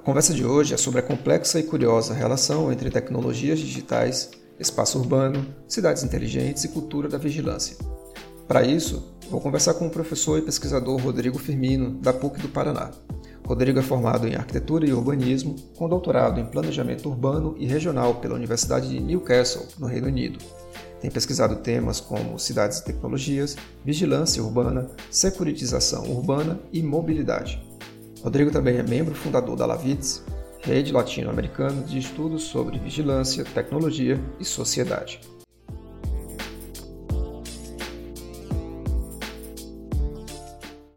A conversa de hoje é sobre a complexa e curiosa relação entre tecnologias digitais, espaço urbano, cidades inteligentes e cultura da vigilância. Para isso, vou conversar com o professor e pesquisador Rodrigo Firmino, da PUC do Paraná. Rodrigo é formado em arquitetura e urbanismo, com doutorado em planejamento urbano e regional pela Universidade de Newcastle, no Reino Unido. Tem pesquisado temas como cidades e tecnologias, vigilância urbana, securitização urbana e mobilidade. Rodrigo também é membro fundador da Lavits, rede latino-americana de estudos sobre vigilância, tecnologia e sociedade.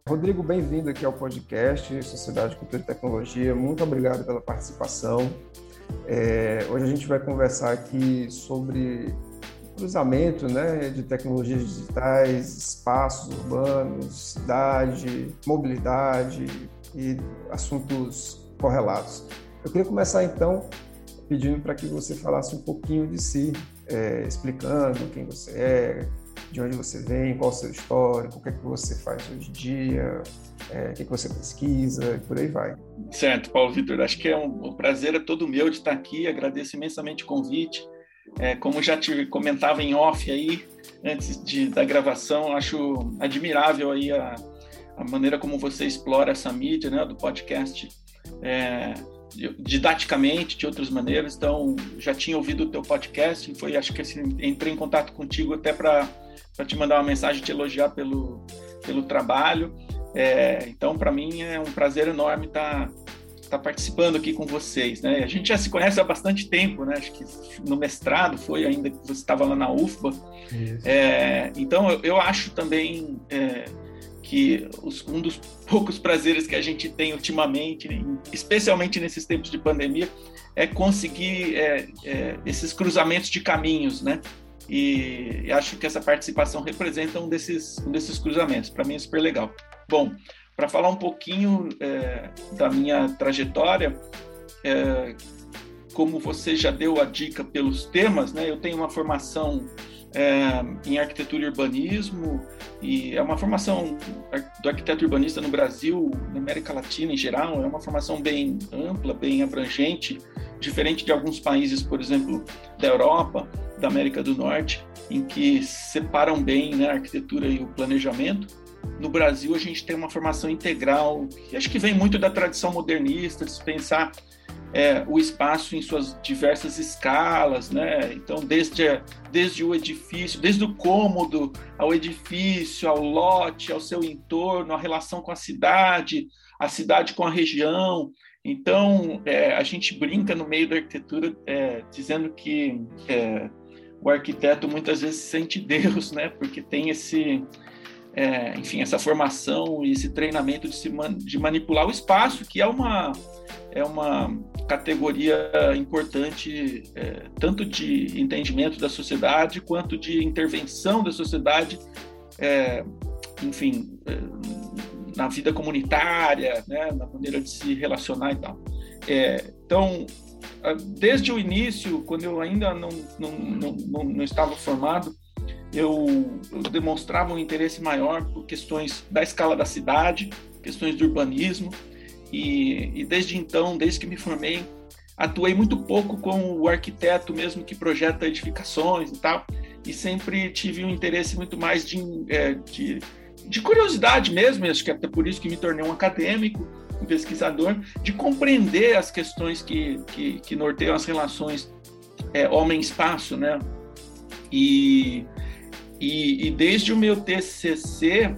Rodrigo, bem-vindo aqui ao podcast Sociedade, Cultura e Tecnologia. Muito obrigado pela participação. É, hoje a gente vai conversar aqui sobre cruzamento né, de tecnologias digitais, espaços urbanos, cidade, mobilidade e assuntos correlatos. Eu queria começar então pedindo para que você falasse um pouquinho de si, é, explicando quem você é, de onde você vem, qual o seu histórico, o que é que você faz hoje em dia, é, o que, é que você pesquisa e por aí vai. Certo, Paulo Vitor, acho que é um, um prazer é todo meu de estar aqui, agradeço imensamente o convite. É, como já te comentava em off aí, antes de, da gravação, acho admirável aí a, a maneira como você explora essa mídia, né, do podcast, é, didaticamente, de outras maneiras. Então, já tinha ouvido o teu podcast, foi, acho que assim, entrei em contato contigo até para te mandar uma mensagem, te elogiar pelo, pelo trabalho. É, então, para mim é um prazer enorme estar tá tá participando aqui com vocês, né? A gente já se conhece há bastante tempo, né? Acho que no mestrado foi ainda que você estava lá na UFBA. É, então eu, eu, acho também é, que os, um dos poucos prazeres que a gente tem ultimamente, especialmente nesses tempos de pandemia, é conseguir é, é esses cruzamentos de caminhos, né? E acho que essa participação representa um desses, um desses cruzamentos. Para mim é super legal. Bom, para falar um pouquinho é, da minha trajetória, é, como você já deu a dica pelos temas, né? Eu tenho uma formação é, em arquitetura e urbanismo e é uma formação do arquiteto urbanista no Brasil, na América Latina em geral, é uma formação bem ampla, bem abrangente, diferente de alguns países, por exemplo, da Europa, da América do Norte, em que separam bem né, a arquitetura e o planejamento. No Brasil a gente tem uma formação integral, que acho que vem muito da tradição modernista, de pensar é, o espaço em suas diversas escalas, né? Então, desde, desde o edifício, desde o cômodo ao edifício, ao lote, ao seu entorno, a relação com a cidade, a cidade com a região. Então, é, a gente brinca no meio da arquitetura é, dizendo que é, o arquiteto muitas vezes sente Deus, né? Porque tem esse é, enfim, essa formação e esse treinamento de, se man, de manipular o espaço, que é uma, é uma categoria importante, é, tanto de entendimento da sociedade quanto de intervenção da sociedade, é, enfim, é, na vida comunitária, né, na maneira de se relacionar e tal. É, então, desde o início, quando eu ainda não, não, não, não estava formado, eu, demonstrava um interesse maior por questões da escala da cidade, questões de urbanismo, e, e desde então, desde que me formei, atuei muito pouco com o arquiteto mesmo que projeta edificações e tal, e sempre tive um interesse muito mais de, é, de, de, curiosidade mesmo, acho que é até por isso que me tornei um acadêmico, um pesquisador, de compreender as questões que, que, que norteiam as relações é, homem-espaço, né? E, e, e desde o meu TCC,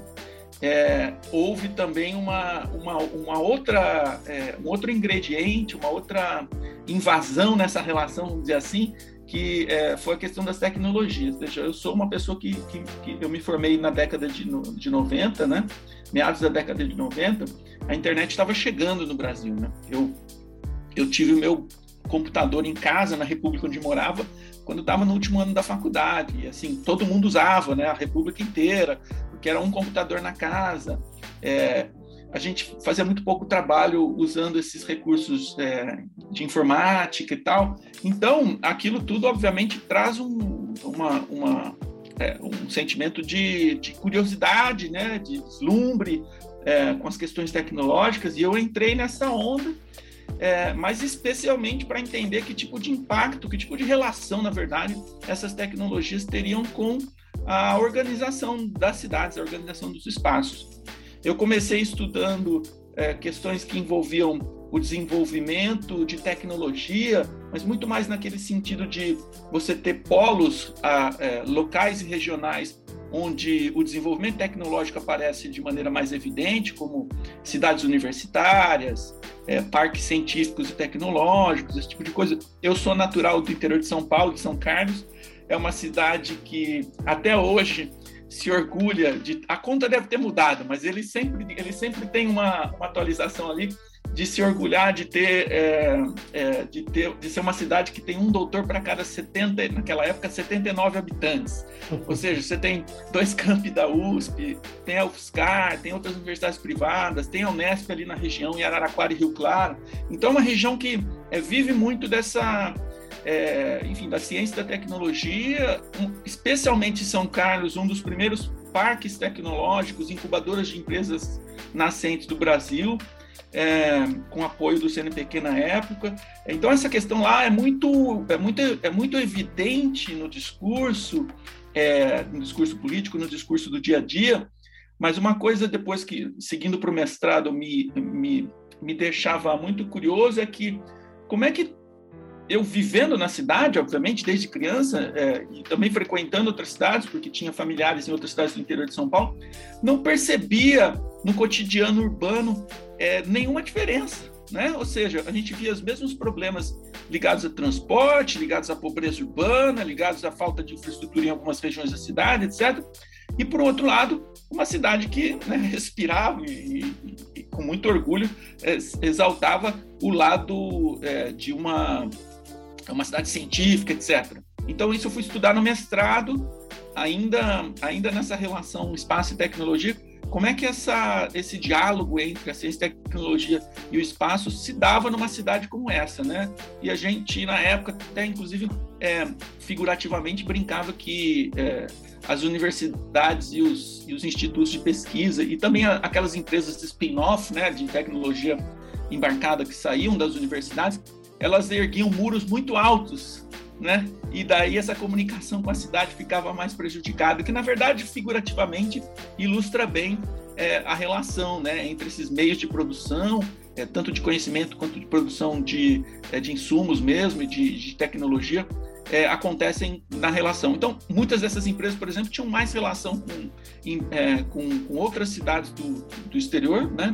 é, houve também uma, uma, uma outra, é, um outro ingrediente, uma outra invasão nessa relação, vamos dizer assim, que é, foi a questão das tecnologias. Veja, eu sou uma pessoa que, que, que, eu me formei na década de, de 90, né? meados da década de 90, a internet estava chegando no Brasil. Né? Eu, eu tive o meu computador em casa, na república onde morava, quando estava no último ano da faculdade. Assim, todo mundo usava, né? A República inteira, porque era um computador na casa. É, a gente fazia muito pouco trabalho usando esses recursos é, de informática e tal. Então, aquilo tudo, obviamente, traz um, uma, uma é, um sentimento de, de, curiosidade, né? De deslumbre é, com as questões tecnológicas. E eu entrei nessa onda é, mas especialmente para entender que tipo de impacto, que tipo de relação, na verdade, essas tecnologias teriam com a organização das cidades, a organização dos espaços. Eu comecei estudando é, questões que envolviam o desenvolvimento de tecnologia, mas muito mais naquele sentido de você ter polos a, é, locais e regionais onde o desenvolvimento tecnológico aparece de maneira mais evidente, como cidades universitárias, é, parques científicos e tecnológicos, esse tipo de coisa. Eu sou natural do interior de São Paulo, de São Carlos, é uma cidade que até hoje se orgulha de. A conta deve ter mudado, mas ele sempre, ele sempre tem uma, uma atualização ali de se orgulhar de ter, é, é, de ter, de ser uma cidade que tem um doutor para cada 70, naquela época, 79 habitantes. Ou seja, você tem dois campi da USP, tem a UFSCar, tem outras universidades privadas, tem a Unesp ali na região, em Araraquara e Rio Claro. Então, é uma região que é, vive muito dessa, é, enfim, da ciência e da tecnologia, um, especialmente São Carlos, um dos primeiros parques tecnológicos, incubadoras de empresas nascentes do Brasil é, com apoio do CNPq na época. Então essa questão lá é muito, é muito, é muito evidente no discurso, é, no discurso político, no discurso do dia a dia. Mas uma coisa depois que seguindo para o mestrado me, me me deixava muito curioso é que como é que eu vivendo na cidade, obviamente, desde criança, é, e também frequentando outras cidades, porque tinha familiares em outras cidades do interior de São Paulo, não percebia no cotidiano urbano é, nenhuma diferença. Né? Ou seja, a gente via os mesmos problemas ligados a transporte, ligados à pobreza urbana, ligados à falta de infraestrutura em algumas regiões da cidade, etc. E, por outro lado, uma cidade que né, respirava e, e, e, com muito orgulho, é, exaltava o lado é, de uma é uma cidade científica, etc. Então, isso eu fui estudar no mestrado, ainda, ainda nessa relação espaço e tecnologia, como é que essa, esse diálogo entre a ciência e tecnologia e o espaço se dava numa cidade como essa, né? E a gente, na época, até inclusive é, figurativamente brincava que é, as universidades e os, e os, institutos de pesquisa e também aquelas empresas spin-off, né, de tecnologia embarcada que saíam das universidades, elas erguiam muros muito altos, né? E daí essa comunicação com a cidade ficava mais prejudicada, que na verdade, figurativamente, ilustra bem é, a relação, né, entre esses meios de produção, é, tanto de conhecimento quanto de produção de, é, de insumos mesmo e de, de tecnologia, é, acontecem na relação. Então, muitas dessas empresas, por exemplo, tinham mais relação com, em, é, com, com, outras cidades do, do exterior, né,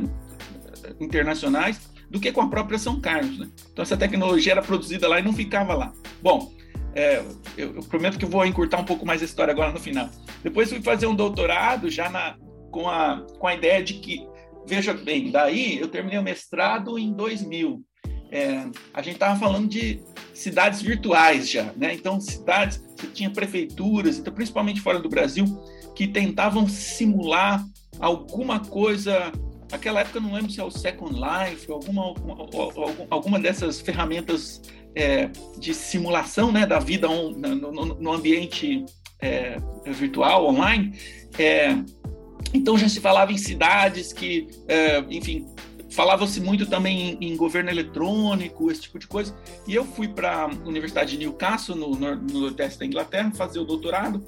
internacionais, do que com a própria São Carlos. Né? Então, essa tecnologia era produzida lá e não ficava lá. Bom, é, eu, eu, prometo que vou encurtar um pouco mais a história agora no final. Depois fui fazer um doutorado já na, com, a, com a ideia de que, veja bem, daí eu terminei o mestrado em 2000. É, a gente estava falando de cidades virtuais já, né? Então, cidades, você tinha prefeituras, então, principalmente fora do Brasil, que tentavam simular alguma coisa Aquela época não lembro se é o Second Life, alguma, alguma, alguma dessas ferramentas é, de simulação né, da vida on, no, no, no, ambiente é, virtual, online. É, então já se falava em cidades que, é, enfim, falava-se muito também em, em, governo eletrônico, esse tipo de coisa. E eu fui para a Universidade de Newcastle, no, no, no Nordeste da Inglaterra, fazer o doutorado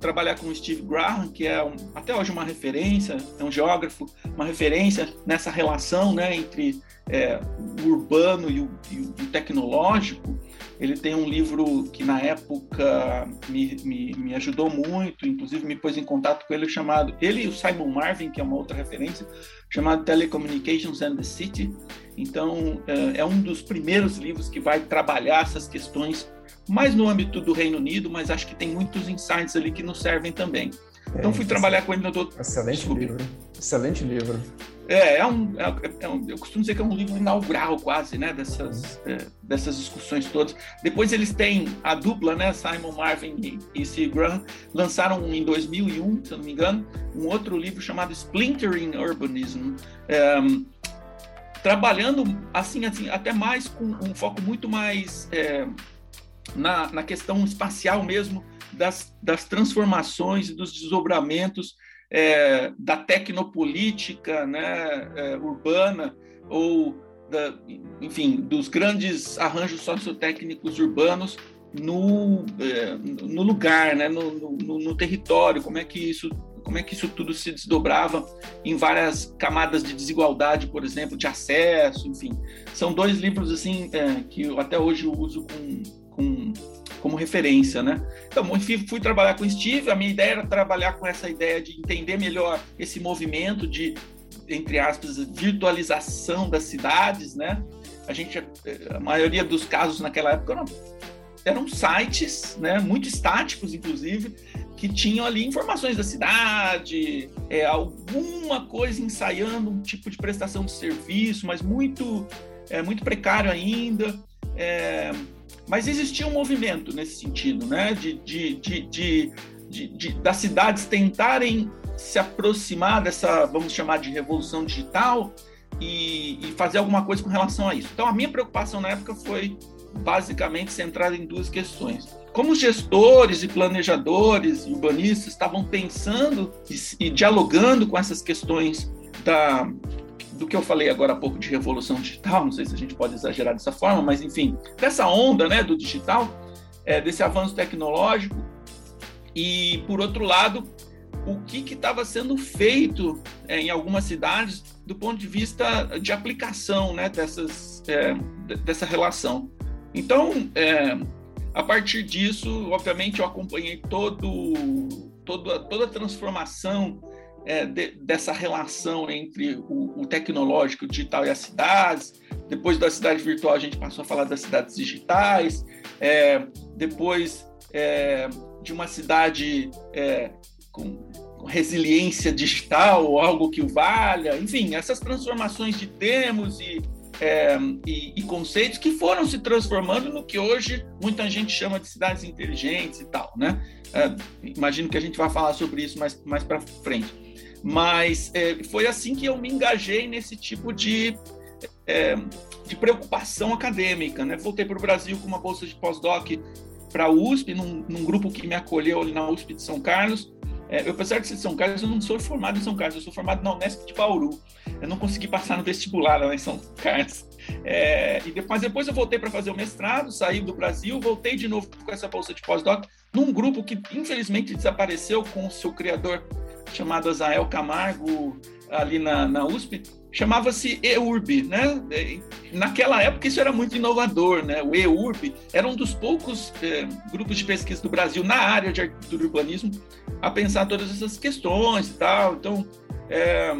trabalhar com o Steve Graham, que é um, até hoje uma referência, é um geógrafo, uma referência nessa relação né, entre é, o urbano e o, e o, tecnológico. Ele tem um livro que na época me, me, me, ajudou muito, inclusive me pôs em contato com ele, chamado, ele e o Simon Marvin, que é uma outra referência, chamado Telecommunications and the City. Então, é, é um dos primeiros livros que vai trabalhar essas questões mais no âmbito do Reino Unido, mas acho que tem muitos insights ali que nos servem também. Então, fui trabalhar com ele no doutor. Excelente Desculpe. livro. Excelente livro. É, é um, é, é um, eu costumo dizer que é um livro inaugural quase, né, dessas, é, dessas discussões todas. Depois eles têm a dupla, né, Simon Marvin e, e. Graham, lançaram em 2001, se eu não me engano, um outro livro chamado Splintering Urbanism, é, trabalhando assim, assim, até mais com um foco muito mais é, na, na questão espacial mesmo, das, das transformações e dos desdobramentos é, da tecnopolítica né, é, urbana ou da, enfim, dos grandes arranjos sociotécnicos urbanos no, é, no lugar, né, no, no, no, território, como é que isso como é que isso tudo se desdobrava em várias camadas de desigualdade, por exemplo, de acesso, enfim. São dois livros assim é, que eu até hoje uso com, com, como referência, né? Então, enfim, fui trabalhar com Steve. A minha ideia era trabalhar com essa ideia de entender melhor esse movimento de entre aspas virtualização das cidades, né? A gente a maioria dos casos naquela época eram, eram sites, né? Muito estáticos, inclusive, que tinham ali informações da cidade, é, alguma coisa ensaiando um tipo de prestação de serviço, mas muito, é, muito precário ainda. É, mas existia um movimento nesse sentido, né? De, de, de, de, das cidades tentarem se aproximar dessa, vamos chamar de revolução digital e, e fazer alguma coisa com relação a isso. Então, a minha preocupação na época foi basicamente centrada em duas questões como gestores e planejadores urbanistas estavam pensando e, e dialogando com essas questões da, do que eu falei agora há pouco de revolução digital, não sei se a gente pode exagerar dessa forma, mas enfim, dessa onda né, do digital, é, desse avanço tecnológico, e por outro lado, o que estava sendo feito é, em algumas cidades do ponto de vista de aplicação né, dessas, é, dessa relação. Então, é, a partir disso, obviamente, eu acompanhei todo, todo toda a transformação é, de, dessa relação entre o, o, tecnológico, o digital e as cidades. Depois da cidade virtual, a gente passou a falar das cidades digitais. É, depois é, de uma cidade é, com, com resiliência digital, algo que o valha. Enfim, essas transformações de termos e é, e, e, conceitos que foram se transformando no que hoje muita gente chama de cidades inteligentes e tal, né? É, imagino que a gente vai falar sobre isso mais, mais para frente. Mas é, foi assim que eu me engajei nesse tipo de, é, de preocupação acadêmica, né? Voltei para o Brasil com uma bolsa de pós-doc para a USP, num, num, grupo que me acolheu ali na USP de São Carlos, é, eu, apesar de ser de São Carlos, eu não sou formado em São Carlos, eu sou formado na Unesp de Bauru. Eu não consegui passar no vestibular lá em São Carlos. É, e depois, depois eu voltei para fazer o mestrado, saí do Brasil, voltei de novo com essa bolsa de pós-doc, num grupo que infelizmente desapareceu com o seu criador, chamado Azael Camargo, ali na, na USP, chamava-se EURB, né? Naquela época isso era muito inovador, né? O EURB era um dos poucos é, grupos de pesquisa do Brasil na área de arquitetura e urbanismo a pensar todas essas questões e tal. Então, é,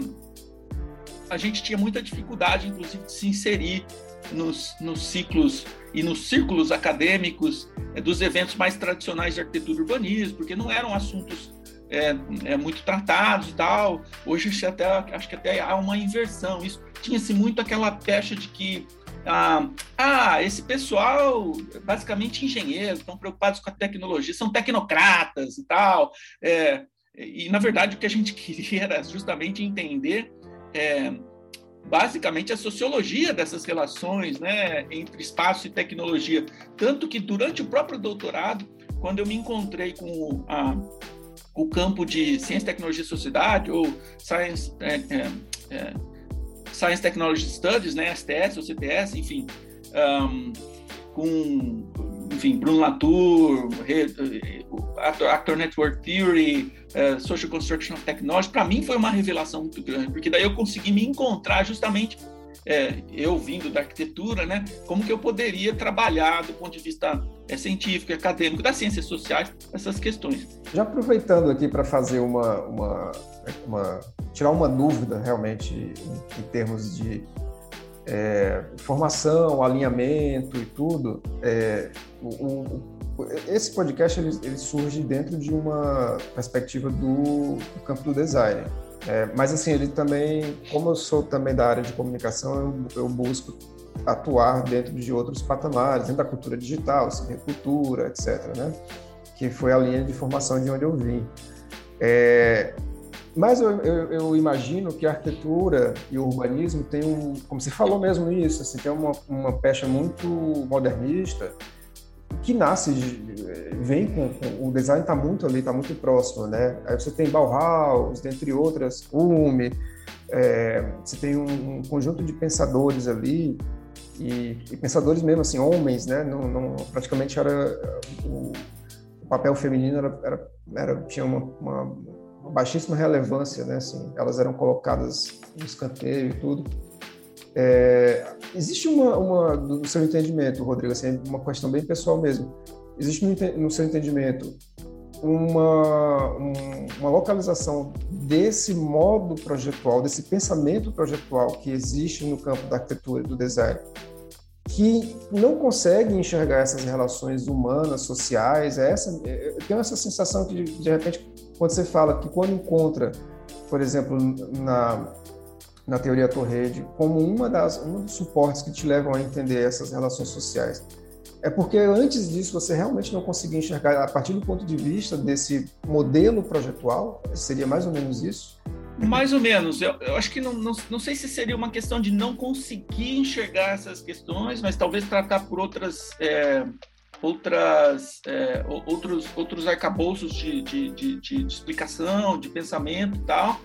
a gente tinha muita dificuldade, inclusive, de se inserir nos, nos ciclos e nos círculos acadêmicos é, dos eventos mais tradicionais de arquitetura e urbanismo, porque não eram assuntos é, é, muito tratados e tal. Hoje até, acho que até há uma inversão. Isso tinha-se muito aquela pecha de que ah, ah, esse pessoal, basicamente engenheiros, estão preocupados com a tecnologia, são tecnocratas e tal. É, e, na verdade, o que a gente queria era justamente entender, é, basicamente, a sociologia dessas relações né, entre espaço e tecnologia. Tanto que, durante o próprio doutorado, quando eu me encontrei com a o campo de Ciência, Tecnologia e Sociedade, ou Science, é, é, é Science Technology Studies, né, STS ou CTS, enfim, um, com enfim, Bruno Latour, Actor, Actor Network Theory, uh, Social Construction of Technology, para mim foi uma revelação muito grande, porque daí eu consegui me encontrar justamente é, eu vindo da arquitetura, né, como que eu poderia trabalhar do ponto de vista é, científico, acadêmico, das ciências sociais, essas questões. Já aproveitando aqui para fazer uma, uma, uma, tirar uma dúvida realmente em, em termos de é, formação, alinhamento e tudo, é, o, o, esse podcast ele, ele, surge dentro de uma perspectiva do, do campo do design. É, mas assim, ele também, como eu sou também da área de comunicação, eu, eu busco atuar dentro de outros patamares, dentro da cultura digital, cultura, etc. Né? Que foi a linha de formação de onde eu vim. É, mas eu, eu, eu, imagino que a arquitetura e o urbanismo tem um, como você falou mesmo isso, assim, tem uma, uma pecha muito modernista que nasce, vem com, com o design está muito ali, está muito próximo, né? Aí você tem Bauhaus, dentre outras, Ume, é, você tem um, um, conjunto de pensadores ali e, e, pensadores mesmo assim homens, né? Não, não praticamente era o, o, papel feminino era, era, era tinha uma, uma, baixíssima relevância, né? Assim, elas eram colocadas no escanteio e tudo. É, existe uma, uma, no seu entendimento, Rodrigo, assim, uma questão bem pessoal mesmo. Existe no, no seu entendimento uma, um, uma localização desse modo projetual, desse pensamento projetual que existe no campo da arquitetura e do design, que não consegue enxergar essas relações humanas, sociais. É essa, eu tenho essa sensação que, de repente, quando você fala que quando encontra, por exemplo, na, na teoria Torrede, como uma das, um dos suportes que te levam a entender essas relações sociais, é porque antes disso você realmente não conseguia enxergar, a partir do ponto de vista desse modelo projetual, seria mais ou menos isso? Mais ou menos. Eu, eu acho que não, não, não sei se seria uma questão de não conseguir enxergar essas questões, mas talvez tratar por outras. É, outras é, outros outros arcabouços de, de, de, de, explicação, de pensamento e tal,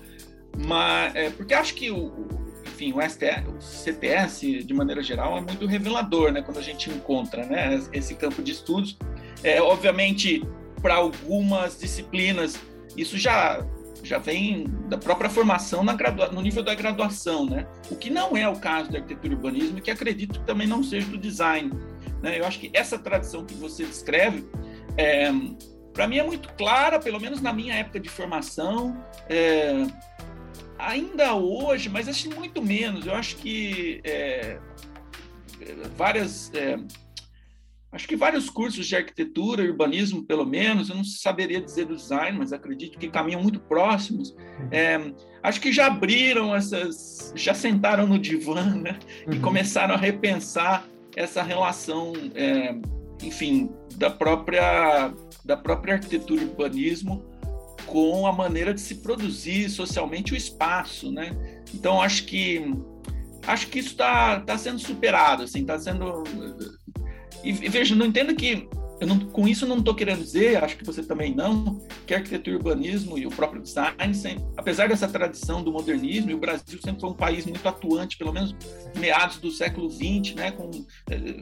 mas é, porque acho que o, enfim, o, o CTS, de maneira geral, é muito revelador, né? Quando a gente encontra né, esse campo de estudos. É, obviamente, para algumas disciplinas, isso já, já vem da própria formação gradua, no nível da graduação, né? O que não é o caso da arquitetura e urbanismo, que acredito que também não seja do design. Né? Eu acho que essa tradição que você descreve, é, para mim é muito clara, pelo menos na minha época de formação. É, ainda hoje, mas acho muito menos. Eu acho que é, várias. É, acho que vários cursos de arquitetura urbanismo, pelo menos, eu não saberia dizer do design, mas acredito que caminham muito próximos. É, acho que já abriram essas, já sentaram no divã né, uhum. e começaram a repensar essa relação, é, enfim, da própria da própria arquitetura e urbanismo com a maneira de se produzir socialmente o espaço, né? Então acho que acho que isso está tá sendo superado, assim, está sendo e, veja, não entenda que não, com isso não estou querendo dizer, acho que você também não, que a arquitetura urbanismo e o próprio design, apesar dessa tradição do modernismo, e o Brasil sempre foi um país muito atuante, pelo menos meados do século XX, né, com, eh,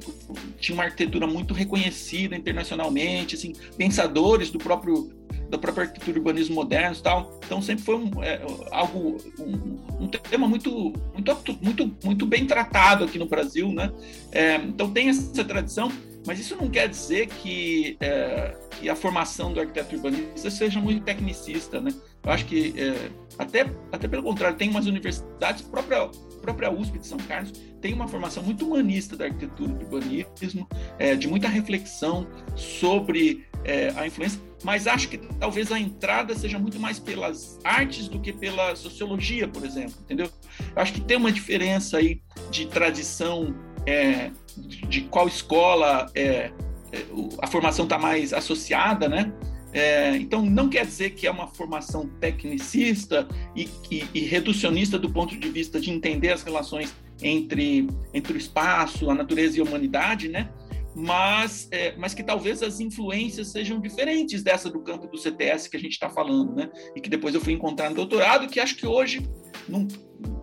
tinha uma arquitetura muito reconhecida internacionalmente, assim, pensadores do próprio da própria arquitetura urbanismo moderno e tal. Então sempre foi um, é, algo um, um, tema muito muito muito muito bem tratado aqui no Brasil, né? É, então tem essa tradição, mas isso não quer dizer que, é, que a formação do arquiteto urbanista seja muito tecnicista, né? Eu acho que é, até até pelo contrário tem umas universidades própria própria USP de São Carlos tem uma formação muito humanista da arquitetura do urbanismo, é, de muita reflexão sobre é, a influência mas acho que talvez a entrada seja muito mais pelas artes do que pela sociologia, por exemplo, entendeu? Eu acho que tem uma diferença aí de tradição, é, de, qual escola é, é a formação está mais associada, né? É, então, não quer dizer que é uma formação tecnicista e, e, e, reducionista do ponto de vista de entender as relações entre, entre o espaço, a natureza e a humanidade, né? Mas, é, mas que talvez as influências sejam diferentes dessa do campo do CTS que a gente está falando, né? E que depois eu fui encontrar no doutorado, que acho que hoje não,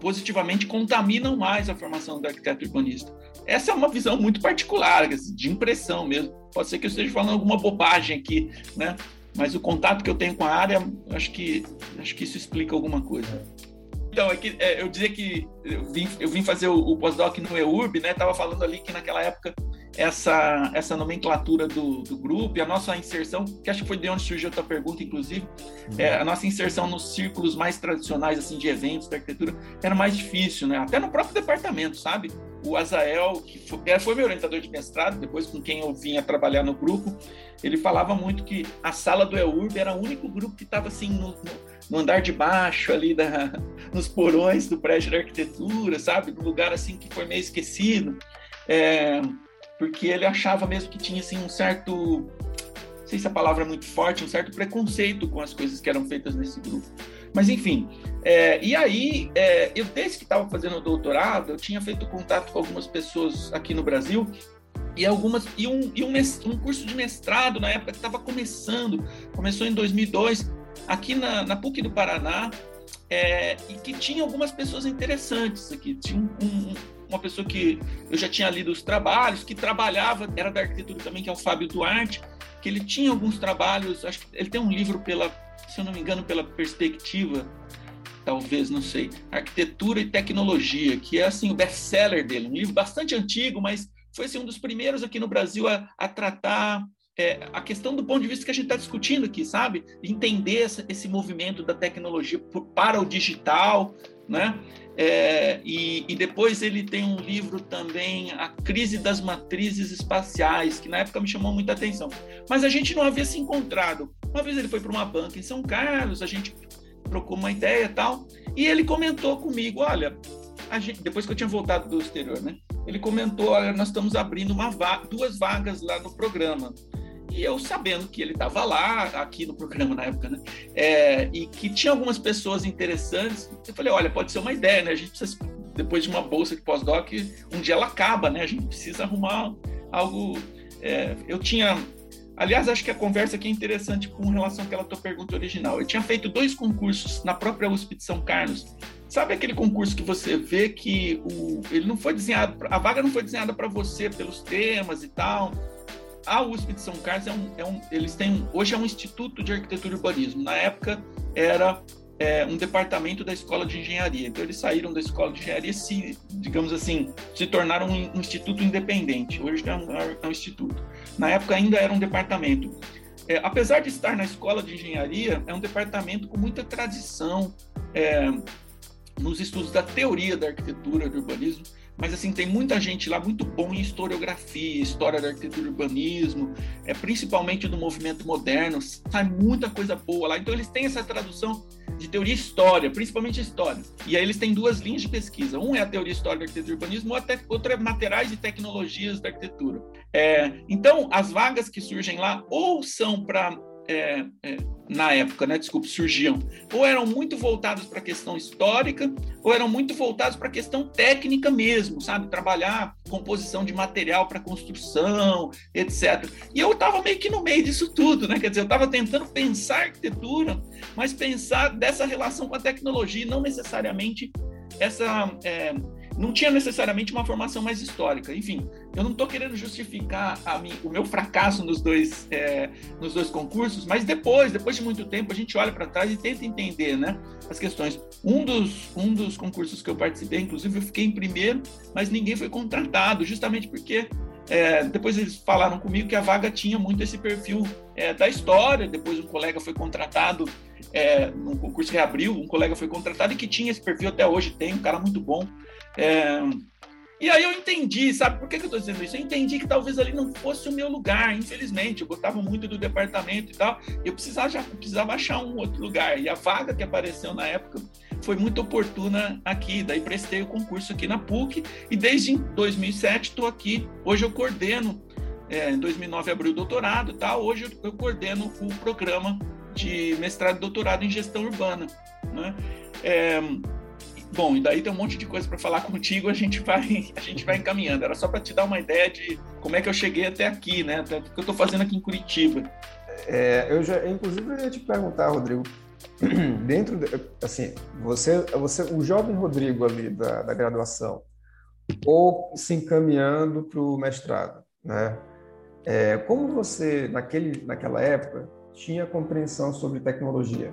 positivamente contaminam mais a formação do arquiteto urbanista. Essa é uma visão muito particular, de impressão mesmo. Pode ser que eu esteja falando alguma bobagem aqui, né? Mas o contato que eu tenho com a área, acho que, acho que isso explica alguma coisa. Então, é que, é, eu dizia que eu vim, eu vim fazer o, o pós-doc no EURB, né? Tava falando ali que naquela época essa, essa nomenclatura do, do grupo e a nossa inserção, que acho que foi de onde surgiu a tua pergunta, inclusive, uhum. é, a nossa inserção nos círculos mais tradicionais, assim, de eventos, da arquitetura, era mais difícil, né? Até no próprio departamento, sabe? O Azael, que foi, é, foi meu orientador de mestrado, depois com quem eu vinha trabalhar no grupo, ele falava muito que a sala do EURB era o único grupo que estava, assim, no, no, andar de baixo, ali, da, nos porões do prédio de arquitetura, sabe? Num lugar, assim, que foi meio esquecido. É, porque ele achava mesmo que tinha assim um certo, não sei se a palavra é muito forte, um certo preconceito com as coisas que eram feitas nesse grupo. Mas enfim, é, e aí é, eu desde que estava fazendo o doutorado, eu tinha feito contato com algumas pessoas aqui no Brasil e algumas e um, e um, um curso de mestrado na época que estava começando, começou em 2002 aqui na, na PUC do Paraná é, e que tinha algumas pessoas interessantes aqui. Tinha um, um, uma pessoa que eu já tinha lido os trabalhos, que trabalhava, era da arquitetura também, que é o Fábio Duarte, que ele tinha alguns trabalhos, acho que ele tem um livro pela, se eu não me engano, pela perspectiva, talvez, não sei, Arquitetura e Tecnologia, que é assim o best-seller dele, um livro bastante antigo, mas foi assim, um dos primeiros aqui no Brasil a, a tratar é, a questão do ponto de vista que a gente está discutindo aqui, sabe? Entender essa, esse movimento da tecnologia para o digital, né? É, e, e, depois ele tem um livro também, A Crise das Matrizes Espaciais, que na época me chamou muita atenção. Mas a gente não havia se encontrado. Uma vez ele foi para uma banca em São Carlos, a gente trocou uma ideia e tal, e ele comentou comigo, olha, gente, depois que eu tinha voltado do exterior, né? Ele comentou, olha, nós estamos abrindo va duas vagas lá no programa. E eu sabendo que ele estava lá, aqui no programa na época, né? É, e que tinha algumas pessoas interessantes, eu falei, olha, pode ser uma ideia, né? A gente precisa, depois de uma bolsa de pós-doc, um dia ela acaba, né? A gente precisa arrumar algo. É, eu tinha. Aliás, acho que a conversa aqui é interessante com relação àquela tua pergunta original. Eu tinha feito dois concursos na própria USP de São Carlos. Sabe aquele concurso que você vê que o, ele não foi desenhado, a vaga não foi desenhada para você pelos temas e tal, a USP de São Carlos é um, é um, eles têm hoje é um instituto de arquitetura e urbanismo. Na época era é, um departamento da escola de engenharia. Então eles saíram da escola de engenharia se, digamos assim, se tornaram um, instituto independente. Hoje é um, é um, instituto. Na época ainda era um departamento. É, apesar de estar na escola de engenharia, é um departamento com muita tradição é, nos estudos da teoria da arquitetura, do urbanismo mas assim tem muita gente lá muito bom em historiografia, história da arquitetura e urbanismo, é principalmente do movimento moderno, sai muita coisa boa lá. Então eles têm essa tradução de teoria e história, principalmente história. E aí eles têm duas linhas de pesquisa. Um é a teoria histórica da arquitetura e urbanismo, outra é materiais e tecnologias da arquitetura. É, então as vagas que surgem lá ou são para é, é, na época, né, desculpe, surgiam, ou eram muito voltados para a questão histórica, ou eram muito voltados para a questão técnica mesmo, sabe? Trabalhar composição de material para construção, etc. E eu estava meio que no meio disso tudo, né? Quer dizer, eu estava tentando pensar arquitetura, mas pensar dessa relação com a tecnologia, não necessariamente essa. É, não tinha necessariamente uma formação mais histórica. Enfim, eu não estou querendo justificar mim, o meu fracasso nos dois, é, nos dois concursos, mas depois, depois de muito tempo, a gente olha para trás e tenta entender né, as questões. Um dos, um dos concursos que eu participei, inclusive, eu fiquei em primeiro, mas ninguém foi contratado, justamente porque é, depois eles falaram comigo que a vaga tinha muito esse perfil é, da história. Depois um colega foi contratado é, num concurso que abriu, um colega foi contratado e que tinha esse perfil até hoje, tem um cara muito bom. E aí eu entendi, sabe por que, que eu estou dizendo isso? Eu entendi que talvez ali não fosse o meu lugar, infelizmente. Eu gostava muito do departamento e tal. Eu precisava, já, precisava achar um outro lugar. E a vaga que apareceu na época foi muito oportuna aqui. Daí prestei o concurso aqui na PUC. E desde 2007 estou aqui. Hoje eu coordeno, é, em 2009 abri o doutorado e tal. Hoje eu, eu coordeno o programa de mestrado e doutorado em gestão urbana. Né? É, Bom, e daí tem um monte de coisa para falar contigo, a gente vai a gente vai encaminhando. Era só para te dar uma ideia de como é que eu cheguei até aqui, né? Até o que eu estou fazendo aqui em Curitiba. É, eu já, inclusive, eu ia te perguntar, Rodrigo, dentro, de, assim, você, você, o jovem Rodrigo ali da, da graduação, ou se encaminhando para o mestrado, né? É, como você, naquele, naquela época, tinha compreensão sobre tecnologia?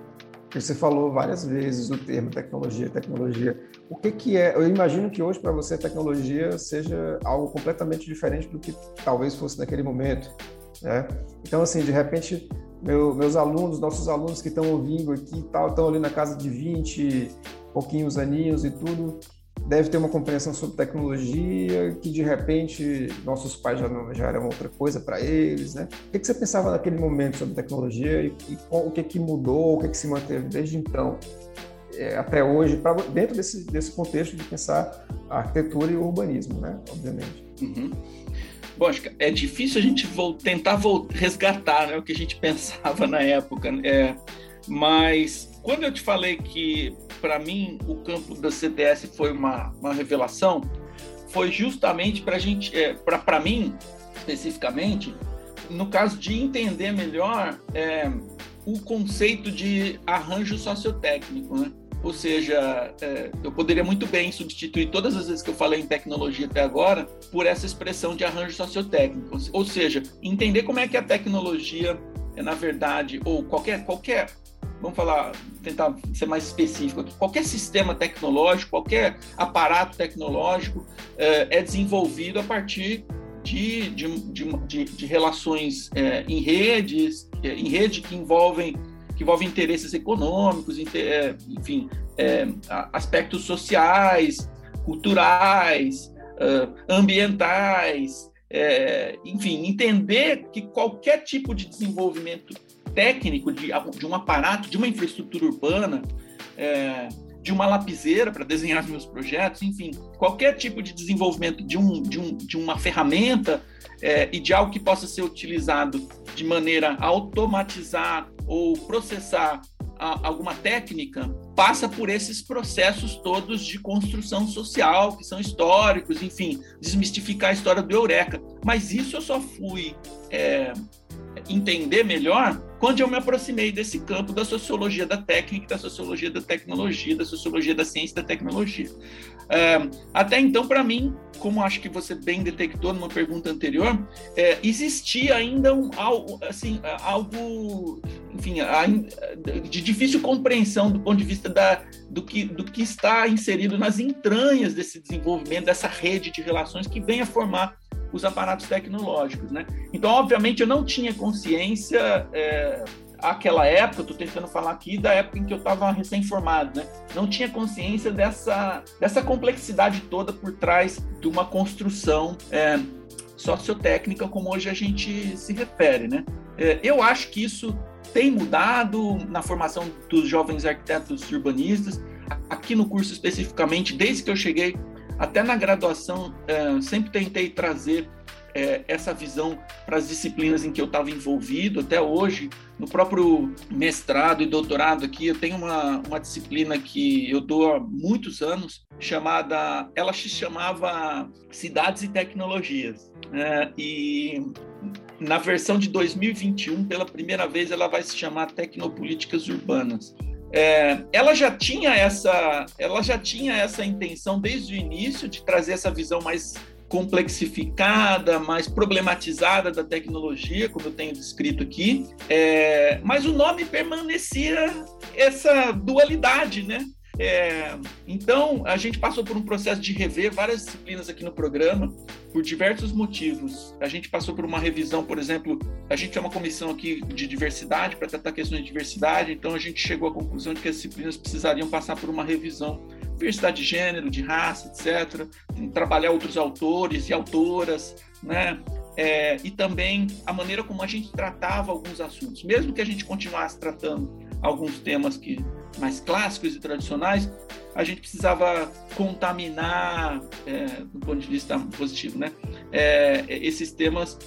Você falou várias vezes o termo tecnologia, tecnologia. O que, que é? Eu imagino que hoje para você tecnologia seja algo completamente diferente do que talvez fosse naquele momento. Né? Então, assim, de repente, meu, meus alunos, nossos alunos que estão ouvindo aqui, tal, estão ali na casa de 20, pouquinhos aninhos e tudo, deve ter uma compreensão sobre tecnologia que de repente nossos pais já, não, já eram outra coisa para eles, né? O que, que, você pensava naquele momento sobre tecnologia e, e o que, que mudou, o que, que se manteve desde então é, até hoje, pra, dentro desse, desse contexto de pensar a arquitetura e o urbanismo, né? Obviamente. Uhum. Bom, acho que é difícil a gente tentar resgatar né, o que a gente pensava na época, né? é, mas quando eu te falei que para mim, o campo da CTS foi uma, uma revelação, foi justamente para gente, é, para mim, especificamente, no caso de entender melhor é, o conceito de arranjo sociotécnico, né? ou seja, é, eu poderia muito bem substituir todas as vezes que eu falei em tecnologia até agora por essa expressão de arranjo sociotécnico, ou seja, entender como é que a tecnologia é na verdade ou qualquer qualquer vamos falar, tentar ser mais específico aqui, qualquer sistema tecnológico, qualquer aparato tecnológico é, é desenvolvido a partir de, de, de, de relações é, em redes, é, em rede que envolvem que envolvem interesses econômicos, é, enfim, é, aspectos sociais, culturais, ambientais, é, enfim, entender que qualquer tipo de desenvolvimento técnico de, de um aparato, de uma infraestrutura urbana, é, de uma lapiseira para desenhar os meus projetos, enfim, qualquer tipo de desenvolvimento de, um, de, um, de uma ferramenta é, e de algo que possa ser utilizado de maneira a automatizar ou processar a, alguma técnica, passa por esses processos todos de construção social, que são históricos, enfim, desmistificar a história do Eureka. Mas isso eu só fui é, entender melhor quando eu me aproximei desse campo da sociologia da técnica, da sociologia da tecnologia, da sociologia da ciência e da tecnologia. É, até então, para mim, como acho que você bem detectou numa pergunta anterior, é, existia ainda um, algo, assim, algo, enfim, de difícil compreensão do ponto de vista da, do, que, do que está inserido nas entranhas desse desenvolvimento, dessa rede de relações que vem a formar os aparatos tecnológicos, né? Então, obviamente, eu não tinha consciência é, aquela época, estou tentando falar aqui da época em que eu estava recém-formado, né? Não tinha consciência dessa, dessa complexidade toda por trás de uma construção é, sociotécnica como hoje a gente se refere, né? É, eu acho que isso tem mudado na formação dos jovens arquitetos urbanistas. Aqui no curso especificamente, desde que eu cheguei, até na graduação, é, sempre tentei trazer é, essa visão para as disciplinas em que eu estava envolvido. Até hoje, no próprio mestrado e doutorado aqui, eu tenho uma, uma disciplina que eu dou há muitos anos, chamada, ela se chamava Cidades e Tecnologias. É, e na versão de 2021, pela primeira vez, ela vai se chamar Tecnopolíticas Urbanas. É, ela já tinha essa, ela já tinha essa intenção desde o início de trazer essa visão mais complexificada, mais problematizada da tecnologia, como eu tenho descrito aqui, é, mas o nome permanecia essa dualidade, né? É, então, a gente passou por um processo de rever várias disciplinas aqui no programa, por diversos motivos. A gente passou por uma revisão, por exemplo, a gente tem uma comissão aqui de diversidade para tratar questões de diversidade, então a gente chegou à conclusão de que as disciplinas precisariam passar por uma revisão. Diversidade de gênero, de raça, etc. Trabalhar outros autores e autoras, né? É, e também a maneira como a gente tratava alguns assuntos. Mesmo que a gente continuasse tratando alguns temas que mais clássicos e tradicionais, a gente precisava contaminar, é, do ponto de vista positivo, né, é, esses temas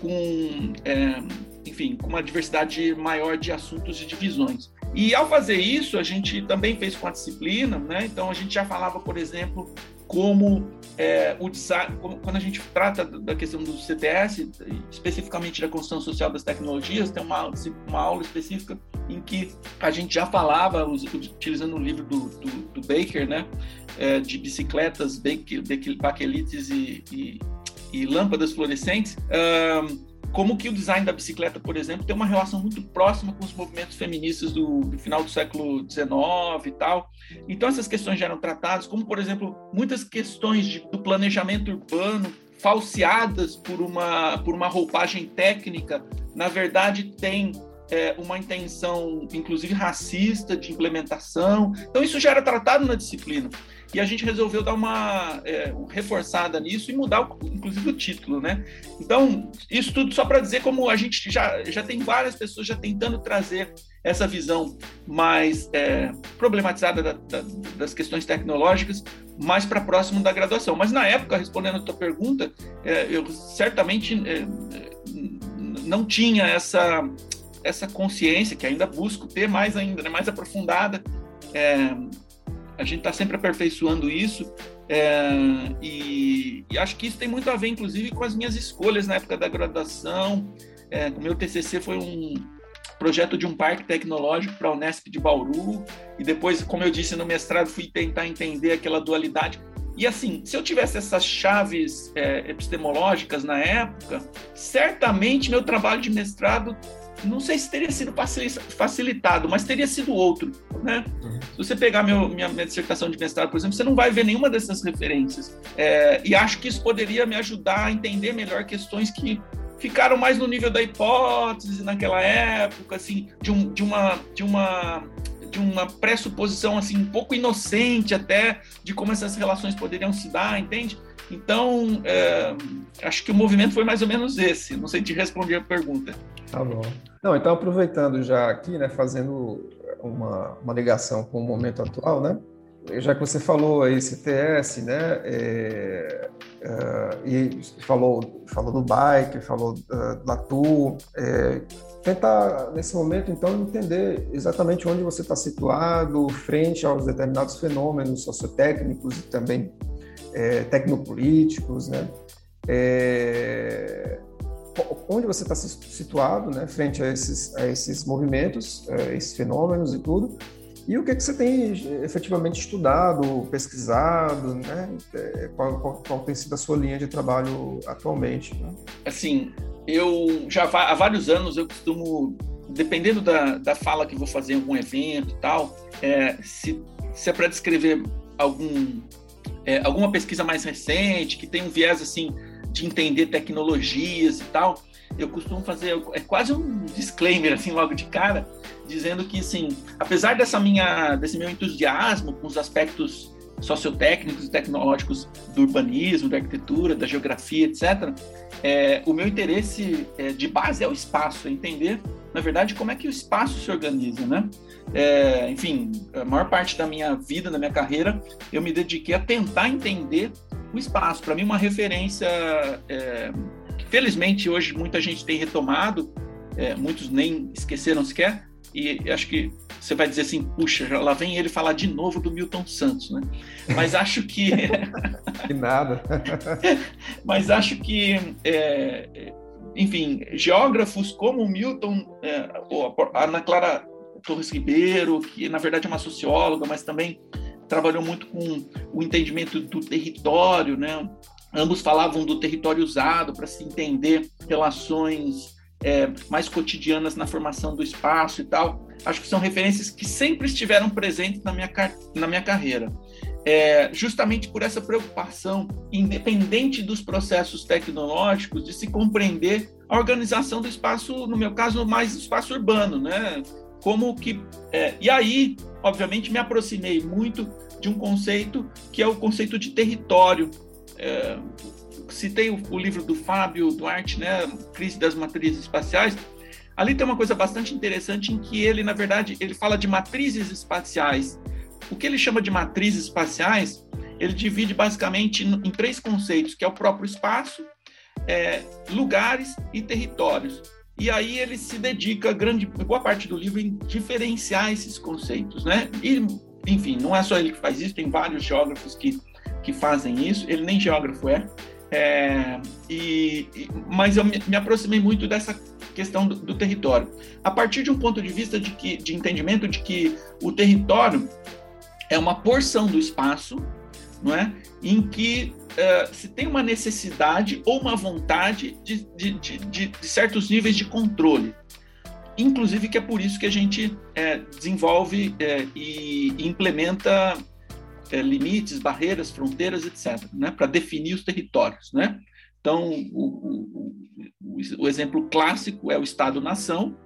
com, é, enfim, com uma diversidade maior de assuntos e divisões. E ao fazer isso, a gente também fez com a disciplina, né? Então a gente já falava, por exemplo, como é, o design, quando a gente trata da questão do CTS, especificamente da construção social das tecnologias, tem uma, uma aula específica em que a gente já falava, utilizando o livro do, do, do Baker, né, é, de bicicletas, baquelites e, e, e lâmpadas fluorescentes, como que o design da bicicleta, por exemplo, tem uma relação muito próxima com os movimentos feministas do, do, final do século XIX e tal. Então essas questões já eram tratadas, como por exemplo muitas questões de, do planejamento urbano falseadas por uma por uma roupagem técnica, na verdade tem é, uma intenção, inclusive racista, de implementação. Então isso já era tratado na disciplina e a gente resolveu dar uma é, reforçada nisso e mudar, inclusive, o título, né? Então, isso tudo só para dizer como a gente já, já tem várias pessoas já tentando trazer essa visão mais é, problematizada da, da, das questões tecnológicas mais para próximo da graduação. Mas, na época, respondendo a tua pergunta, é, eu certamente é, não tinha essa essa consciência que ainda busco ter mais ainda, né, mais aprofundada é, a gente está sempre aperfeiçoando isso. É, e, e, acho que isso tem muito a ver, inclusive, com as minhas escolhas na época da graduação. É, o meu TCC foi um, projeto de um parque tecnológico para a Unesp de Bauru, e depois, como eu disse no mestrado, fui tentar entender aquela dualidade. E assim, se eu tivesse essas chaves é, epistemológicas na época, certamente meu trabalho de mestrado não sei se teria sido facilitado, mas teria sido outro, né? Uhum. Se você pegar meu, minha, minha, dissertação de mestrado, por exemplo, você não vai ver nenhuma dessas referências. É, e acho que isso poderia me ajudar a entender melhor questões que ficaram mais no nível da hipótese naquela época, assim, de, um, de uma de uma de uma pressuposição assim um pouco inocente até de como essas relações poderiam se dar, entende? Então, é, acho que o movimento foi mais ou menos esse. Não sei te responder a pergunta. Tá bom. Não, então aproveitando já aqui, né, fazendo uma, uma ligação com o momento atual, né? Já que você falou aí CTS, né? É, é, e falou, falou do bike, falou uh, do Latu, é, tentar nesse momento então entender exatamente onde você está situado frente aos determinados fenômenos sociotécnicos e também é, tecnopolíticos, né? É, onde você está situado, né, frente a esses, a esses movimentos, a esses fenômenos e tudo, e o que, é que você tem efetivamente estudado, pesquisado, né? É, qual, qual, qual, tem sido a sua linha de trabalho atualmente? Né? Assim, eu já há vários anos eu costumo, dependendo da, da fala que vou fazer em algum evento e tal, é, se, se é para descrever algum é, alguma pesquisa mais recente, que tem um viés assim de entender tecnologias e tal, eu costumo fazer é quase um disclaimer assim logo de cara, dizendo que assim, apesar dessa minha desse meu entusiasmo com os aspectos sociotécnicos e tecnológicos do urbanismo, da arquitetura, da geografia, etc. É, o meu interesse é, de base é o espaço, é entender, na verdade, como é que o espaço se organiza, né? É, enfim, a maior parte da minha vida, da minha carreira, eu me dediquei a tentar entender o espaço. Para mim, uma referência é, que, felizmente, hoje muita gente tem retomado, é, muitos nem esqueceram sequer, e acho que você vai dizer assim, puxa, lá vem ele falar de novo do Milton Santos, né? Mas acho que... que nada. Mas acho que... É, enfim, geógrafos como o Milton, é, a Ana Clara Torres Ribeiro, que na verdade é uma socióloga, mas também trabalhou muito com o entendimento do território, né? Ambos falavam do território usado para se entender relações é, mais cotidianas na formação do espaço e tal. Acho que são referências que sempre estiveram presentes na minha, na minha carreira. É, justamente por essa preocupação, independente dos processos tecnológicos, de se compreender a organização do espaço, no meu caso, mais espaço urbano, né? Como que. É, e aí, obviamente, me aproximei muito de um conceito que é o conceito de território. É, citei o, o, livro do Fábio Duarte, né, Crise das Matrizes Espaciais. Ali tem uma coisa bastante interessante em que ele, na verdade, ele fala de matrizes espaciais. O que ele chama de matrizes espaciais, ele divide basicamente em três conceitos, que é o próprio espaço, é, lugares e territórios. E aí ele se dedica grande boa parte do livro em diferenciar esses conceitos, né? E enfim, não é só ele que faz isso, tem vários geógrafos que, que fazem isso. Ele nem geógrafo é, é, e, e, mas eu me, me, aproximei muito dessa questão do, do, território. A partir de um ponto de vista de, que, de entendimento de que o território é uma porção do espaço, não é? em que uh, se tem uma necessidade ou uma vontade de, de, de, de, certos níveis de controle. Inclusive que é por isso que a gente é, desenvolve é, e implementa é, limites, barreiras, fronteiras, etc., né, para definir os territórios. Né? Então, o, o, o exemplo clássico é o Estado-nação.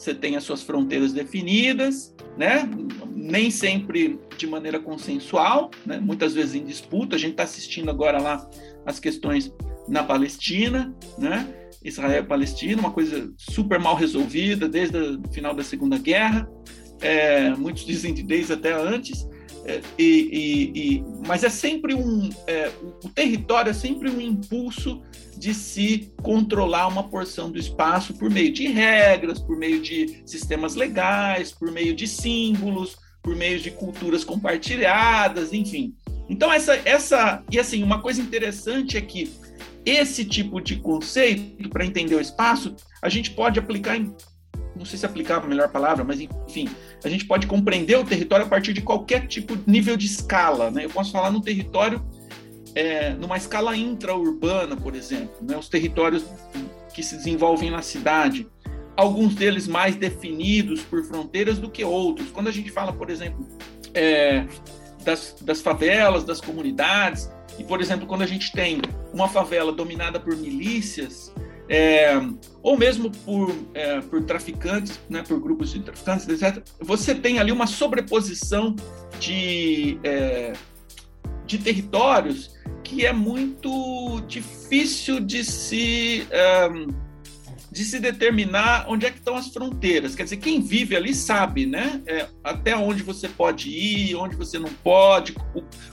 Você tem as suas fronteiras definidas, né? nem sempre de maneira consensual, né? muitas vezes em disputa. A gente está assistindo agora lá as questões na Palestina, né? Israel e Palestina, uma coisa super mal resolvida desde o final da Segunda Guerra, é, muitos dizem desde até antes, é, e, e, e, mas é sempre um. É, o território é sempre um impulso de se controlar uma porção do espaço por meio de regras, por meio de sistemas legais, por meio de símbolos, por meio de culturas compartilhadas, enfim. Então, essa. essa e assim, uma coisa interessante é que esse tipo de conceito, para entender o espaço, a gente pode aplicar em não sei se aplicar a melhor palavra, mas enfim, a gente pode compreender o território a partir de qualquer tipo de nível de escala. Né? Eu posso falar no território, é, numa escala intraurbana, por exemplo, né? os territórios que se desenvolvem na cidade, alguns deles mais definidos por fronteiras do que outros. Quando a gente fala, por exemplo, é, das, das favelas, das comunidades, e, por exemplo, quando a gente tem uma favela dominada por milícias, é, ou mesmo por, é, por traficantes, né, por grupos de traficantes, etc., você tem ali uma sobreposição de, é, de territórios que é muito difícil de se é, de se determinar onde é que estão as fronteiras. Quer dizer, quem vive ali sabe, né? É, até onde você pode ir, onde você não pode,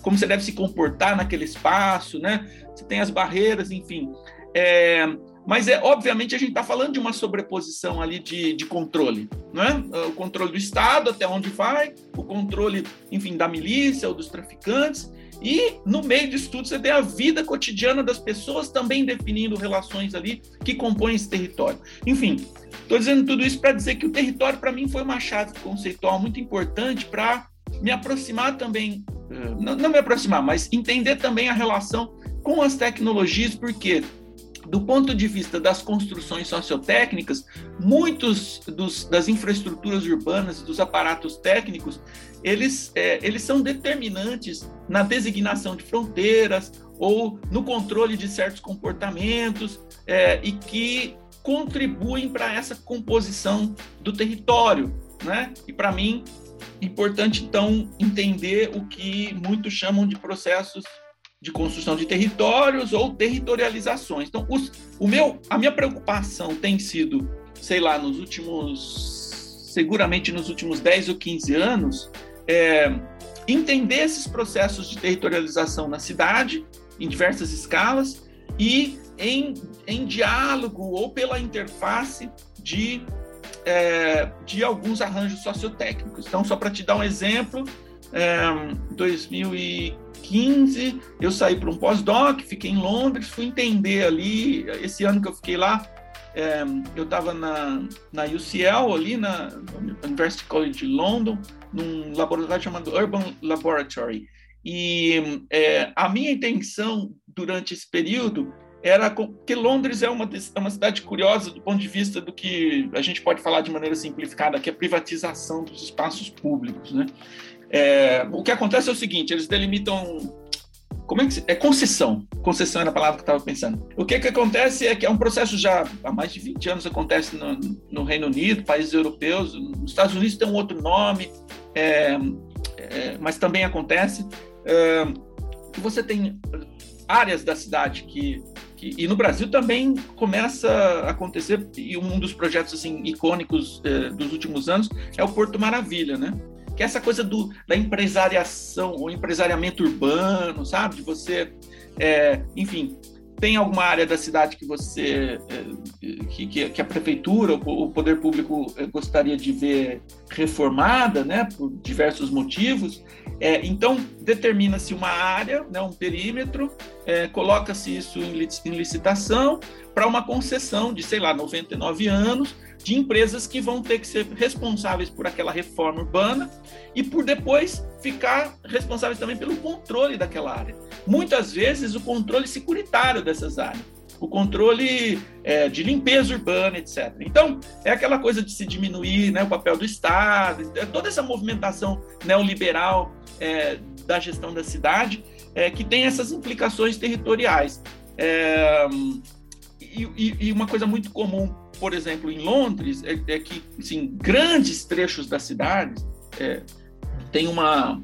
como você deve se comportar naquele espaço, né? Você tem as barreiras, enfim. É, mas é obviamente a gente está falando de uma sobreposição ali de, de controle, não é? O controle do Estado até onde vai, o controle, enfim, da milícia ou dos traficantes e no meio disso tudo você tem a vida cotidiana das pessoas também definindo relações ali que compõem esse território. Enfim, estou dizendo tudo isso para dizer que o território para mim foi uma chave conceitual muito importante para me aproximar também, eh, não, não me aproximar, mas entender também a relação com as tecnologias, porque do ponto de vista das construções sociotécnicas, muitos dos, das infraestruturas urbanas, dos aparatos técnicos, eles, é, eles são determinantes na designação de fronteiras ou no controle de certos comportamentos é, e que contribuem para essa composição do território. Né? E para mim, importante então entender o que muitos chamam de processos de construção de territórios ou territorializações. Então, os, o meu, a minha preocupação tem sido, sei lá, nos últimos, seguramente nos últimos 10 ou 15 anos, é, entender esses processos de territorialização na cidade, em diversas escalas, e em, em diálogo ou pela interface de, é, de alguns arranjos sociotécnicos. Então, só para te dar um exemplo, é, 2015 eu saí para um pós-doc, fiquei em Londres, fui entender ali, esse ano que eu fiquei lá, é, eu estava na, na UCL, ali na University College de London, num laboratório chamado Urban Laboratory. E é, a minha intenção durante esse período era que Londres é uma, é uma cidade curiosa do ponto de vista do que a gente pode falar de maneira simplificada, que é a privatização dos espaços públicos. Né? É, o que acontece é o seguinte: eles delimitam. Como é que é concessão? Concessão era a palavra que eu estava pensando. O que, que acontece é que é um processo já há mais de 20 anos acontece no, no Reino Unido, países europeus, nos Estados Unidos tem um outro nome, é, é, mas também acontece é, você tem áreas da cidade que, que, e no Brasil também começa a acontecer e um dos projetos assim icônicos é, dos últimos anos é o Porto Maravilha, né? Que é essa coisa do, da empresariação, o empresariamento urbano, sabe? De você, é, enfim, tem alguma área da cidade que você, é, que, que a prefeitura, o poder público é, gostaria de ver reformada, né, por diversos motivos. É, então, determina-se uma área, né, um perímetro, é, coloca-se isso em licitação para uma concessão de, sei lá, 99 anos, de empresas que vão ter que ser responsáveis por aquela reforma urbana e por depois ficar responsáveis também pelo controle daquela área. Muitas vezes o controle securitário dessas áreas, o controle é, de limpeza urbana, etc. Então, é aquela coisa de se diminuir né, o papel do Estado, é toda essa movimentação neoliberal é, da gestão da cidade é, que tem essas implicações territoriais. E, e, uma coisa muito comum por exemplo, em Londres, é, é que assim, grandes trechos da cidade é, tem uma,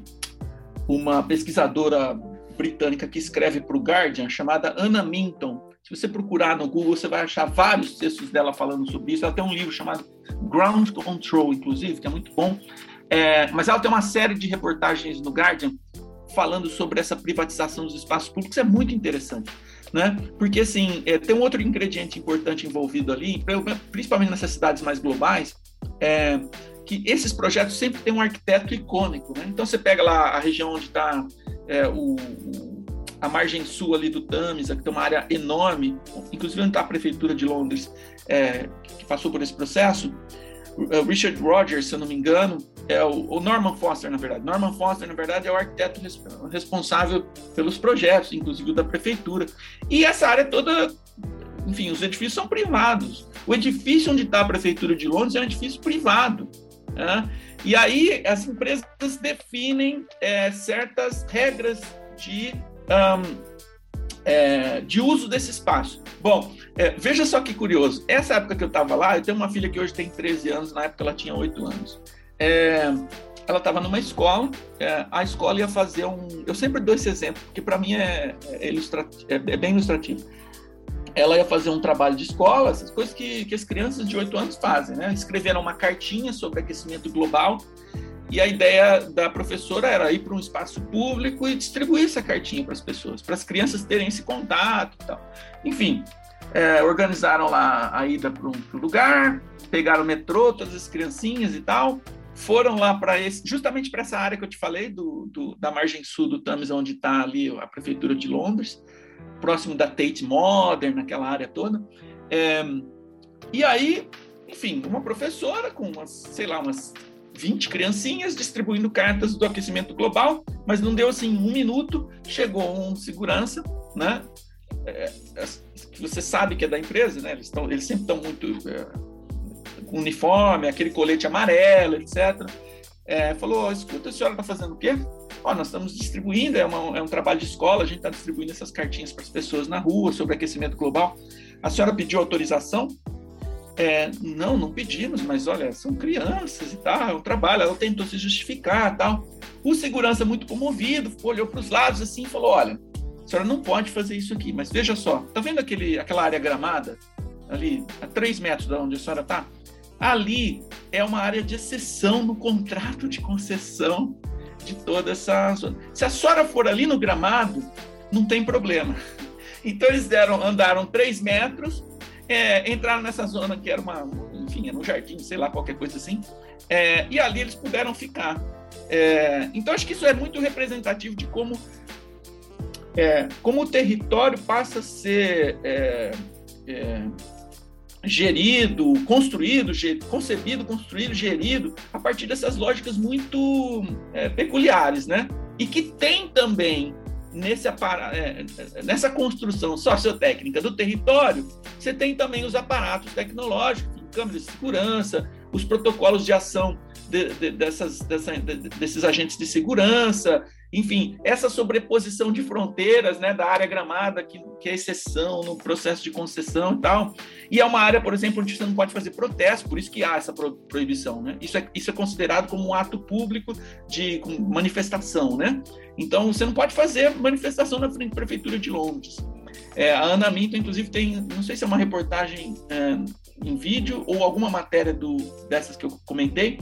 uma pesquisadora britânica que escreve para o Guardian, chamada Anna Minton. Se você procurar no Google, você vai achar vários textos dela falando sobre isso. Ela tem um livro chamado Ground Control, inclusive, que é muito bom. É, mas ela tem uma série de reportagens no Guardian falando sobre essa privatização dos espaços públicos. É muito interessante né? Porque assim é, tem um outro ingrediente importante envolvido ali, principalmente nessas cidades mais globais, é, que esses projetos sempre têm um arquiteto icônico, né? Então você pega lá a região onde está é, o, a margem sul ali do Tamisa, que tem uma área enorme, inclusive onde está a prefeitura de Londres, é, que passou por esse processo. uh, Richard Rogers, se eu não me engano, é o, o, Norman Foster, na verdade. Norman Foster, na verdade, é o arquiteto res, responsável pelos projetos, inclusive da prefeitura. E essa área toda, enfim, os edifícios são privados. O edifício onde está a prefeitura de Londres é um edifício privado. Né? E aí as empresas definem é, certas regras de um, é, de uso desse espaço. Bom, é, veja só que curioso. Essa época que eu estava lá, eu tenho uma filha que hoje tem 13 anos, na época ela tinha 8 anos. É, ela estava numa escola, é, a escola ia fazer um. Eu sempre dou esse exemplo, porque para mim é, é, é, é, bem ilustrativo. Ela ia fazer um trabalho de escola, essas coisas que, que as crianças de 8 anos fazem, né? Escreveram uma cartinha sobre aquecimento global e a ideia da professora era ir para um espaço público e distribuir essa cartinha para as pessoas, para as crianças terem esse contato e tal. Enfim, é, organizaram lá a ida para um lugar, pegaram o metrô, todas as criancinhas e tal, foram lá para justamente para essa área que eu te falei, do, do da margem sul do Thames, onde está ali a prefeitura de Londres, próximo da Tate Modern, naquela área toda. É, e aí, enfim, uma professora com umas, sei lá, umas 20 criancinhas distribuindo cartas do aquecimento global, mas não deu assim um minuto, chegou um segurança, né? É, é, você sabe que é da empresa, né? Eles, tão, eles sempre estão muito é, com uniforme, aquele colete amarelo, etc. É, falou: escuta, a senhora está fazendo o quê? Ó, nós estamos distribuindo, é, uma, é um trabalho de escola, a gente está distribuindo essas cartinhas para as pessoas na rua sobre aquecimento global. A senhora pediu autorização? É, não, não pedimos, mas olha, são crianças e tal, é um trabalho. Ela tentou se justificar tal. O segurança, muito comovido, olhou para os lados assim e falou: Olha, a senhora não pode fazer isso aqui, mas veja só, tá vendo aquele, aquela área gramada ali, a três metros de onde a senhora está? Ali é uma área de exceção no contrato de concessão de toda essa zona. Se a senhora for ali no gramado, não tem problema. Então eles deram, andaram três metros, é, entraram nessa zona que era uma, enfim, era um jardim, sei lá, qualquer coisa assim, é, e ali eles puderam ficar. É, então, acho que isso é muito representativo de como, é, como o território passa a ser é, é, gerido, construído, concebido, construído, gerido, a partir dessas lógicas muito peculiares, né? E que tem também nesse é, nessa construção sociotécnica do território, você tem também os aparatos tecnológicos, câmeras de segurança, os protocolos de ação de, de, dessas, dessa, de, desses agentes de segurança, enfim, essa sobreposição de fronteiras né, da área gramada, que, que é exceção no processo de concessão e tal. E é uma área, por exemplo, onde você não pode fazer protesto, por isso que há essa pro, proibição. Né? Isso, é, isso é considerado como um ato público de manifestação. Né? Então, você não pode fazer manifestação na frente da Prefeitura de Londres. É, a Ana Minto, inclusive, tem, não sei se é uma reportagem é, em vídeo ou alguma matéria do, dessas que eu comentei,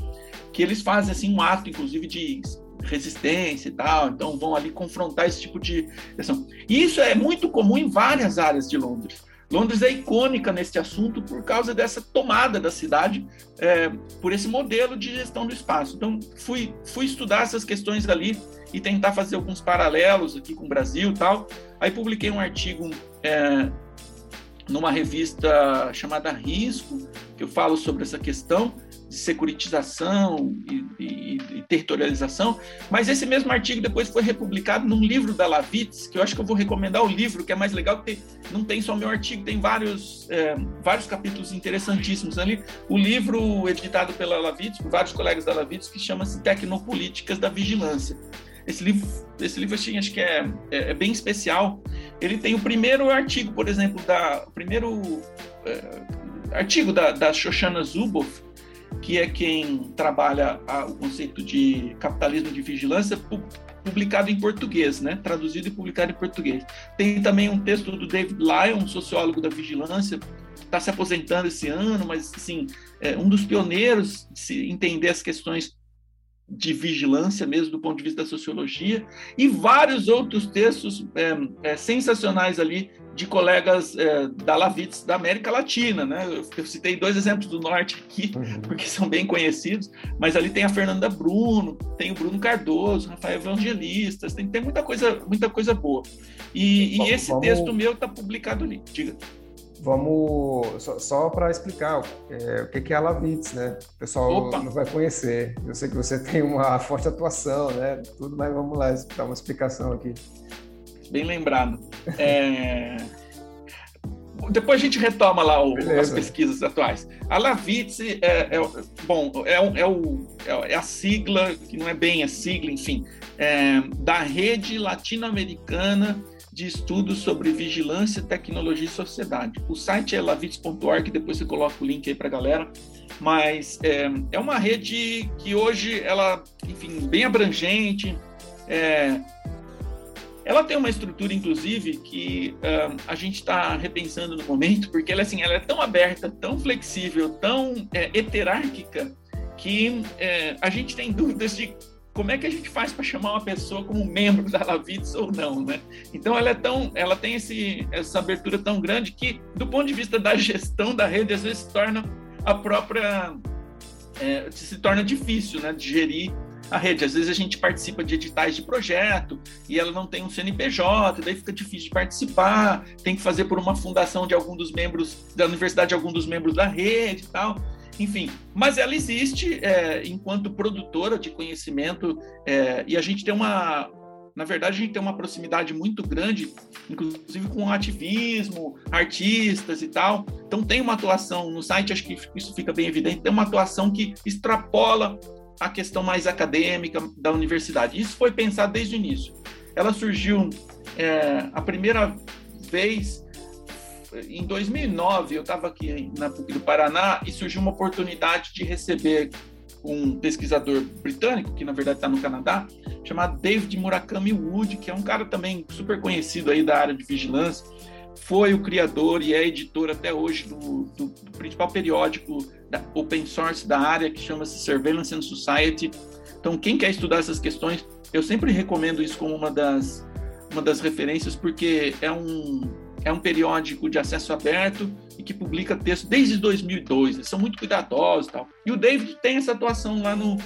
que eles fazem assim um ato, inclusive, de resistência e tal, então vão ali confrontar esse tipo de questão. E isso é muito comum em várias áreas de Londres. Londres é icônica nesse assunto por causa dessa tomada da cidade é, por esse modelo de gestão do espaço. Então, fui, fui estudar essas questões ali e tentar fazer alguns paralelos aqui com o Brasil e tal. Aí publiquei um artigo é, numa revista chamada Risco, que eu falo sobre essa questão securitização e, e, e, territorialização, mas esse mesmo artigo depois foi republicado num livro da Lavitz, que eu acho que eu vou recomendar o livro, que é mais legal, porque não tem só meu artigo, tem vários, é, vários capítulos interessantíssimos ali. O livro editado pela Lavitz, por vários colegas da Lavitz, que chama-se Tecnopolíticas da Vigilância. Esse livro, esse livro assim, acho que é, é, é, bem especial. Ele tem o primeiro artigo, por exemplo, da, o primeiro é, artigo da, da Shoshana Zuboff, que é quem trabalha a, o conceito de capitalismo de vigilância, publicado em português, né? traduzido e publicado em português. Tem também um texto do David Lyon, sociólogo da vigilância, está se aposentando esse ano, mas assim, é um dos pioneiros de se entender as questões de vigilância mesmo do ponto de vista da sociologia e vários outros textos é, é, sensacionais ali de colegas é, da Lavitz da América Latina, né? Eu, citei dois exemplos do norte aqui uhum. porque são bem conhecidos, mas ali tem a Fernanda Bruno, tem o Bruno Cardoso, Rafael Evangelistas, tem, tem muita coisa muita coisa boa. E, e esse vamos... texto meu está publicado ali. Diga vamos só, só para explicar é, o que é a Lavitz, né? O pessoal Opa. não vai conhecer. Eu sei que você tem uma forte atuação, né? Tudo, mas vamos lá dar uma explicação aqui. Bem lembrado. É... Depois a gente retoma lá o, as pesquisas atuais. A Lavitz é, é, bom, é, é, o, é, a sigla, que não é bem a sigla, enfim, é, da rede latino-americana de estudos sobre vigilância, tecnologia e sociedade. O site é lavitz.org, depois você coloca o link aí para a galera. Mas é, é, uma rede que hoje, ela, enfim, bem abrangente. É, ela tem uma estrutura, inclusive, que uh, a gente está repensando no momento, porque ela, assim, ela é tão aberta, tão flexível, tão é, heterárquica, que é, a gente tem dúvidas de como é que a gente faz para chamar uma pessoa como membro da Lavitz ou não, né? Então ela é tão, ela tem esse, essa abertura tão grande que, do ponto de vista da gestão da rede, às vezes se torna a própria é, se torna difícil, né, de gerir a rede. Às vezes a gente participa de editais de projeto e ela não tem um CNPJ, daí fica difícil de participar, tem que fazer por uma fundação de algum dos membros da universidade, de algum dos membros da rede e tal enfim, mas ela existe é, enquanto produtora de conhecimento é, e a gente tem uma, na verdade, a gente tem uma proximidade muito grande, inclusive com ativismo, artistas e tal. Então tem uma atuação no site, acho que isso fica bem evidente, tem uma atuação que extrapola a questão mais acadêmica da universidade. Isso foi pensado desde o início. Ela surgiu é, a primeira vez em 2009, eu estava aqui na PUC do Paraná e surgiu uma oportunidade de receber um pesquisador britânico, que na verdade está no Canadá, chamado David Murakami Wood, que é um cara também super conhecido aí da área de vigilância, foi o criador e é editor até hoje do, do, do principal periódico da open source da área, que chama-se Surveillance and Society. Então, quem quer estudar essas questões, eu sempre recomendo isso como uma das, uma das referências, porque é um, é um periódico de acesso aberto e que publica texto desde 2002. Eles são muito cuidadosos e tal. E o David tem essa atuação lá no,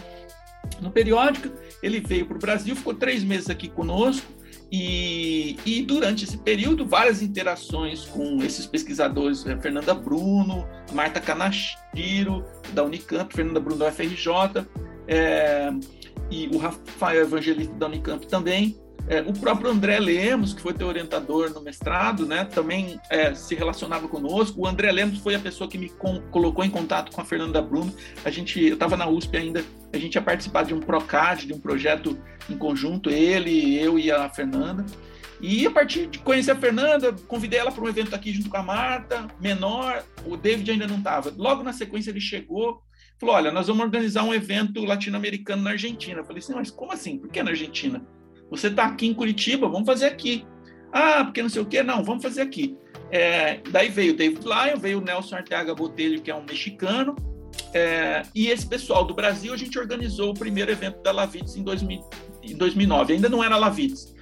no periódico. Ele veio para o Brasil, ficou três meses aqui conosco. E, e, durante esse período, várias interações com esses pesquisadores, né? Fernanda Bruno, Marta Canachiro, da Unicamp, Fernanda Bruno da UFRJ, é, e o Rafael Evangelista da Unicamp também. É, o próprio André Lemos, que foi teu orientador no mestrado, né, também é, se relacionava conosco. O André Lemos foi a pessoa que me com, colocou em contato com a Fernanda Bruno. A gente, eu estava na USP ainda, a gente ia participar de um PROCAD, de um projeto em conjunto, ele, eu e a Fernanda. E a partir de conhecer a Fernanda, convidei ela para um evento aqui junto com a Marta, menor. O David ainda não estava. Logo na sequência ele chegou, falou: Olha, nós vamos organizar um evento latino-americano na Argentina. Eu falei assim: Mas como assim? Por que na Argentina? Você está aqui em Curitiba, vamos fazer aqui. Ah, porque não sei o quê, não, vamos fazer aqui. É, daí veio o David Lyon, veio o Nelson Arteaga Botelho, que é um mexicano, é, e esse pessoal do Brasil, a gente organizou o primeiro evento da Lavitz em, 2000, em 2009. Ainda não era Lavitz.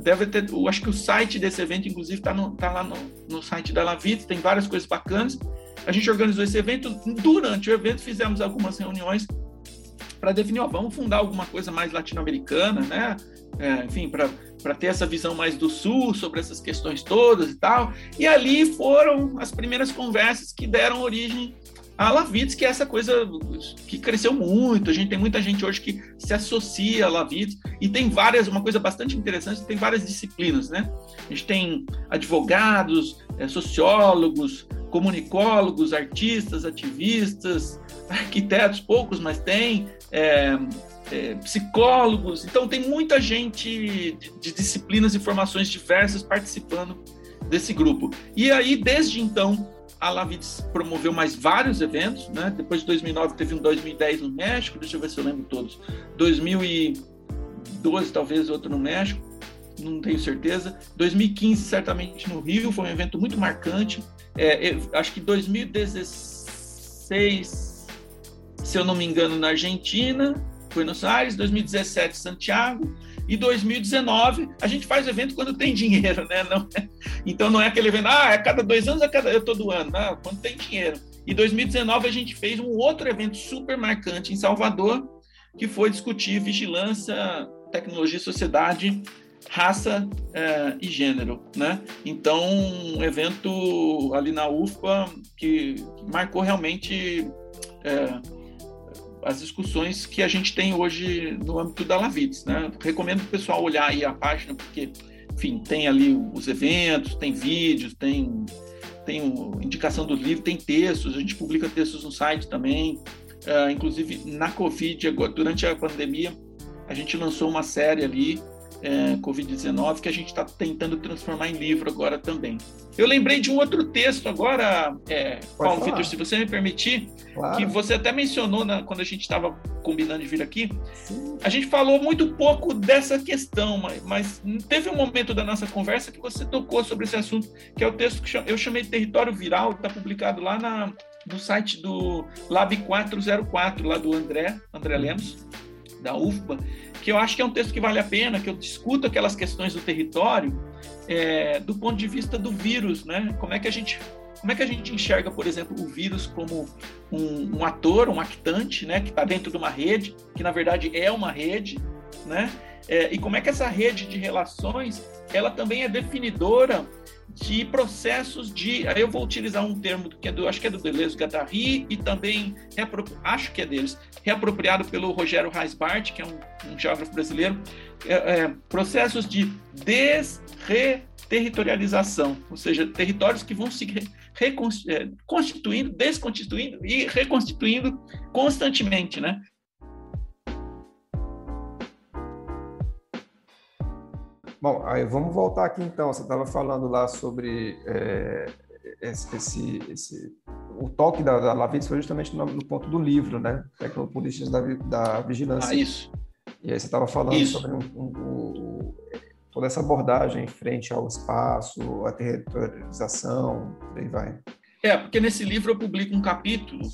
Deve ter, eu acho que o site desse evento, inclusive, está tá lá no, no, site da Lavitz, tem várias coisas bacanas. A gente organizou esse evento. Durante o evento, fizemos algumas reuniões para definir, ó, vamos fundar alguma coisa mais latino-americana, né? É, enfim, para ter essa visão mais do Sul sobre essas questões todas e tal. E ali foram as primeiras conversas que deram origem a Lavitz, que é essa coisa que cresceu muito. A gente tem muita gente hoje que se associa a Lavitz e tem várias, uma coisa bastante interessante, tem várias disciplinas, né? A gente tem advogados, é, sociólogos, comunicólogos, artistas, ativistas, arquitetos, poucos, mas tem. É, é, psicólogos. Então, tem muita gente de, disciplinas e formações diversas participando desse grupo. E aí, desde então, a Lavitz promoveu mais vários eventos, né? Depois de 2009 teve um 2010 no México, deixa eu ver se eu lembro todos. 2012 talvez outro no México, não tenho certeza. 2015 certamente no Rio, foi um evento muito marcante. É, acho que 2016, se eu não me engano, na Argentina. Buenos Aires, 2017 Santiago e 2019 a gente faz evento quando tem dinheiro, né? Não é, então não é aquele evento, ah, é cada dois anos, é cada é todo ano, não, quando tem dinheiro. E 2019 a gente fez um outro evento super marcante em Salvador, que foi discutir vigilância, tecnologia sociedade raça é, e gênero, né? Então, um evento ali na UFPA que, marcou realmente é, as discussões que a gente tem hoje no âmbito da Lavites, né? Recomendo o pessoal olhar aí a página, porque, enfim, tem ali os eventos, tem vídeos, tem, tem indicação dos livros, tem textos, a gente publica textos no site também, uh, inclusive na Covid, durante a pandemia, a gente lançou uma série ali é, Covid-19 que a gente está tentando transformar em livro agora também. Eu lembrei de um outro texto agora, é, Paulo Vitor, se você me permitir, claro. que você até mencionou na, quando a gente estava combinando de vir aqui. Sim. A gente falou muito pouco dessa questão, mas, mas, teve um momento da nossa conversa que você tocou sobre esse assunto, que é o texto que eu chamei de Território Viral, está publicado lá na, no site do Lab 404, lá do André, André Lemos, da UFBA, que eu acho que é um texto que vale a pena, que eu discuto aquelas questões do território é, do ponto de vista do vírus, né? Como é que a gente como é que a gente enxerga, por exemplo, o vírus como um, um ator, um actante, né, que está dentro de uma rede, que na verdade é uma rede, né? É, e como é que essa rede de relações ela também é definidora de processos de. Aí eu vou utilizar um termo que é do, acho que é do Deleuze Guattari e também acho que é deles, reapropriado pelo Rogério Reisbart, que é um, um geógrafo brasileiro, é, é, processos de desreterritorialização, ou seja, territórios que vão se reconstituindo, é, desconstituindo e reconstituindo constantemente, né? Bom, aí vamos voltar aqui então. Você estava falando lá sobre é, esse, esse, o toque da, da Lavitz foi justamente no, no, ponto do livro, né? Tecnopolitistas da, da Vigilância. Ah, isso. E aí você estava falando isso. sobre um, um, um, toda essa abordagem frente ao espaço, a territorialização, aí vai. É, porque nesse livro eu publico um capítulo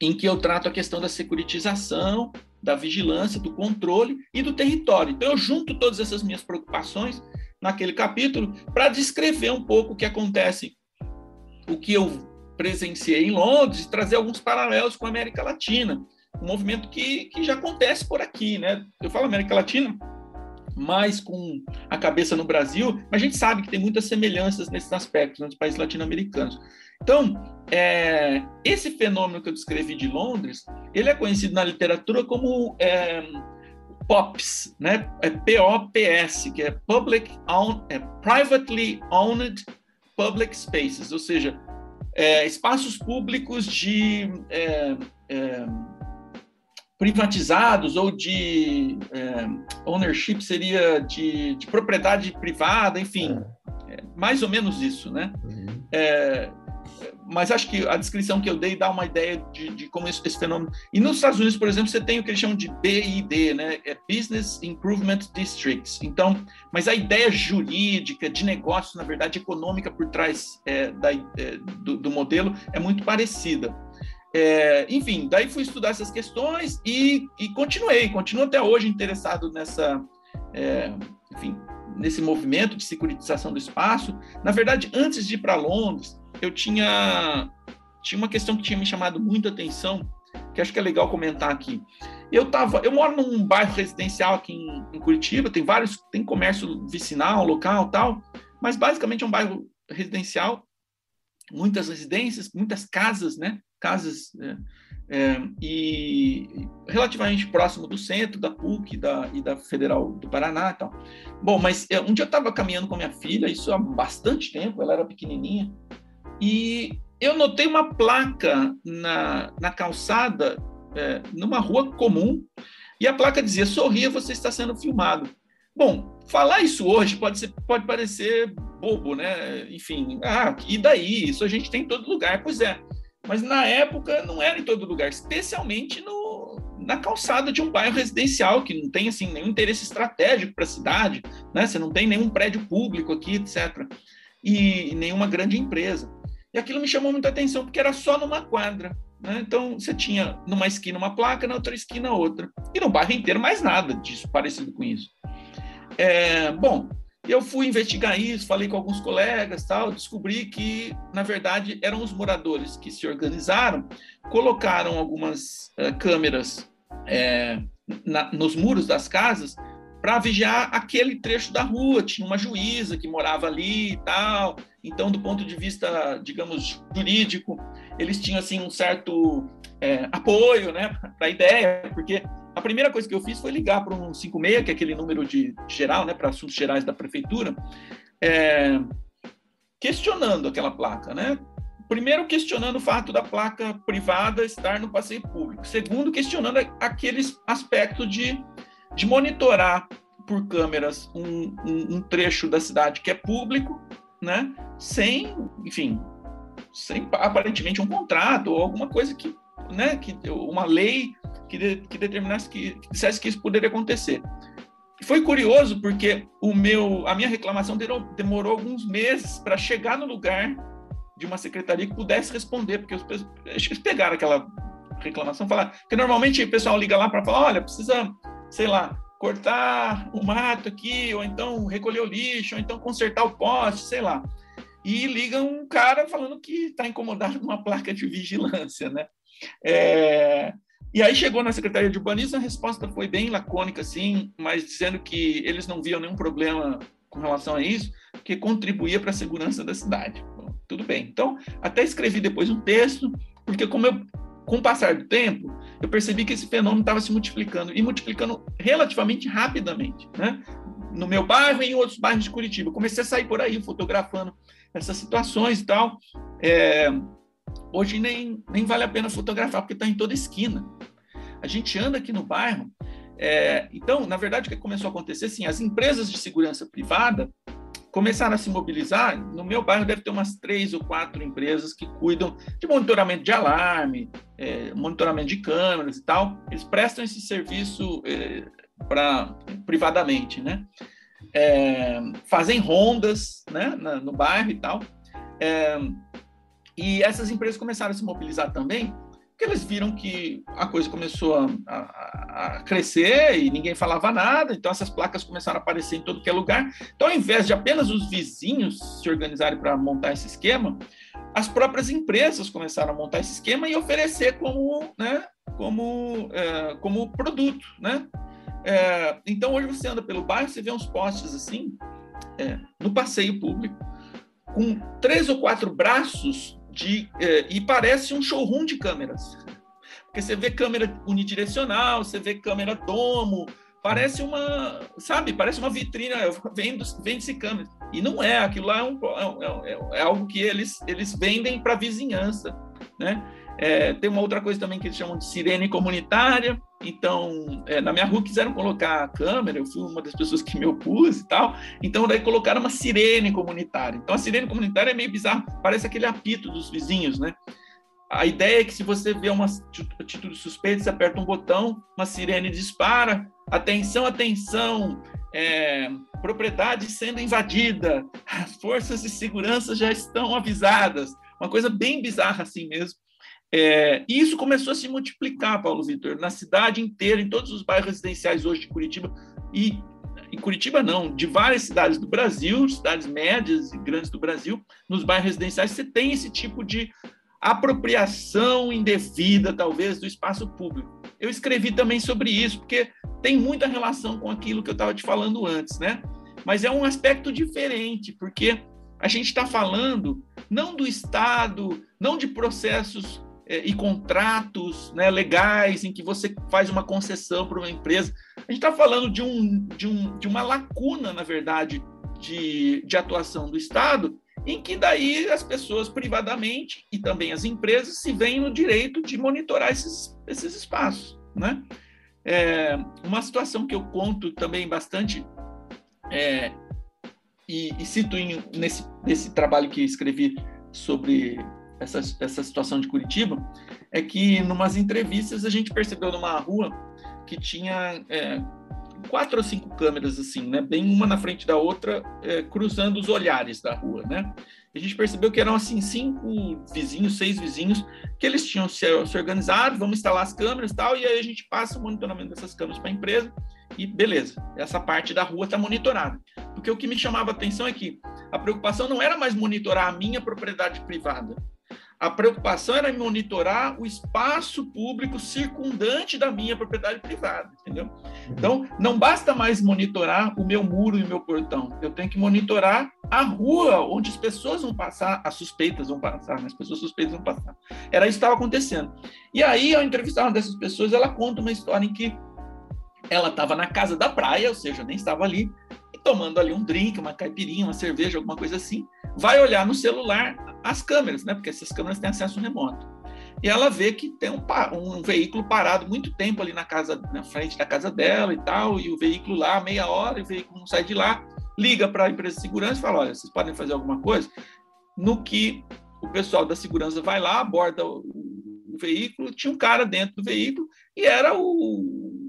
em que eu trato a questão da securitização da vigilância, do controle e do território. Então, eu junto todas essas minhas preocupações naquele capítulo para descrever um pouco o que acontece, o que eu presenciei em Londres e trazer alguns paralelos com a América Latina, um movimento que, que já acontece por aqui, né? Eu falo América Latina, mais com a cabeça no Brasil, mas a gente sabe que tem muitas semelhanças nesses aspectos nos países latino-americanos. Então, é, esse fenômeno que eu descrevi de Londres, ele é conhecido na literatura como é, POPs, né? É P-O-P-S, que é Public Own, é Privately Owned Public Spaces, ou seja, é, espaços públicos de é, é, privatizados ou de é, ownership seria de, de, propriedade privada, enfim, é. mais ou menos isso, né? Uhum mas acho que a descrição que eu dei dá uma ideia de, de como esse, esse, fenômeno. E nos Estados Unidos, por exemplo, você tem o que eles chamam de BID, né? É Business Improvement Districts. Então, mas a ideia jurídica, de negócio, na verdade, econômica por trás é, da, é, do, do, modelo é muito parecida. É, enfim, daí fui estudar essas questões e, e continuei, continuo até hoje interessado nessa, é, enfim, nesse movimento de securitização do espaço. Na verdade, antes de ir para Londres, eu tinha, tinha uma questão que tinha me chamado muita atenção, que acho que é legal comentar aqui. Eu tava, eu moro num bairro residencial aqui em, em Curitiba, tem vários, tem comércio vicinal, local, tal, mas basicamente é um bairro residencial, muitas residências, muitas casas, né? Casas é, é, e relativamente próximo do centro, da PUC da, e da Federal do Paraná e tal. Bom, mas é, um dia eu estava caminhando com minha filha, isso há bastante tempo, ela era pequenininha, e eu notei uma placa na, na calçada, é, numa rua comum, e a placa dizia: Sorria, você está sendo filmado. Bom, falar isso hoje pode, ser, pode parecer bobo, né? Enfim, ah, e daí? Isso a gente tem em todo lugar. Pois é, mas na época não era em todo lugar, especialmente no, na calçada de um bairro residencial, que não tem assim, nenhum interesse estratégico para a cidade, né? você não tem nenhum prédio público aqui, etc. E, e nenhuma grande empresa. E aquilo me chamou muita atenção, porque era só numa quadra. Né? Então, você tinha numa esquina uma placa, na outra esquina outra. E no bairro inteiro mais nada disso, parecido com isso. É, bom, eu fui investigar isso, falei com alguns colegas, tal, descobri que, na verdade, eram os moradores que se organizaram, colocaram algumas uh, câmeras é, na, nos muros das casas para vigiar aquele trecho da rua. Tinha uma juíza que morava ali e tal. Então, do ponto de vista, digamos, jurídico, eles tinham assim um certo é, apoio, né, para a ideia, porque a primeira coisa que eu fiz foi ligar para um 56, que é aquele número de geral, né, para assuntos gerais da prefeitura, é, questionando aquela placa, né? Primeiro, questionando o fato da placa privada estar no passeio público. Segundo, questionando aqueles aspectos de, de monitorar por câmeras um, um, um trecho da cidade que é público, né? Sem, enfim, sem aparentemente um contrato ou alguma coisa que, né? Que uma lei que, de, que determinasse que, que dissesse que isso poderia acontecer. Foi curioso porque o meu, a minha reclamação demorou, alguns meses para chegar no lugar de uma secretaria que pudesse responder, porque eles pegaram aquela reclamação falaram que normalmente o pessoal liga lá para falar, olha, precisa, sei lá, cortar o mato aqui, ou então recolher o lixo, ou então consertar o poste, sei lá. E liga um cara falando que está incomodado com uma placa de vigilância, né? É, e aí chegou na Secretaria de Urbanismo, a resposta foi bem lacônica, assim, mas dizendo que eles não viam nenhum problema com relação a isso, que contribuía para a segurança da cidade. Bom, tudo bem. Então, até escrevi depois um texto, porque como eu, com o passar do tempo, eu percebi que esse fenômeno estava se multiplicando, e multiplicando relativamente rapidamente, né? No meu bairro e em outros bairros de Curitiba. Eu comecei a sair por aí fotografando essas situações e tal. É, Hoje nem, nem vale a pena fotografar, porque está em toda esquina. A gente anda aqui no bairro. É, então, na verdade, o que começou a acontecer, assim, as empresas de segurança privada começaram a se mobilizar. No meu bairro deve ter umas três ou quatro empresas que cuidam de monitoramento de alarme, é, monitoramento de câmeras e tal. Eles prestam esse serviço é, para privadamente, né? É, fazem rondas, né, na, no bairro e tal. É, e essas empresas começaram a se mobilizar também, porque eles viram que a coisa começou a, a, a, crescer e ninguém falava nada, então essas placas começaram a aparecer em todo que é lugar. Então, ao invés de apenas os vizinhos se organizarem para montar esse esquema, as próprias empresas começaram a montar esse esquema e oferecer como, né, como, é, como produto, né? É, então, hoje você anda pelo bairro, você vê uns postes assim, é, no passeio público, com três ou quatro braços de, é, e parece um showroom de câmeras. Porque você vê câmera unidirecional, você vê câmera domo, parece uma, sabe, parece uma vitrine, vende-se vende câmera. E não é, aquilo lá é, um, é, é, é algo que eles, eles vendem para a vizinhança, né? É, tem uma outra coisa também que eles chamam de sirene comunitária. Então, é, na minha rua quiseram colocar a câmera, eu fui uma das pessoas que me opus e tal. Então, daí colocaram uma sirene comunitária. Então, a sirene comunitária é meio bizarra, parece aquele apito dos vizinhos, né? A ideia é que se você vê uma atitude suspeita, você aperta um botão, uma sirene dispara, atenção, atenção, é, propriedade sendo invadida, as forças de segurança já estão avisadas. Uma coisa bem bizarra assim mesmo. É, e isso começou a se multiplicar, Paulo Vitor, na cidade inteira, em todos os bairros residenciais hoje de Curitiba. E em Curitiba, não, de várias cidades do Brasil, cidades médias e grandes do Brasil, nos bairros residenciais, você tem esse tipo de apropriação indevida, talvez, do espaço público. Eu escrevi também sobre isso, porque tem muita relação com aquilo que eu estava te falando antes, né? Mas é um aspecto diferente, porque a gente está falando não do Estado, não de processos e contratos né, legais em que você faz uma concessão para uma empresa. A gente está falando de, um, de, um, de uma lacuna, na verdade, de, de atuação do Estado, em que daí as pessoas privadamente e também as empresas se veem no direito de monitorar esses, esses espaços. Né? É, uma situação que eu conto também bastante é, e, e, cito em, nesse, nesse trabalho que escrevi sobre essa, essa situação de Curitiba, é que numas entrevistas a gente percebeu numa rua que tinha é, quatro ou cinco câmeras assim, né, bem uma na frente da outra, é, cruzando os olhares da rua, né? A gente percebeu que eram assim cinco vizinhos, seis vizinhos, que eeles tinham se, se organizado, vamos instalar as câmeras tal, e aí a gente passa o monitoramento dessas câmeras para a empresa e beleza, essa parte da rua está monitorada. Porque o que me chamava a atenção é que a preocupação não era mais monitorar a minha propriedade privada, A preocupação era monitorar o espaço público circundante da minha propriedade privada, entendeu? Então, não basta mais monitorar o meu muro e o meu portão. Eu tenho que monitorar a rua onde as pessoas vão passar, as suspeitas vão passar, né? as pessoas suspeitas vão passar. Era isso que estava acontecendo. E aí, ao entrevistar uma dessas pessoas, ela conta uma história em que ela estava na casa da praia, ou seja, nem estava ali, tomando ali um drink, uma caipirinha, uma cerveja, alguma coisa assim, vai olhar no celular as câmeras, né? Porque essas câmeras têm acesso remoto. E ela vê que tem um, um veículo parado muito tempo ali na casa, na frente da casa dela e tal, e o veículo lá, meia hora, e o veículo não sai de lá, liga para a empresa de segurança e fala: olha, vocês podem fazer alguma coisa? No que o pessoal da segurança vai lá, aborda o, o veículo, tinha um cara dentro do veículo e era o,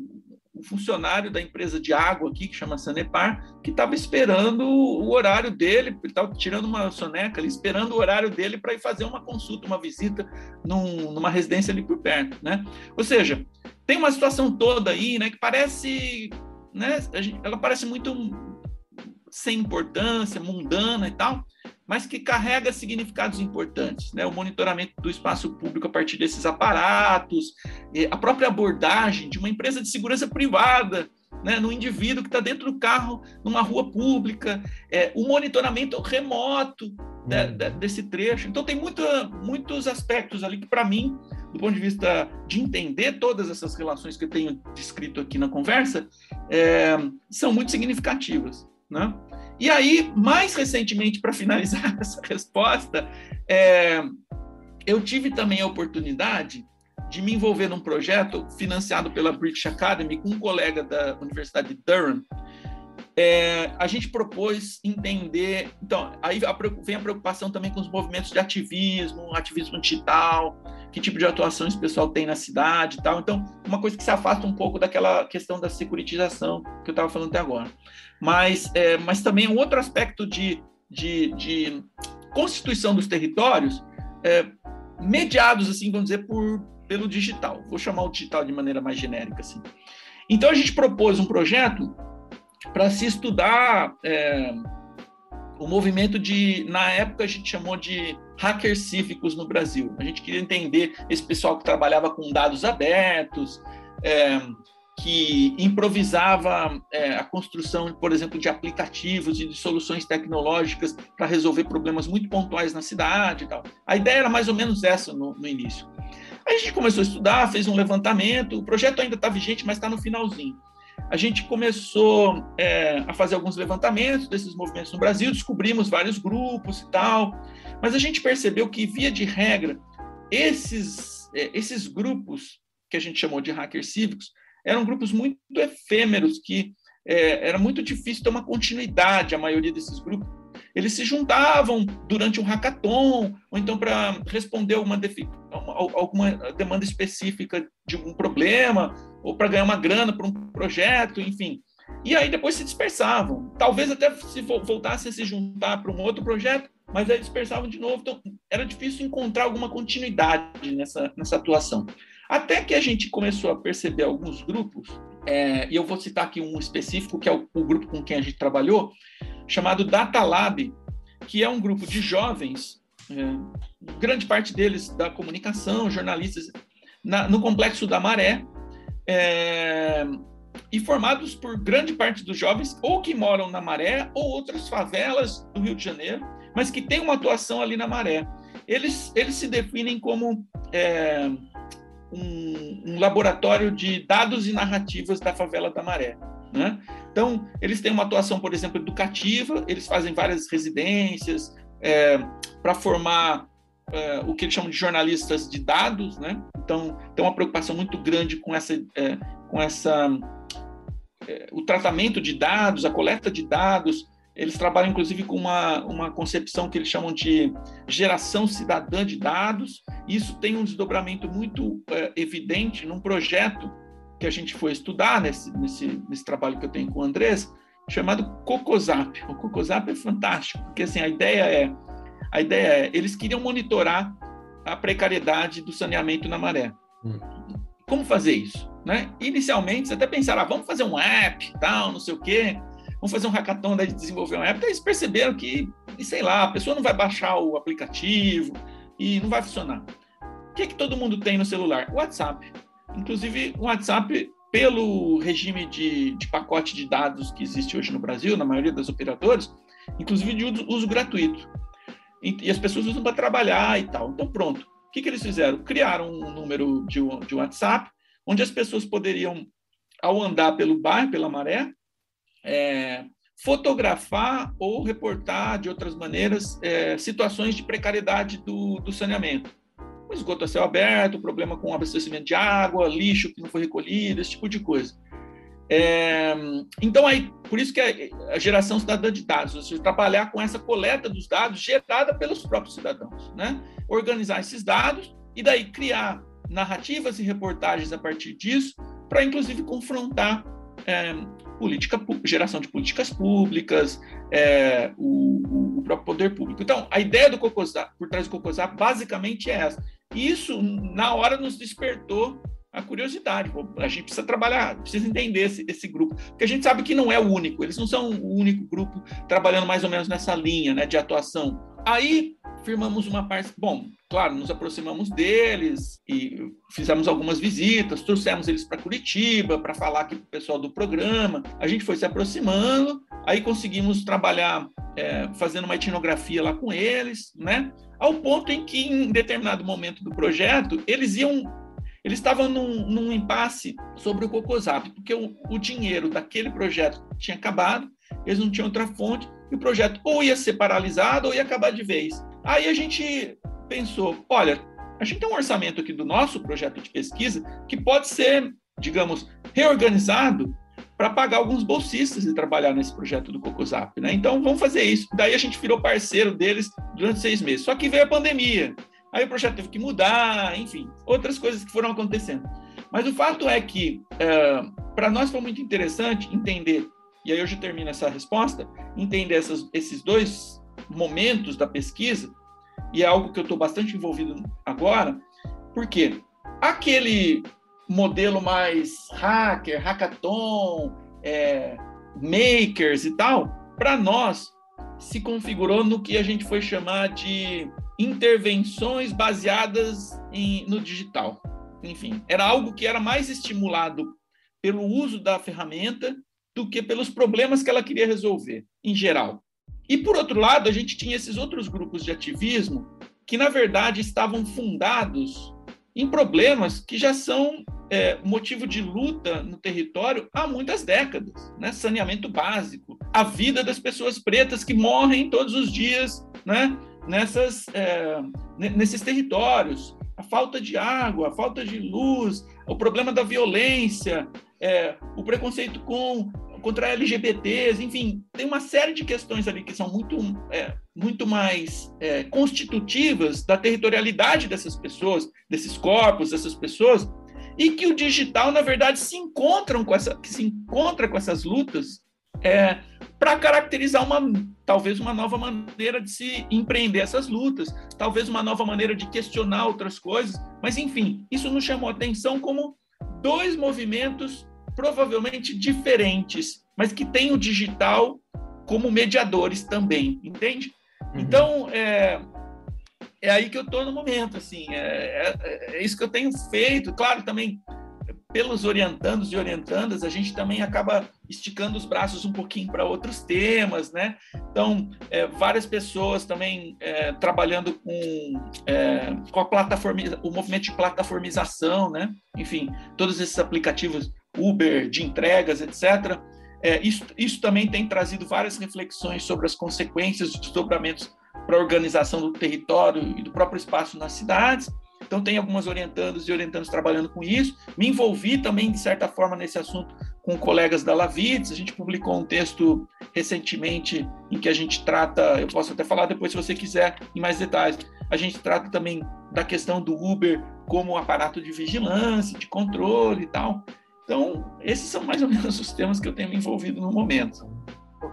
um funcionário da empresa de água aqui, que chama Sanepar, que estava esperando o horário dele, estava tirando uma soneca ali, esperando o horário dele para ir fazer uma consulta, uma visita num, numa residência ali por perto, né? Ou seja, tem uma situação toda aí, né, que parece, né, gente, ela parece muito sem importância, mundana e tal, mas que carrega significados importantes, né? O monitoramento do espaço público a partir desses aparatos, a própria abordagem de uma empresa de segurança privada, né, no indivíduo que está dentro do carro, numa rua pública, é, o monitoramento remoto de, uhum. desse trecho. Então, tem muita, muitos aspectos ali que, para mim, do ponto de vista de entender todas essas relações que eu tenho descrito aqui na conversa, é, são muito significativas. Né? E aí, mais recentemente, para finalizar essa resposta, é, eu tive também a oportunidade de me envolver num projeto financiado pela British Academy com um colega da Universidade de Durham. É, a gente propôs entender. Então, aí vem a preocupação também com os movimentos de ativismo, ativismo digital, que tipo de atuação esse pessoal tem na cidade e tal. Então, uma coisa que se afasta um pouco daquela questão da securitização que eu estava falando até agora. Mas, é, mas também um outro aspecto de, de, de constituição dos territórios, é, mediados, assim, vamos dizer, por, pelo digital. Vou chamar o digital de maneira mais genérica, assim. Então, a gente propôs um projeto para se estudar é, o movimento de, na época a gente chamou de hackers cívicos no Brasil. A gente queria entender esse pessoal que trabalhava com dados abertos, é, que improvisava é, a construção, por exemplo, de aplicativos e de soluções tecnológicas para resolver problemas muito pontuais na cidade e tal. A ideia era mais ou menos essa no, no início. Aí a gente começou a estudar, fez um levantamento, o projeto ainda está vigente, mas está no finalzinho a gente começou é, a fazer alguns levantamentos desses movimentos no Brasil, descobrimos vários grupos e tal, mas a gente percebeu que, via de regra, esses, é, esses grupos que a gente chamou de hackers cívicos eram grupos muito efêmeros, que é, era muito difícil ter uma continuidade, a maioria desses grupos. Eles se juntavam durante um hackathon, ou então para responder uma, alguma demanda específica de um problema, ou para ganhar uma grana para um projeto, enfim. E aí depois se dispersavam. Talvez até se voltassem a se juntar para um outro projeto, mas aí dispersavam de novo. Então era difícil encontrar alguma continuidade nessa, nessa atuação. Até que a gente começou a perceber alguns grupos, é, e eu vou citar aqui um específico, que é o, o grupo com quem a gente trabalhou, chamado Data Lab, que é um grupo de jovens, é, grande parte deles da comunicação, jornalistas, na, no Complexo da Maré, é, e formados por grande parte dos jovens, ou que moram na Maré, ou outras favelas do Rio de Janeiro, mas que têm uma atuação ali na Maré. Eles, eles se definem como é, um, um, laboratório de dados e narrativas da favela da Maré. Né? Então, eles têm uma atuação, por exemplo, educativa, eles fazem várias residências é, para formar é, o que eles chamam de jornalistas de dados, né? Então, tem uma preocupação muito grande com essa, é, com essa, é, o tratamento de dados, a coleta de dados. Eles trabalham, inclusive, com uma, uma concepção que eles chamam de geração cidadã de dados. Isso tem um desdobramento muito é, evidente num projeto que a gente foi estudar nesse, nesse, nesse trabalho que eu tenho com o Andrés, chamado Cocosap. O Cocosap é fantástico, porque assim, a ideia é a ideia é, eles queriam monitorar a precariedade do saneamento na maré. Hum. Como fazer isso? Né? Inicialmente, você até pensaram, ah, vamos fazer um app, tal, não sei o quê, vamos fazer um hackathon de desenvolver um app. Daí eles perceberam que, sei lá, a pessoa não vai baixar o aplicativo, e não vai funcionar. O que, é que todo mundo tem no celular? WhatsApp. Inclusive, o WhatsApp, pelo regime de, de pacote de dados que existe hoje no Brasil, na maioria das operadoras, inclusive de uso, uso gratuito. E, e, as pessoas usam para trabalhar e tal. Então, pronto. O que, que eles fizeram? Criaram um número de, de WhatsApp, onde as pessoas poderiam, ao andar pelo bairro, pela maré, é, fotografar ou reportar de outras maneiras é, situações de precariedade do, do saneamento. O esgoto a céu aberto, problema com abastecimento de água, lixo que não foi recolhido, esse tipo de coisa. É, então, aí, por isso que a, geração cidadã de dados, ou seja, trabalhar com essa coleta dos dados gerada pelos próprios cidadãos, né? organizar esses dados e daí criar narrativas e reportagens a partir disso, para inclusive confrontar é, política, geração de políticas públicas, é, o, o, próprio poder público. Então, a ideia do Cocosap, por trás do Cocosap, basicamente é essa. Isso, na hora, nos despertou a curiosidade. A gente precisa trabalhar, precisa entender esse, esse, grupo, porque a gente sabe que não é o único, eles não são o único grupo trabalhando mais ou menos nessa linha né, de atuação. Aí firmamos uma parte. Bom, claro, nos aproximamos deles e fizemos algumas visitas, trouxemos eles para Curitiba para falar aqui com o pessoal do programa. A gente foi se aproximando, aí conseguimos trabalhar é, fazendo uma etnografia lá com eles, né? Ao ponto em que, em determinado momento do projeto, eles iam eles estavam num, num, impasse sobre o Cocosap, porque o, o, dinheiro daquele projeto tinha acabado, eles não tinham outra fonte, e o projeto ou ia ser paralisado ou ia acabar de vez. Aí a gente pensou, olha, a gente tem um orçamento aqui do nosso projeto de pesquisa que pode ser, digamos, reorganizado para pagar alguns bolsistas e trabalhar nesse projeto do Cocosap, né? Então vamos fazer isso. Daí a gente virou parceiro deles durante seis meses. Só que veio a pandemia, aí o projeto teve que mudar, enfim, outras coisas que foram acontecendo. Mas o fato é que é, para nós foi muito interessante entender, e aí hoje termino essa resposta, entender essas, esses dois momentos da pesquisa, e é algo que eu estou bastante envolvido agora, porque aquele modelo mais hacker, hackathon, é, makers e tal, para nós se configurou no que a gente foi chamar de intervenções baseadas em, no digital. Enfim, era algo que era mais estimulado pelo uso da ferramenta do que pelos problemas que ela queria resolver, em geral. E, por outro lado, a gente tinha esses outros grupos de ativismo que, na verdade, estavam fundados em problemas que já são é, motivo de luta no território há muitas décadas. Né? Saneamento básico, a vida das pessoas pretas que morrem todos os dias né? Nessas, é, nesses territórios, a falta de água, a falta de luz, o problema da violência, é, o preconceito com contra LGBTs, enfim, tem uma série de questões ali que são muito, é, muito mais é, constitutivas da territorialidade dessas pessoas, desses corpos, dessas pessoas, e que o digital, na verdade, se encontram com essa, que se encontra com essas lutas é, para caracterizar uma talvez uma nova maneira de se empreender essas lutas, talvez uma nova maneira de questionar outras coisas, mas enfim, isso nos chamou a atenção como dois movimentos provavelmente diferentes, mas que têm o digital como mediadores também, entende? Uhum. Então, é, é aí que eu estou no momento, assim, é, é, é, isso que eu tenho feito. Claro, também pelos orientandos e orientandas, a gente também acaba esticando os braços um pouquinho para outros temas, né? Então, é, várias pessoas também é, trabalhando com, é, com a plataforma, o movimento de plataformização, né? Enfim, todos esses aplicativos Uber, de entregas, etc. É, isso, isso também tem trazido várias reflexões sobre as consequências dos desdobramentos para a organização do território e do próprio espaço nas cidades. Então, tem algumas orientandas e orientandos trabalhando com isso. Me envolvi também, de certa forma, nesse assunto com colegas da Lavides. A gente publicou um texto recentemente em que a gente trata, eu posso até falar depois se você quiser em mais detalhes. A gente trata também da questão do Uber como aparato de vigilância, de controle e tal. Então, esses são mais ou menos os temas que eu tenho me envolvido no momento.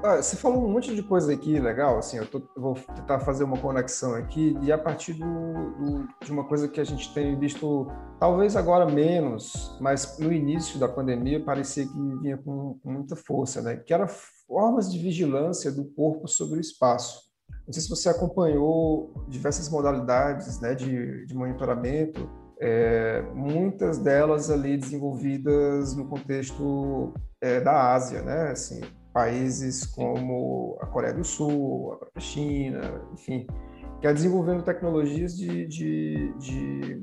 Ah, você falou um monte de coisa aqui legal, assim, eu, tô, vou tentar fazer uma conexão aqui e a partir do, do, de uma coisa que a gente tem visto, talvez agora menos, mas no início da pandemia parecia que vinha com, com muita força, né? Que era formas de vigilância do corpo sobre o espaço. Não sei se você acompanhou diversas modalidades né, de, de monitoramento, é, muitas delas ali desenvolvidas no contexto é, da Ásia, né? Assim, países como a Coreia do Sul, a China, enfim, que é desenvolvendo tecnologias de, de, de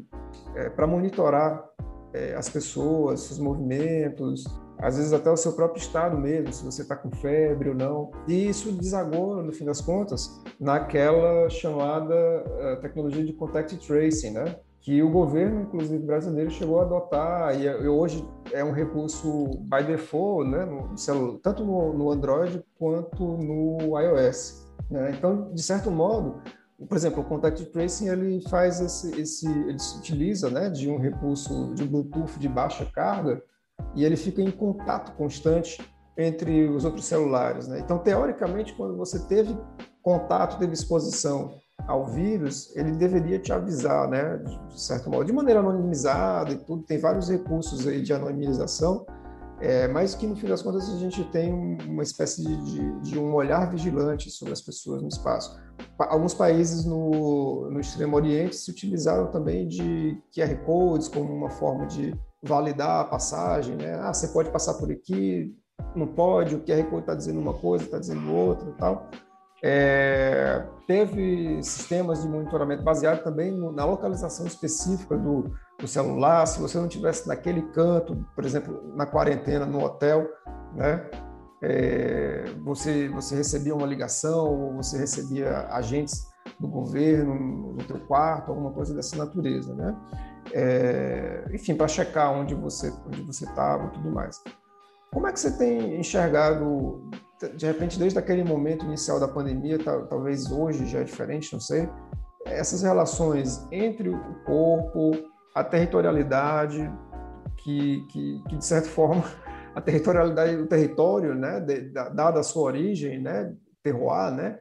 é, para monitorar é, as pessoas, seus movimentos, às vezes até o seu próprio estado mesmo, se você está com febre ou não. E isso desagou, no fim das contas, naquela chamada uh, tecnologia de contact tracing, né? Que o governo, inclusive brasileiro, chegou a adotar e, hoje é um recurso by default, né, no celular, tanto no, no Android quanto no iOS. Né? Então, de certo modo, por exemplo, o Contact Tracing ele faz esse, esse ele se utiliza, né, de um recurso de Bluetooth de baixa carga e ele fica em contato constante entre os outros celulares. Né? Então, teoricamente, quando você teve contato, teve exposição ao vírus, ele deveria te avisar, né, de certo modo, de maneira anonimizada e tudo. Tem vários recursos aí de anonimização, é, mas que no fim das contas a gente tem uma espécie de, de, de, um olhar vigilante sobre as pessoas no espaço. Alguns países no, no Extremo Oriente se utilizaram também de QR codes como uma forma de validar a passagem, né? Ah, você pode passar por aqui, não pode, o QR Code está dizendo uma coisa, está dizendo outra e tal. É, teve sistemas de monitoramento baseado também no, na localização específica do, do, celular. Se você não tivesse naquele canto, por exemplo, na quarentena, no hotel, né, é, você, você recebia uma ligação ou você recebia agentes do governo no teu quarto, alguma coisa dessa natureza, né? É, enfim, para checar onde você onde você estava tudo mais. Como é que você tem enxergado, de repente, desde aquele momento inicial da pandemia, talvez hoje já é diferente, não sei, essas relações entre o corpo, a territorialidade, que, que, que de certa forma, a territorialidade do território, né, dada a sua origem, né, terroir, né,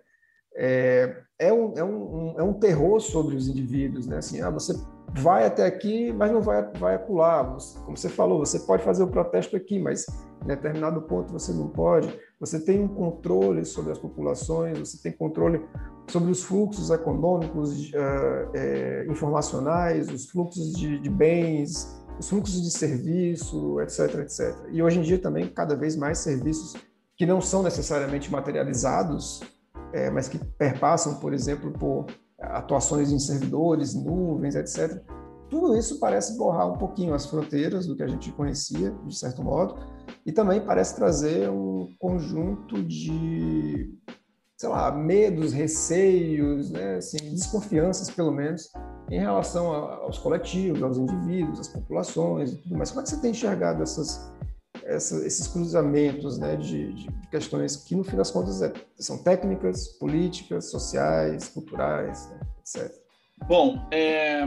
é, é, um, é, um, é um terror sobre os indivíduos, né, assim, ah, você vai até aqui, mas não vai, vai acular. Como você falou, você pode fazer o protesto aqui, mas em determinado ponto você não pode. Você tem um controle sobre as populações, você tem controle sobre os fluxos econômicos, uh, é, informacionais, os fluxos de, de, bens, os fluxos de serviço, etc, etc. E hoje em dia também cada vez mais serviços que não são necessariamente materializados, é, mas que perpassam, por exemplo, por atuações em servidores, nuvens, etc. Tudo isso parece borrar um pouquinho as fronteiras do que a gente conhecia, de certo modo, e também parece trazer um conjunto de, sei lá, medos, receios, né, assim, desconfianças, pelo menos, em relação aos coletivos, aos indivíduos, às populações e tudo mais. Como é que você tem enxergado essas, essa, esses cruzamentos né, de, de, questões que, no fim das contas, é, são técnicas, políticas, sociais, culturais, né, etc. Bom, é,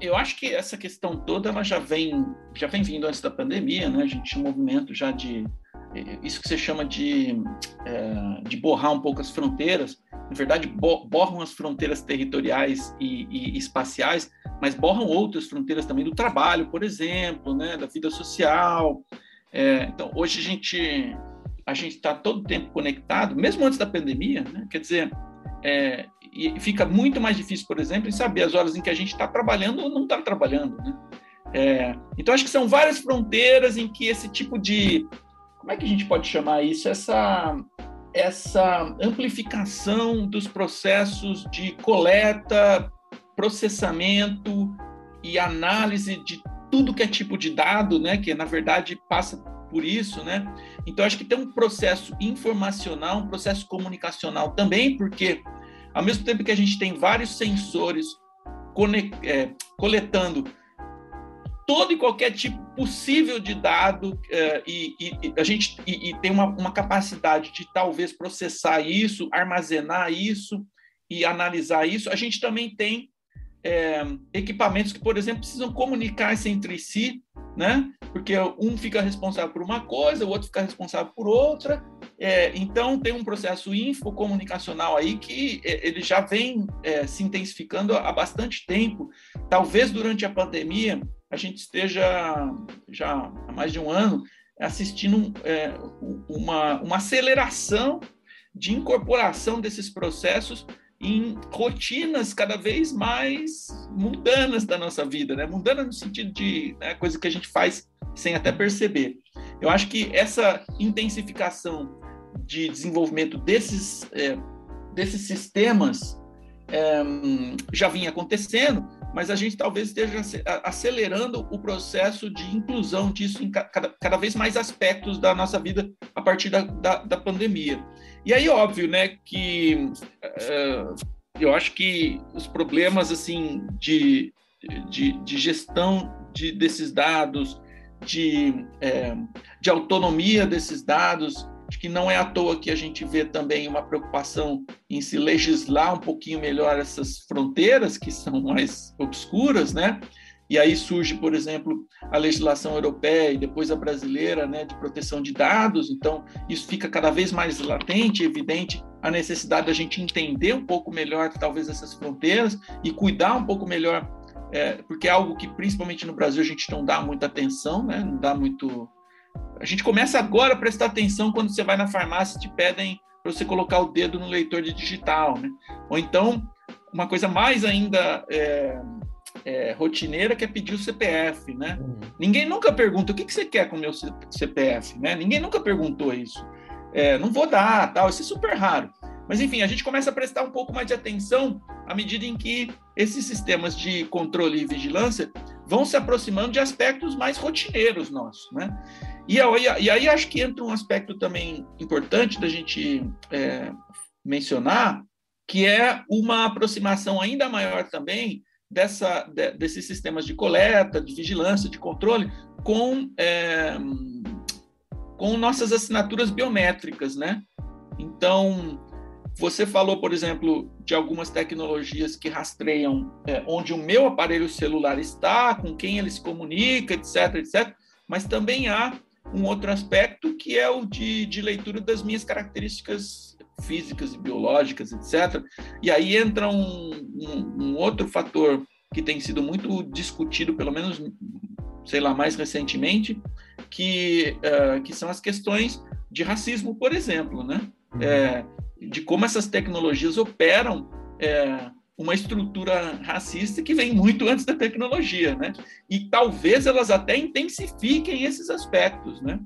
eu acho que essa questão toda ela já vem já vem vindo antes da pandemia, né? A gente tinha um movimento já de isso que você chama de, é, de borrar um pouco as fronteiras. Na verdade, borram as fronteiras territoriais e, e, espaciais, mas borram outras fronteiras também do trabalho, por exemplo, né? Da vida social. É, então, hoje a gente a gente está todo tempo conectado, mesmo antes da pandemia, né? quer dizer, é, e fica muito mais difícil, por exemplo, em saber as horas em que a gente está trabalhando ou não está trabalhando. Né? É, então, acho que são várias fronteiras em que esse tipo de. Como é que a gente pode chamar isso? Essa, essa amplificação dos processos de coleta, processamento e análise de tudo que é tipo de dado, né, que na verdade passa por isso, né? Então acho que tem um processo informacional, um processo comunicacional também, porque ao mesmo tempo que a gente tem vários sensores é, coletando todo e qualquer tipo possível de dado é, e, e, a gente e, e tem uma, uma, capacidade de talvez processar isso, armazenar isso e analisar isso, a gente também tem é, equipamentos que, por exemplo, precisam comunicar-se entre si, né? Porque um fica responsável por uma coisa, o outro fica responsável por outra. É, então, tem um processo infocomunicacional aí que é, ele já vem é, se intensificando há bastante tempo. Talvez durante a pandemia a gente esteja já há mais de um ano assistindo é, uma, uma aceleração de incorporação desses processos em rotinas cada vez mais mundanas da nossa vida, né? Mundana no sentido de né, coisa que a gente faz sem até perceber. Eu acho que essa intensificação de desenvolvimento desses, é, desses sistemas é, já vinha acontecendo, mas a gente talvez esteja acelerando o processo de inclusão disso em cada, cada vez mais aspectos da nossa vida a partir da, da, da pandemia. E aí, óbvio, né, que uh, eu acho que os problemas assim de, de, de gestão de, desses dados, de, é, de autonomia desses dados, de que não é à toa que a gente vê também uma preocupação em se legislar um pouquinho melhor essas fronteiras que são mais obscuras, né? E aí surge, por exemplo, a legislação europeia e depois a brasileira, né, de proteção de dados. Então, isso fica cada vez mais latente, evidente a necessidade da gente entender um pouco melhor, talvez, essas fronteiras e cuidar um pouco melhor, é, porque é algo que, principalmente no Brasil, a gente não dá muita atenção, né, não dá muito. A gente começa agora a prestar atenção quando você vai na farmácia e te pedem para você colocar o dedo no leitor de digital, né? Ou então, uma coisa mais ainda. É é, rotineira que é pedir o CPF, né? Uhum. Ninguém nunca pergunta o que, que você quer com o meu CPF, né? Ninguém nunca perguntou isso. É, não vou dar, tal, isso é super raro. Mas enfim, a gente começa a prestar um pouco mais de atenção à medida em que esses sistemas de controle e vigilância vão se aproximando de aspectos mais rotineiros nossos, né? E e aí acho que entra um aspecto também importante da gente é, mencionar, que é uma aproximação ainda maior também dessa, de, desses sistemas de coleta, de vigilância, de controle, com, é, com nossas assinaturas biométricas, né? Então, você falou, por exemplo, de algumas tecnologias que rastreiam é, onde o meu aparelho celular está, com quem ele se comunica, etc, etc. Mas também há um outro aspecto que é o de, de leitura das minhas características físicas e biológicas, etc. E aí entra um, um, um outro fator que tem sido muito discutido, pelo menos, sei lá, mais recentemente, que, uh, que são as questões de racismo, por exemplo, né? Uhum. É, de como essas tecnologias operam é, uma estrutura racista que vem muito antes da tecnologia, né? E talvez elas até intensifiquem esses aspectos, né?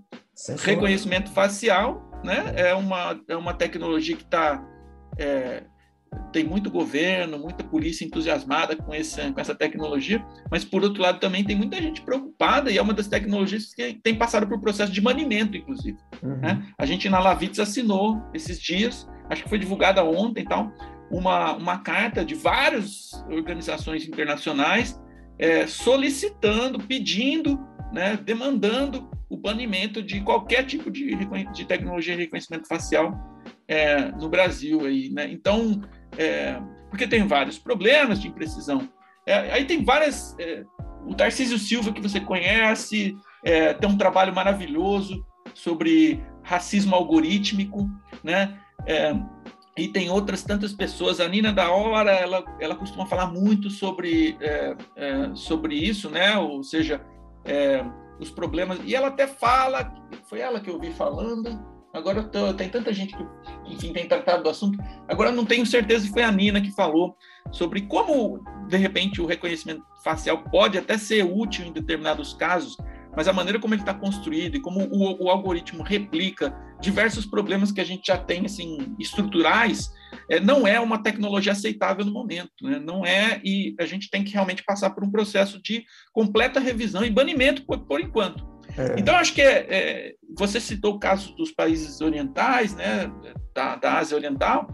Reconhecimento facial né? É uma, é uma tecnologia que está é, tem muito governo, muita polícia entusiasmada com, esse, com essa tecnologia, mas por outro lado também tem muita gente preocupada e é uma das tecnologias que tem passado por processo de banimento, inclusive. Uhum. Né? A gente na Lavitz assinou esses dias, acho que foi divulgada ontem, tal, uma, uma carta de várias organizações internacionais é, solicitando, pedindo, né, demandando o banimento de qualquer tipo de, de tecnologia de reconhecimento facial é, no Brasil. Aí, né? Então, é, porque tem vários problemas de imprecisão. É, aí tem várias. É, o Tarcísio Silva, que você conhece, é, tem um trabalho maravilhoso sobre racismo algorítmico, né? É, e tem outras tantas pessoas. A Nina da Hora, ela, ela costuma falar muito sobre, sobre isso, né? Ou seja, os problemas. E ela até fala, foi ela que eu ouvi falando. Agora tô, tem tanta gente que, enfim, tem tratado do assunto. Agora não tenho certeza se foi a Nina que falou sobre como, de repente, o reconhecimento facial pode até ser útil em determinados casos, mas a maneira como ele está construído e como o, o, algoritmo replica diversos problemas que a gente já tem, assim, estruturais, é, não é uma tecnologia aceitável no momento, né? não é, e a gente tem que realmente passar por um processo de completa revisão e banimento por, por enquanto. É. Então, acho que é, é, você citou o caso dos países orientais, né, da, da Ásia Oriental,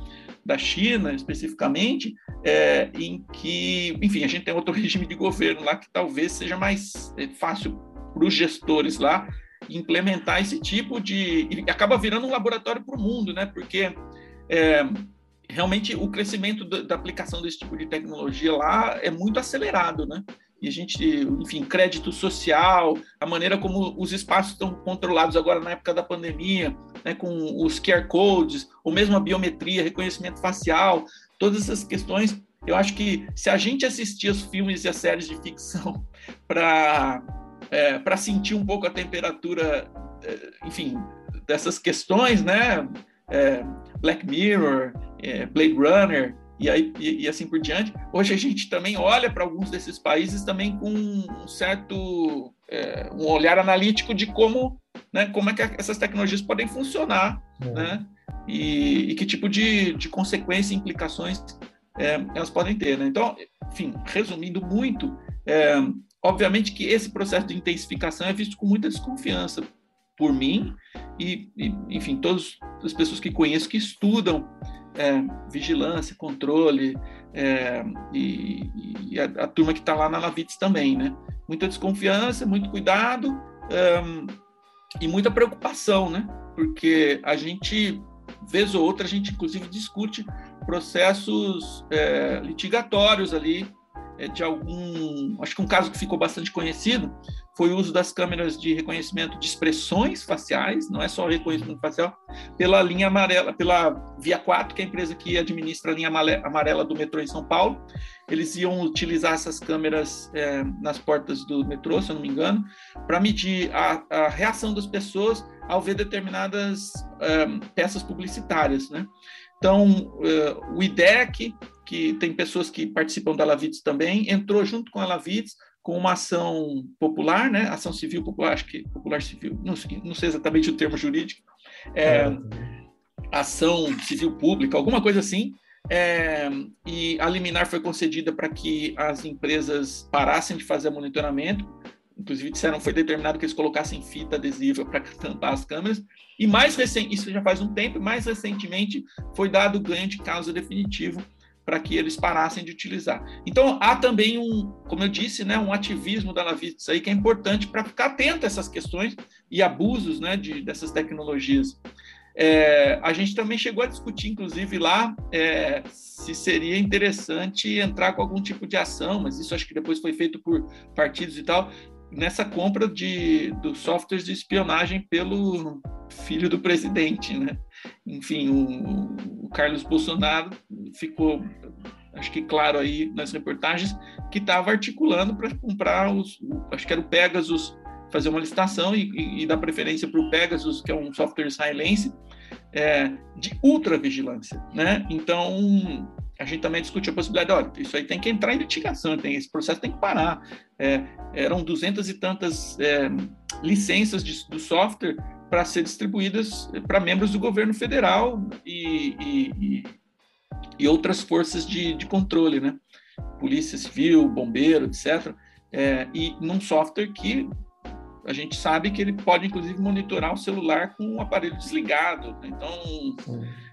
da China especificamente, é, em que, enfim, a gente tem outro regime de governo lá que talvez seja mais é, fácil para os gestores lá implementar esse tipo de. E acaba virando um laboratório para o mundo, né? Porque é, realmente o crescimento da, da, aplicação desse tipo de tecnologia lá é muito acelerado, né? E a gente, enfim, crédito social, a maneira como os espaços estão controlados agora na época da pandemia, né, com os QR codes, ou mesmo a biometria, reconhecimento facial, todas essas questões. Eu acho que se a gente assistir os filmes e as séries de ficção para é, para sentir um pouco a temperatura, é, enfim, dessas questões, né? É, Black Mirror, é, Blade Runner, e, aí, e, e assim por diante. Hoje a gente também olha para alguns desses países também com um certo é, um olhar analítico de como, né, como é que essas tecnologias podem funcionar, é. né, e, e, que tipo de, de consequências e implicações é, elas podem ter. Né? Então, enfim, resumindo muito, é, obviamente que esse processo de intensificação é visto com muita desconfiança por mim e, e enfim, todas as pessoas que conheço que estudam é, vigilância, controle é, e, e a, a, turma que está lá na Navites também, né? Muita desconfiança, muito cuidado e muita preocupação, né? Porque a gente, vez ou outra, a gente inclusive discute processos é, litigatórios ali de algum. Acho que um caso que ficou bastante conhecido foi o uso das câmeras de reconhecimento de expressões faciais, não é só reconhecimento facial, pela linha amarela, pela Via 4, que é a empresa que administra a linha amarela do metrô em São Paulo. Eles iam utilizar essas câmeras é, nas portas do metrô, se eu não me engano, para medir a, a, reação das pessoas ao ver determinadas é, peças publicitárias, né? Então, é, o IDEC, que tem pessoas que participam da Lavites também, entrou junto com a Lavites com uma ação popular, né? Ação civil popular, acho que popular civil, não sei, não sei exatamente o termo jurídico, é, é. ação civil pública, alguma coisa assim. É, e a liminar foi concedida para que as empresas parassem de fazer monitoramento. Inclusive disseram foi determinado que eles colocassem fita adesiva para tampar as câmeras. E mais recente, isso já faz um tempo, mais recentemente foi dado ganho de causa definitivo para que eles parassem de utilizar. Então, há também um, como eu disse, né, um ativismo da Lavitz aí que é importante para ficar atento a essas questões e abusos né, de, dessas tecnologias. É, a gente também chegou a discutir, inclusive, lá é, se seria interessante entrar com algum tipo de ação, mas isso acho que depois foi feito por partidos e tal, nessa compra de, dos softwares de espionagem pelo filho do presidente, né? Enfim, o, o Carlos Bolsonaro ficou, acho que claro aí nas reportagens, que estava articulando para comprar os, acho que era o Pegasus, fazer uma licitação e, e, e dar preferência para o Pegasus, que é um software israelense, é, de ultravigilância, né? Então, a gente também discutiu a possibilidade, olha, isso aí tem que entrar em litigação, tem, esse processo tem que parar. É, eram duzentas e tantas é, licenças de, do software para ser distribuídas para membros do governo federal e, e, e, outras forças de, de, controle, né? Polícia Civil, bombeiro, etc. É, e num software que a gente sabe que ele pode, inclusive, monitorar o celular com o aparelho desligado. Né? Então,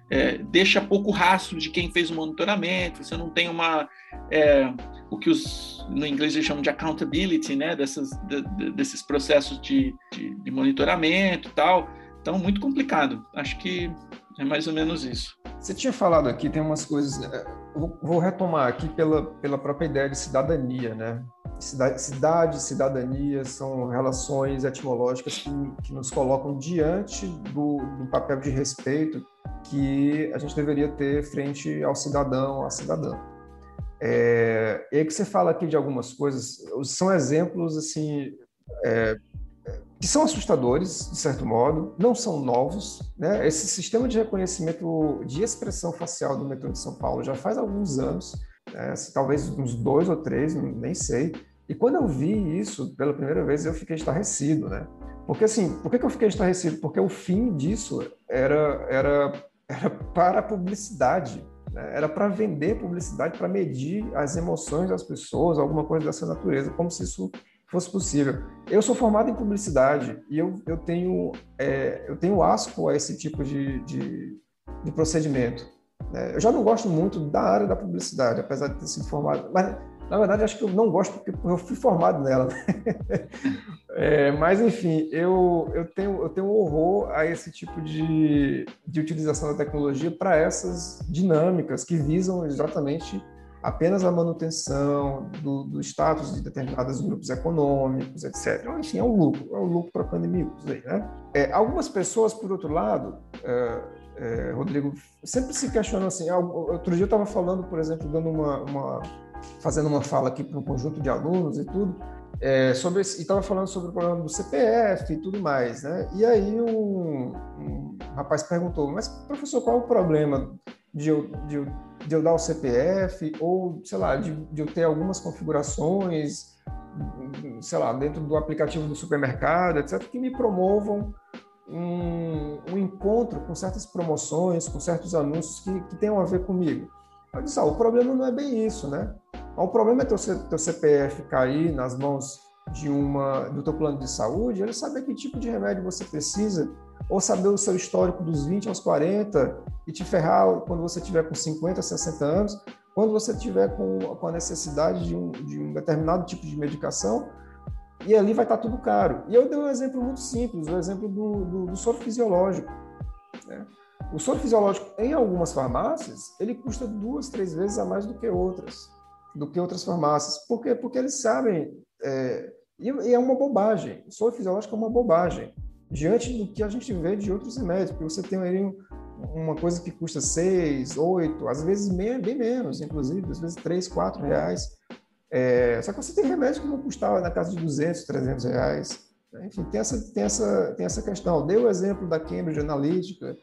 é, deixa pouco rastro de quem fez o monitoramento, você não tem uma. É, o que os, no inglês eles chamam de accountability, né? Dessas, de, de, desses processos de, de, de monitoramento e tal. Então, muito complicado. Acho que é mais ou menos isso. Você tinha falado aqui, tem umas coisas. É, vou retomar aqui pela, pela própria ideia de cidadania, né? Cidade, cidadania são relações etimológicas que, que nos colocam diante do, do, papel de respeito que a gente deveria ter frente ao cidadão, à cidadã. É, e aí que você fala aqui de algumas coisas, são exemplos assim é, que são assustadores, de certo modo, não são novos. Né? Esse sistema de reconhecimento de expressão facial do metrô de São Paulo já faz alguns anos, né? talvez uns dois ou três, nem sei. E quando eu vi isso pela primeira vez, eu fiquei estarrecido, né? Porque assim, por que eu fiquei estarrecido? Porque o fim disso era, era, era para a publicidade, né? era para vender publicidade, para medir as emoções das pessoas, alguma coisa dessa natureza, como se isso fosse possível. Eu sou formado em publicidade e eu, eu tenho é, eu tenho asco a esse tipo de, de, de procedimento. Né? Eu já não gosto muito da área da publicidade, apesar de ter sido formado, mas na verdade, acho que eu não gosto porque eu fui formado nela. é, mas, enfim, eu, eu, tenho, eu tenho horror a esse tipo de, de utilização da tecnologia para essas dinâmicas que visam exatamente apenas a manutenção do, do status de determinados grupos econômicos, etc. Enfim, é um lucro, é um lucro para pandemicos. Aí, né? É, algumas pessoas, por outro lado, é, é, Rodrigo, sempre se questionam assim. Outro dia eu estava falando, por exemplo, dando uma, uma fazendo uma fala aqui para um conjunto de alunos e tudo, é, sobre e estava falando sobre o problema do CPF e tudo mais, né? E aí um, um rapaz perguntou, mas professor, qual é o problema de eu, de eu de eu dar o CPF ou, sei lá, de, de eu ter algumas configurações, sei lá, dentro do aplicativo do supermercado, etc., que me promovam um, um encontro com certas promoções, com certos anúncios que, que tenham a ver comigo. Eu disse, ah, o problema não é bem isso, né? O problema é teu, teu CPF cair nas mãos de uma do teu plano de saúde, ele saber que tipo de remédio você precisa, ou saber o seu histórico dos 20 aos 40 e te ferrar quando você tiver com 50, 60 anos, quando você tiver com, com a necessidade de um, de um determinado tipo de medicação, e ali vai estar tudo caro. E eu dei um exemplo muito simples, o exemplo do, do, do soro fisiológico. Né? O soro fisiológico, em algumas farmácias, ele custa duas, três vezes a mais do que outras, do que outras farmácias. Por quê? Porque eles sabem, é, e é uma bobagem. O soro fisiológico é uma bobagem diante do que a gente vê de outros remédios, porque você tem aí uma coisa que custa seis, oito, às vezes bem, bem menos, inclusive, às vezes três, quatro reais. É, só que você tem remédios que vão custar na casa de 200, 300 reais. Enfim, tem essa, tem essa, tem essa questão. Dei o exemplo da Cambridge Analytica,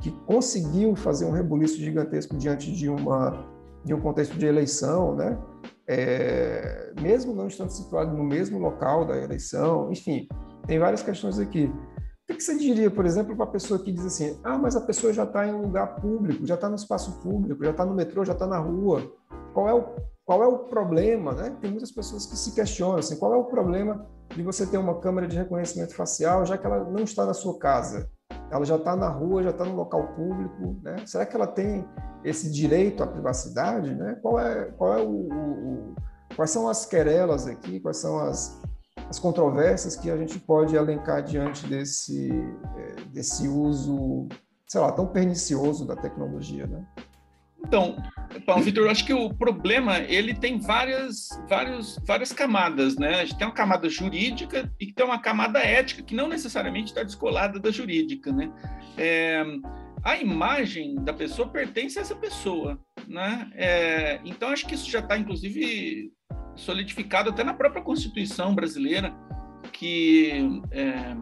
que conseguiu fazer um rebuliço gigantesco diante de, uma, de um contexto de eleição, né? É, mesmo não estando situado no mesmo local da eleição, enfim, tem várias questões aqui. O que você diria, por exemplo, para a pessoa que diz assim: ah, mas a pessoa já está em um lugar público, já está no espaço público, já está no metrô, já está na rua. Qual é o qual é o problema, né? Tem muitas pessoas que se questionam assim, qual é o problema de você ter uma câmera de reconhecimento facial, já que ela não está na sua casa, ela já está na rua, já está no local público, né? Será que ela tem esse direito à privacidade, né? Qual é, qual é o, o, o quais são as querelas aqui, quais são as, as controvérsias que a gente pode elencar diante desse é, desse uso, sei lá, tão pernicioso da tecnologia, né? Então, Paulo Vitor, eu acho que o problema ele tem várias, várias, várias camadas, né? A gente tem uma camada jurídica e tem uma camada ética que não necessariamente está descolada da jurídica, né? É, a imagem da pessoa pertence a essa pessoa, né? É, então acho que isso já está inclusive solidificado até na própria Constituição brasileira, que é,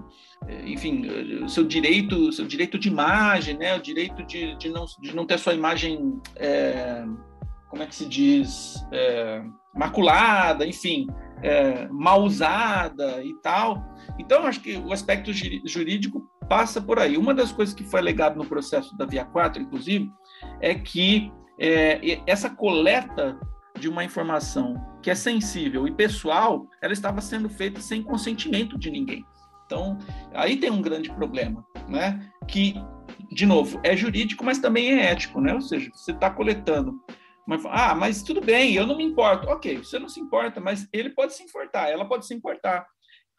enfim, o seu direito, seu direito de imagem, né, o direito de, de, não, de não ter sua imagem, é, como é que se diz, é, maculada, enfim, é, mal usada e tal. Então, acho que o aspecto jurídico passa por aí. Uma das coisas que foi alegado no processo da Via 4, inclusive, é que é, essa coleta de uma informação que é sensível e pessoal, ela estava sendo feita sem consentimento de ninguém. Então, aí tem um grande problema, né? Que, de novo, é jurídico, mas também é ético, né? Ou seja, você está coletando. Mas, ah, mas tudo bem, eu não me importo. Ok, você não se importa, mas ele pode se importar, ela pode se importar.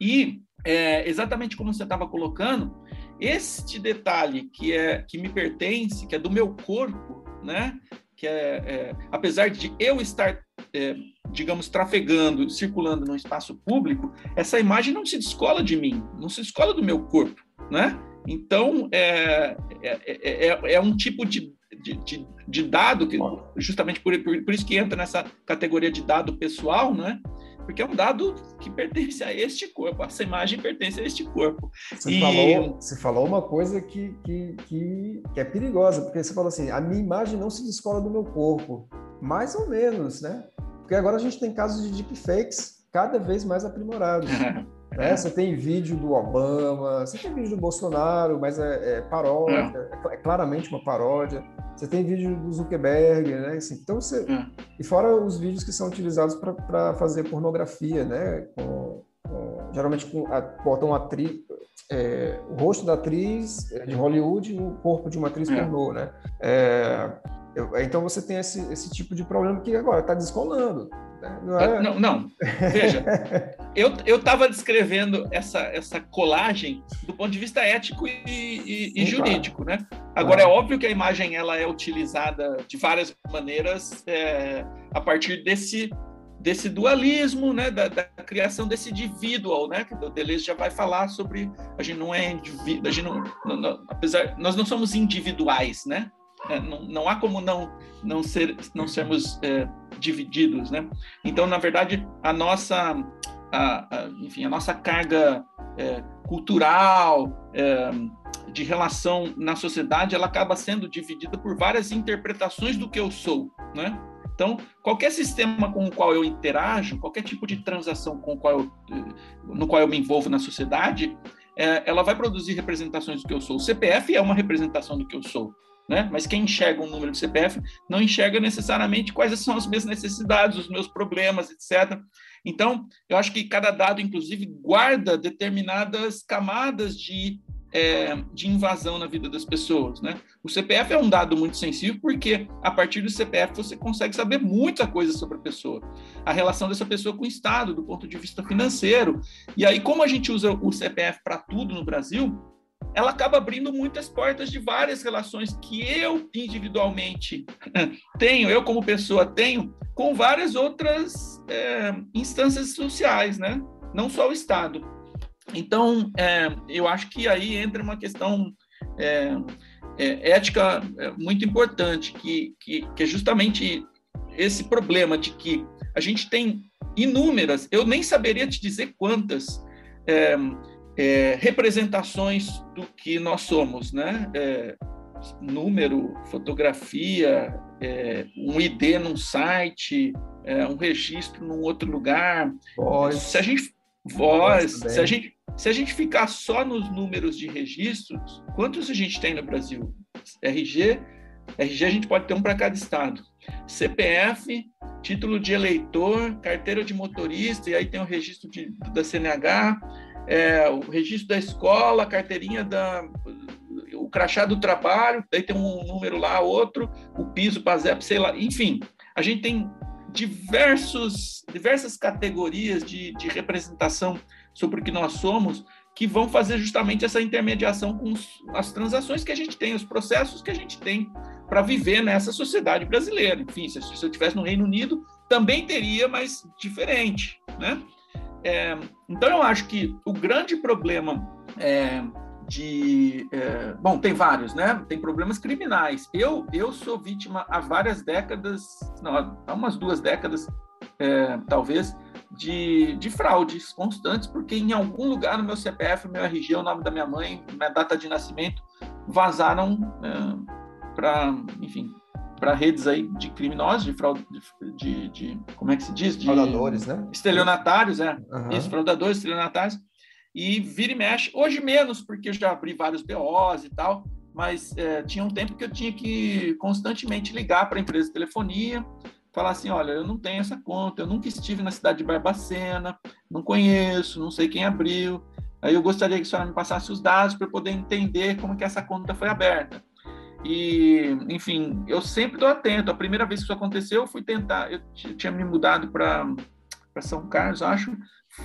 E, é, exatamente como você estava colocando, este detalhe que é que me pertence, que é do meu corpo, né? Que é, é apesar de eu estar é, digamos, trafegando, circulando no espaço público, essa imagem não se descola de mim, não se descola do meu corpo, né? Então, é, é, é, é um tipo de, de, de, dado, que, justamente por, por, por, isso que entra nessa categoria de dado pessoal, né? Porque é um dado que pertence a este corpo, essa imagem pertence a este corpo. Você, e... falou, você falou uma coisa que, que, que, que é perigosa, porque você falou assim, a minha imagem não se descola do meu corpo. Mais ou menos, né? Porque agora a gente tem casos de deepfakes cada vez mais aprimorados. né? Você tem vídeo do Obama, você tem vídeo do Bolsonaro, mas é, é paródia, é. é, claramente uma paródia. Você tem vídeo do Zuckerberg, né? Assim, então você... É. E fora os vídeos que são utilizados para fazer pornografia, né? Com, com, geralmente com, a, botam atriz, é, o rosto da atriz é, de Hollywood no corpo de uma atriz é. pornô, né? É, então você tem esse, esse tipo de problema que agora está descolando. Né? Não, é... não, não, Veja, eu estava descrevendo essa, essa colagem do ponto de vista ético e, e, e jurídico, claro. né? Agora claro. é óbvio que a imagem ela é utilizada de várias maneiras é, a partir desse desse dualismo, né, da, da, criação desse individual, né, que o Deleuze já vai falar sobre a gente não é indivíduo, a gente não, não, não, apesar nós não somos individuais, né, é, não, não, há como não não ser não sermos é, divididos, né? Então, na verdade, a nossa a, a, enfim a nossa carga é, cultural, é, de relação na sociedade, ela acaba sendo dividida por várias interpretações do que eu sou, né? Então, qualquer sistema com o qual eu interajo, qualquer tipo de transação com o qual eu, no qual eu me envolvo na sociedade, é, ela vai produzir representações do que eu sou. O CPF é uma representação do que eu sou, né? Mas quem enxerga um número de CPF não enxerga necessariamente quais são as minhas necessidades, os meus problemas, etc. Então, eu acho que cada dado, inclusive, guarda determinadas camadas de é, de invasão na vida das pessoas. Né? O CPF é um dado muito sensível porque a partir do CPF você consegue saber muita coisa sobre a pessoa, a relação dessa pessoa com o Estado, do ponto de vista financeiro. E aí, como a gente usa o CPF para tudo no Brasil, ela acaba abrindo muitas portas de várias relações que eu individualmente tenho, eu como pessoa tenho, com várias outras é, instâncias sociais, né? não só o Estado. Então, é, eu acho que aí entra uma questão é, ética muito importante, que, que, que, é justamente esse problema de que a gente tem inúmeras, eu nem saberia te dizer quantas, é, é, representações do que nós somos, né? número, fotografia, um ID num site, um registro num outro lugar. Voz. Se a gente voz, se a gente se a gente ficar só nos números de registros, quantos a gente tem no Brasil? RG, RG a gente pode ter um para cada estado. CPF, título de eleitor, carteira de motorista, e aí tem o registro de, da CNH, é, o registro da escola, carteirinha da o crachá do trabalho, daí tem um número lá, outro, o piso, PASEP, sei lá, enfim, a gente tem diversos, diversas categorias de, de representação sobre o que nós somos, que vão fazer justamente essa intermediação com os, as transações que a gente tem, os processos que a gente tem para viver nessa sociedade brasileira. Enfim, se, se eu estivesse no Reino Unido, também teria, mas diferente, né? É, então, eu acho que o grande problema é, de... É, bom, tem vários, né? Tem problemas criminais. Eu, eu sou vítima há várias décadas, não, há umas duas décadas, é, talvez, de, de fraudes constantes, porque em algum lugar no meu CPF, meu RG, o nome da minha mãe, minha data de nascimento, vazaram é, para, enfim, para redes aí de criminosos, de fraude, de, de, de, como é que se diz? De fraudadores, né? Estelionatários, é. Uhum. Isso, fraudadores, estelionatários. E vira e mexe, hoje menos, porque eu já abri vários BOs e tal, mas é, tinha um tempo que eu tinha que constantemente ligar para a empresa de telefonia, falar assim, olha, eu não tenho essa conta, eu nunca estive na cidade de Barbacena, não conheço, não sei quem abriu. Aí eu gostaria que a senhora me passasse os dados para eu poder entender como que essa conta foi aberta. E, enfim, eu sempre estou atento. A primeira vez que isso aconteceu, eu fui tentar, eu tinha me mudado para São Carlos, acho,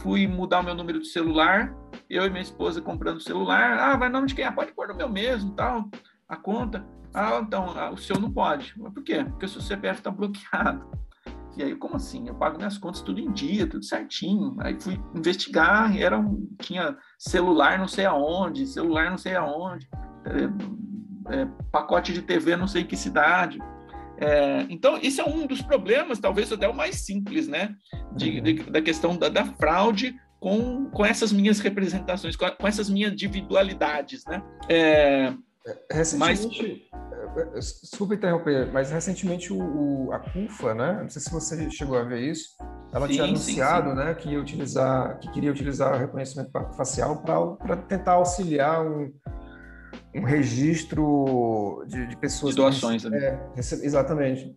fui mudar o meu número de celular, eu e minha esposa comprando celular, ah, vai nome de quem? Ah, pode pôr no meu mesmo, tal, a conta. Ah, então, ah, o seu não pode. Mas por quê? Porque o seu CPF está bloqueado. E aí, como assim? Eu pago minhas contas tudo em dia, tudo certinho. Aí fui investigar, era um, tinha celular não sei aonde, celular não sei aonde, é, é, pacote de TV não sei em que cidade. É, então, isso é um dos problemas, talvez até o mais simples, né? De, de, da questão da, da, fraude com, com essas minhas representações, com, com essas minhas individualidades, né? É, Recentemente, mas... desculpa interromper, mas recentemente o, o, a CUFA, né? Não sei se você chegou a ver isso. Ela sim, tinha anunciado, sim, sim. né, que ia utilizar, que queria utilizar o reconhecimento facial para tentar auxiliar um, um registro de, de pessoas. De doações, que, né? É, exatamente.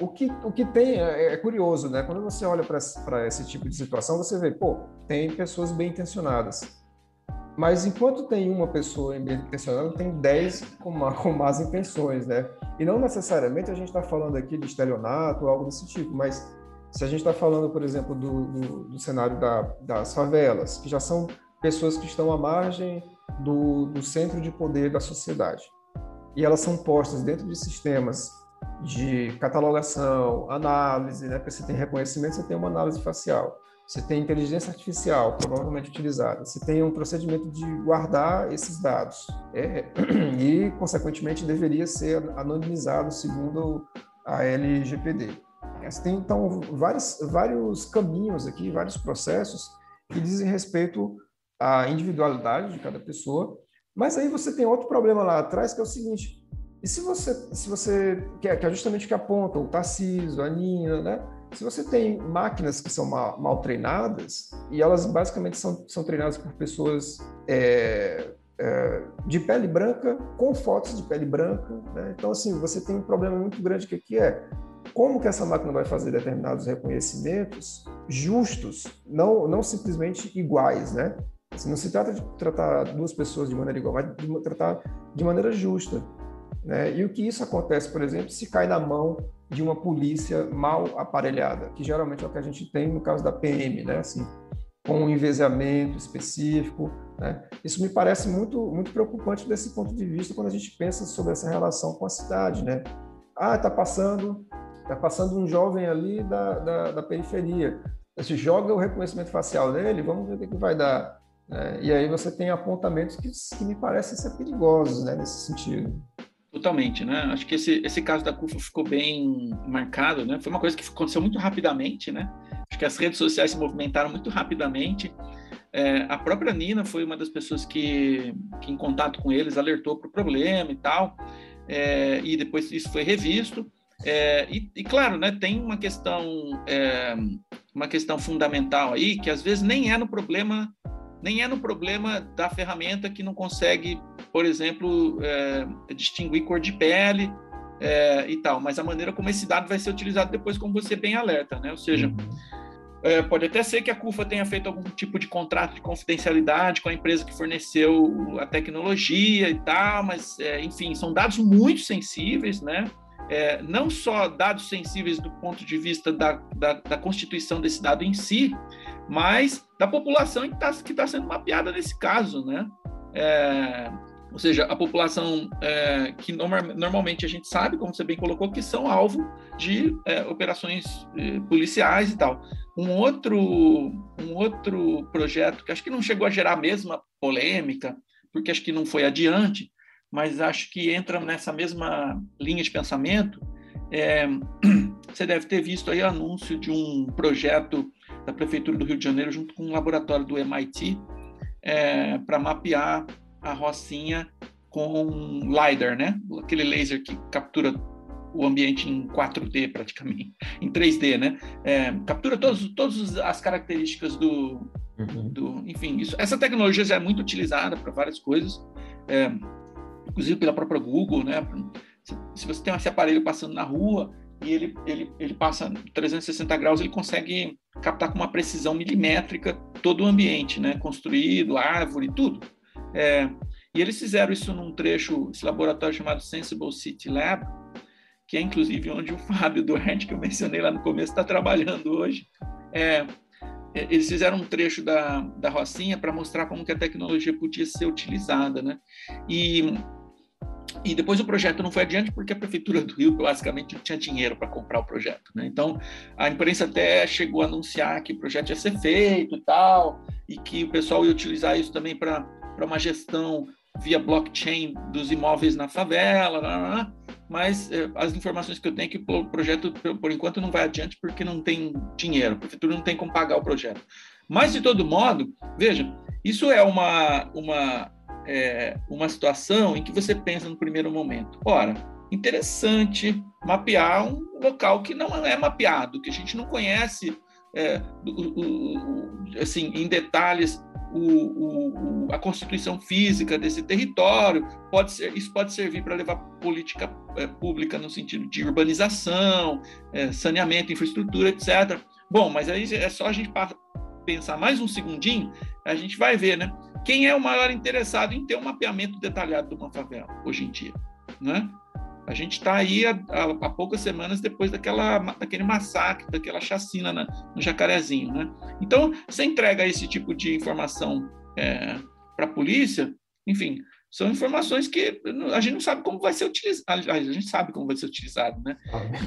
O que, o que tem é, é curioso, né? Quando você olha para esse tipo de situação, você vê, pô, tem pessoas bem intencionadas mas enquanto tem uma pessoa bem intencionada, tem dez com, com más intenções, né? E não necessariamente a gente está falando aqui de estelionato ou algo desse tipo, mas se a gente está falando, por exemplo, do, do, do cenário da, das favelas, que já são pessoas que estão à margem do, do centro de poder da sociedade, e elas são postas dentro de sistemas de catalogação, análise, né? Porque você tem reconhecimento, você tem uma análise facial. Você tem inteligência artificial, provavelmente utilizada. Você tem um procedimento de guardar esses dados. É, e, consequentemente, deveria ser anonimizado segundo a LGPD. Você tem, então, vários, vários caminhos aqui, vários processos que dizem respeito à individualidade de cada pessoa, Mas aí você tem outro problema lá atrás, que é o seguinte, e se você, se você que é, que é justamente o que aponta o Tarcísio, a Nina, né? Se você tem máquinas que são mal, mal treinadas, e elas basicamente são, são treinadas por pessoas é, é, de pele branca, com fotos de pele branca, né? então assim, você tem um problema muito grande que aqui é como que essa máquina vai fazer determinados reconhecimentos justos, não, não simplesmente iguais, né? Assim, não se trata de tratar duas pessoas de maneira igual, mas de tratar de maneira justa. Né? E o que isso acontece, por exemplo, se cai na mão de uma polícia mal aparelhada, que geralmente é o que a gente tem no caso da PM, né? Assim, com um envezamento específico. Né? Isso me parece muito, muito preocupante desse ponto de vista quando a gente pensa sobre essa relação com a cidade. Né? Ah, está passando, tá passando um jovem ali da, da, da periferia. Você joga o reconhecimento facial dele, vamos ver o que, que vai dar. Né? E aí você tem apontamentos que, que me parecem ser perigosos né, nesse sentido. Totalmente, né? Acho que esse, esse caso da CUFA ficou bem marcado, né? Foi uma coisa que aconteceu muito rapidamente, né? Acho que as redes sociais se movimentaram muito rapidamente. É, a própria Nina foi uma das pessoas que, que em contato com eles, alertou para o problema e tal. É, e depois isso foi revisto. É, e, e, claro, né, tem uma questão, é, uma questão fundamental aí, que às vezes nem é no problema nem é no problema da ferramenta que não consegue, por exemplo, é, distinguir cor de pele é, e tal, mas a maneira como esse dado vai ser utilizado depois, como você bem alerta, né? Ou seja, é, pode até ser que a CUFA tenha feito algum tipo de contrato de confidencialidade com a empresa que forneceu a tecnologia e tal, mas, enfim, são dados muito sensíveis, né? É, não só dados sensíveis do ponto de vista da, da, da constituição desse dado em si, mas da população que está tá sendo mapeada nesse caso, né? É, ou seja, a população é, que normalmente a gente sabe, como você bem colocou, que são alvo de é, operações é, policiais e tal. Um outro, um outro projeto que acho que não chegou a gerar a mesma polêmica, porque acho que não foi adiante, mas acho que entra nessa mesma linha de pensamento. É, você deve ter visto aí o anúncio de um projeto da Prefeitura do Rio de Janeiro, junto com um laboratório do MIT, é, para mapear a rocinha com LiDAR, né? aquele laser que captura o ambiente em 4D praticamente, em 3D, né? É, captura todas todos as características do, uhum. do, enfim, isso, essa tecnologia já é muito utilizada para várias coisas, é, inclusive pela própria Google, né? Se, se, você tem esse aparelho passando na rua e ele, ele, ele passa 360 graus, ele consegue captar com uma precisão milimétrica todo o ambiente, né? Construído, árvore, tudo. É, e eles fizeram isso num trecho, esse laboratório chamado Sensible City Lab, que é inclusive onde o Fábio Duarte, que eu mencionei lá no começo, está trabalhando hoje. É, eles fizeram um trecho da, da Rocinha para mostrar como que a tecnologia podia ser utilizada, né? E e depois o projeto não foi adiante porque a prefeitura do Rio basicamente não tinha dinheiro para comprar o projeto. Né? Então a imprensa até chegou a anunciar que o projeto ia ser feito e tal, e que o pessoal ia utilizar isso também para uma gestão via blockchain dos imóveis na favela, lá, mas eh, as informações que eu tenho é que o projeto, por enquanto, não vai adiante porque não tem dinheiro, a prefeitura não tem como pagar o projeto. Mas, de todo modo, veja, isso é uma, uma é, uma situação em que você pensa no primeiro momento, ora, interessante mapear um local que não é mapeado, que a gente não conhece é, assim, em detalhes o, a constituição física desse território. Pode ser, isso pode servir para levar política é, pública no sentido de urbanização, é, saneamento, infraestrutura, etc. Bom, mas aí é só a gente pensar mais um segundinho, a gente vai ver, né? Quem é o maior interessado em ter um mapeamento detalhado de uma favela hoje em dia, né? A gente está aí há, poucas semanas depois daquela, daquele massacre, daquela chacina na, no Jacarezinho, né? Então, você entrega esse tipo de informação é, para a polícia, enfim, são informações que a gente não sabe como vai ser utilizado. A gente sabe como vai ser utilizado, né?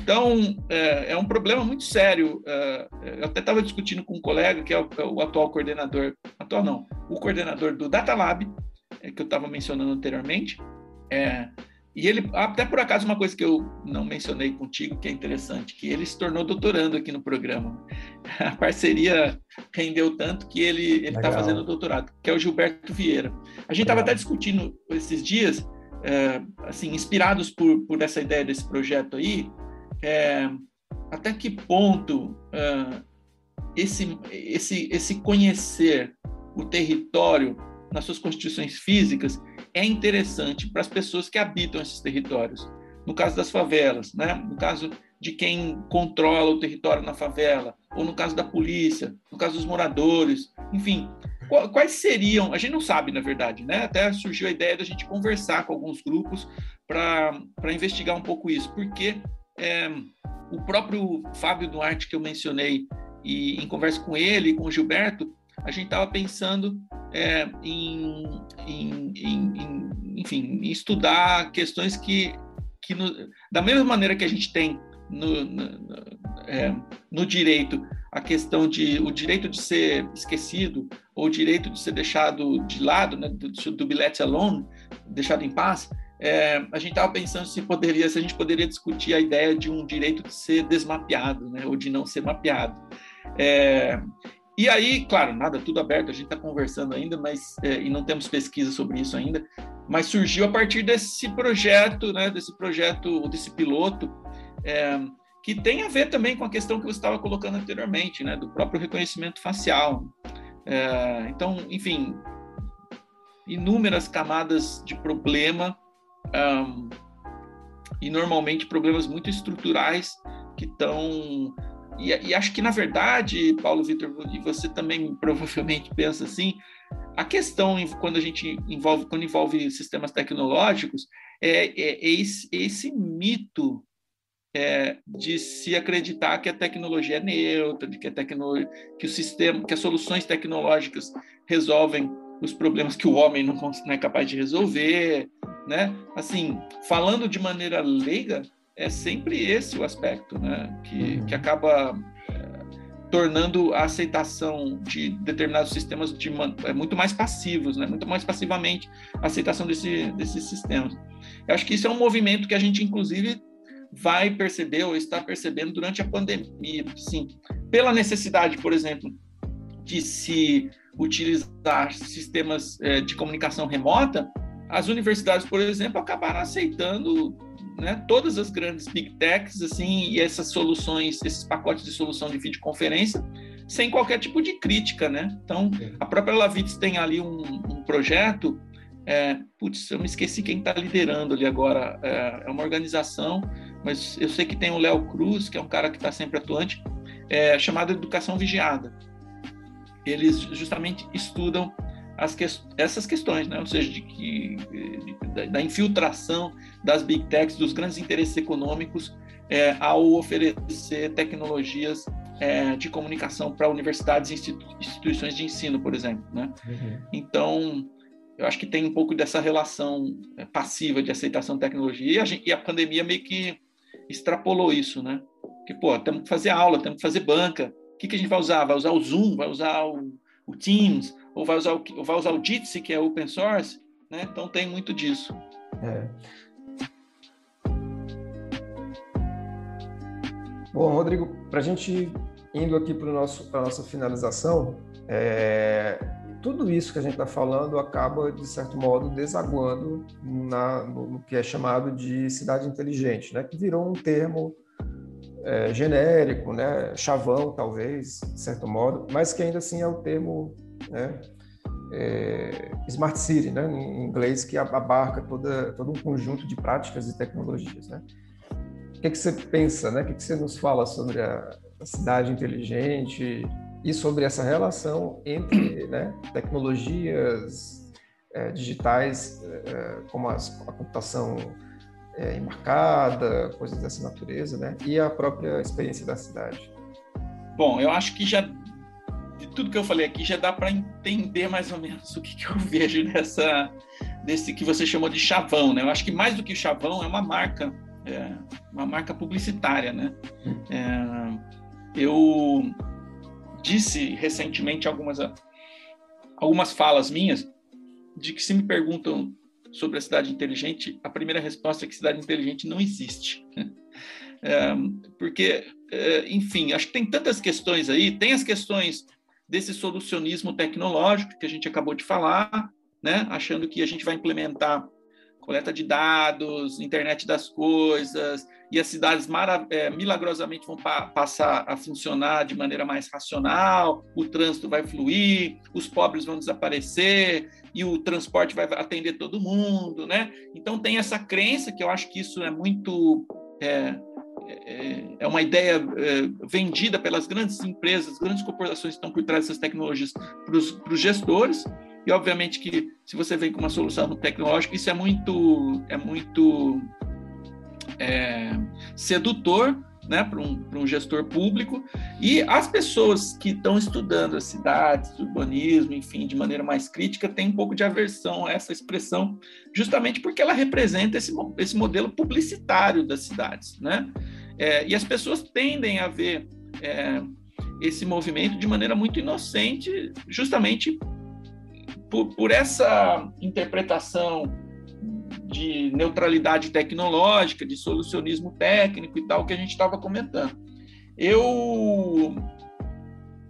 Então, é, é um problema muito sério. É, eu até estava discutindo com um colega, que é o, é o, atual coordenador, atual não, o coordenador do Data Lab, é, que eu estava mencionando anteriormente, é, e ele, até por acaso, uma coisa que eu não mencionei contigo, que é interessante, que ele se tornou doutorando aqui no programa. A parceria rendeu tanto que ele está fazendo doutorado, que é o Gilberto Vieira. A gente estava até discutindo esses dias, é, assim, inspirados por, por essa ideia desse projeto aí, é, até que ponto é, esse, esse, esse conhecer o território nas suas constituições físicas é interessante para as pessoas que habitam esses territórios. No caso das favelas, né? no caso de quem controla o território na favela, ou no caso da polícia, no caso dos moradores, enfim, quais seriam? A gente não sabe, na verdade, né? Até surgiu a ideia da gente conversar com alguns grupos para investigar um pouco isso, porque é, o próprio Fábio Duarte que eu mencionei e em conversa com ele, com o Gilberto, a gente estava pensando é, em, em, em, enfim, em estudar questões que, que no, da mesma maneira que a gente tem no, no, é, no, direito a questão de o direito de ser esquecido ou o direito de ser deixado de lado, né, do, do bilhete alone, deixado em paz, é, a gente estava pensando se poderia, se a gente poderia discutir a ideia de um direito de ser desmapeado, né, ou de não ser mapeado. É, e aí, claro, nada, tudo aberto, a gente está conversando ainda, mas é, e não temos pesquisa sobre isso ainda, mas surgiu a partir desse projeto, né, desse projeto, desse piloto, é, que tem a ver também com a questão que você estava colocando anteriormente, né, do próprio reconhecimento facial. É, então, enfim, inúmeras camadas de problema um, e normalmente problemas muito estruturais que estão e, e, acho que, na verdade, Paulo Vitor, e você também provavelmente pensa assim, a questão quando a gente envolve, quando envolve sistemas tecnológicos, é, é, é esse, esse, mito é, de se acreditar que a tecnologia é neutra, de que a tecnologia, que o sistema, que as soluções tecnológicas resolvem os problemas que o homem não, não é capaz de resolver, né? Assim, falando de maneira leiga, é sempre esse o aspecto, né? Que, uhum. que acaba é, tornando a aceitação de determinados sistemas de, é, muito mais passivos, né? Muito mais passivamente a aceitação desse, desses sistemas. Eu acho que isso é um movimento que a gente, inclusive, vai perceber ou está percebendo durante a pandemia, sim, pela necessidade, por exemplo, de se utilizar sistemas é, de comunicação remota, as universidades, por exemplo, acabaram aceitando né, todas as grandes big techs assim e essas soluções, esses pacotes de solução de videoconferência, sem qualquer tipo de crítica, né? Então, a própria Lavitz tem ali um, um projeto, é, putz, eu me esqueci quem está liderando ali agora, é, é, uma organização, mas eu sei que tem o Léo Cruz, que é um cara que está sempre atuante, é, chamado Educação Vigiada. Eles justamente estudam que, essas questões, né? ou seja, de que, de, da, da, infiltração das big techs, dos grandes interesses econômicos, é, ao oferecer tecnologias é, de comunicação para universidades e institu instituições de ensino, por exemplo. Né? Uhum. Então, eu acho que tem um pouco dessa relação é, passiva de aceitação de tecnologia, e a, gente, e a pandemia meio que extrapolou isso, né? Que, pô, temos que fazer aula, temos que fazer banca. O que, que a gente vai usar? Vai usar o Zoom, vai usar o, o Teams, ou vai usar o, ou vai usar o Jitsi, que é open source, né? Então tem muito disso. É. Bom, Rodrigo, para a gente indo aqui para a nossa finalização, é, tudo isso que a gente está falando acaba, de certo modo, desaguando na, no, que é chamado de cidade inteligente, né? que virou um termo é, genérico, né? chavão, talvez, de certo modo, mas que ainda assim é o termo né? É, Smart City, né? em inglês, que abarca toda, todo um conjunto de práticas e tecnologias. Né? O que, é que você pensa, né? o que, é que você nos fala sobre a, a cidade inteligente e sobre essa relação entre né, tecnologias é, digitais, é, como as, a computação é, embarcada, coisas dessa natureza, né? e a própria experiência da cidade? Bom, eu acho que já de tudo que eu falei aqui já dá para entender mais ou menos o que, que, eu vejo nessa desse que você chamou de chavão, né? Eu acho que mais do que chavão é uma marca, é, uma marca publicitária, né? É, eu disse recentemente algumas algumas falas minhas de que se me perguntam sobre a cidade inteligente, a primeira resposta é que cidade inteligente não existe. É, porque, é, enfim, acho que tem tantas questões aí, tem as questões desse solucionismo tecnológico que a gente acabou de falar, né? achando que a gente vai implementar coleta de dados, internet das coisas, e as cidades é, milagrosamente vão pa passar a funcionar de maneira mais racional, o trânsito vai fluir, os pobres vão desaparecer e o transporte vai atender todo mundo, né? Então tem essa crença que eu acho que isso é muito é, é, é uma ideia é, vendida pelas grandes empresas, grandes corporações que estão por trás dessas tecnologias para os gestores e obviamente que se você vem com uma solução tecnológica, isso é muito, é muito é, sedutor né, para um, um gestor público. E as pessoas que estão estudando as cidades, urbanismo, enfim, de maneira mais crítica, têm um pouco de aversão a essa expressão, justamente porque ela representa esse, esse modelo publicitário das cidades. Né? É, e as pessoas tendem a ver é, esse movimento de maneira muito inocente, justamente por, por essa interpretação de neutralidade tecnológica, de solucionismo técnico e tal que a gente estava comentando. Eu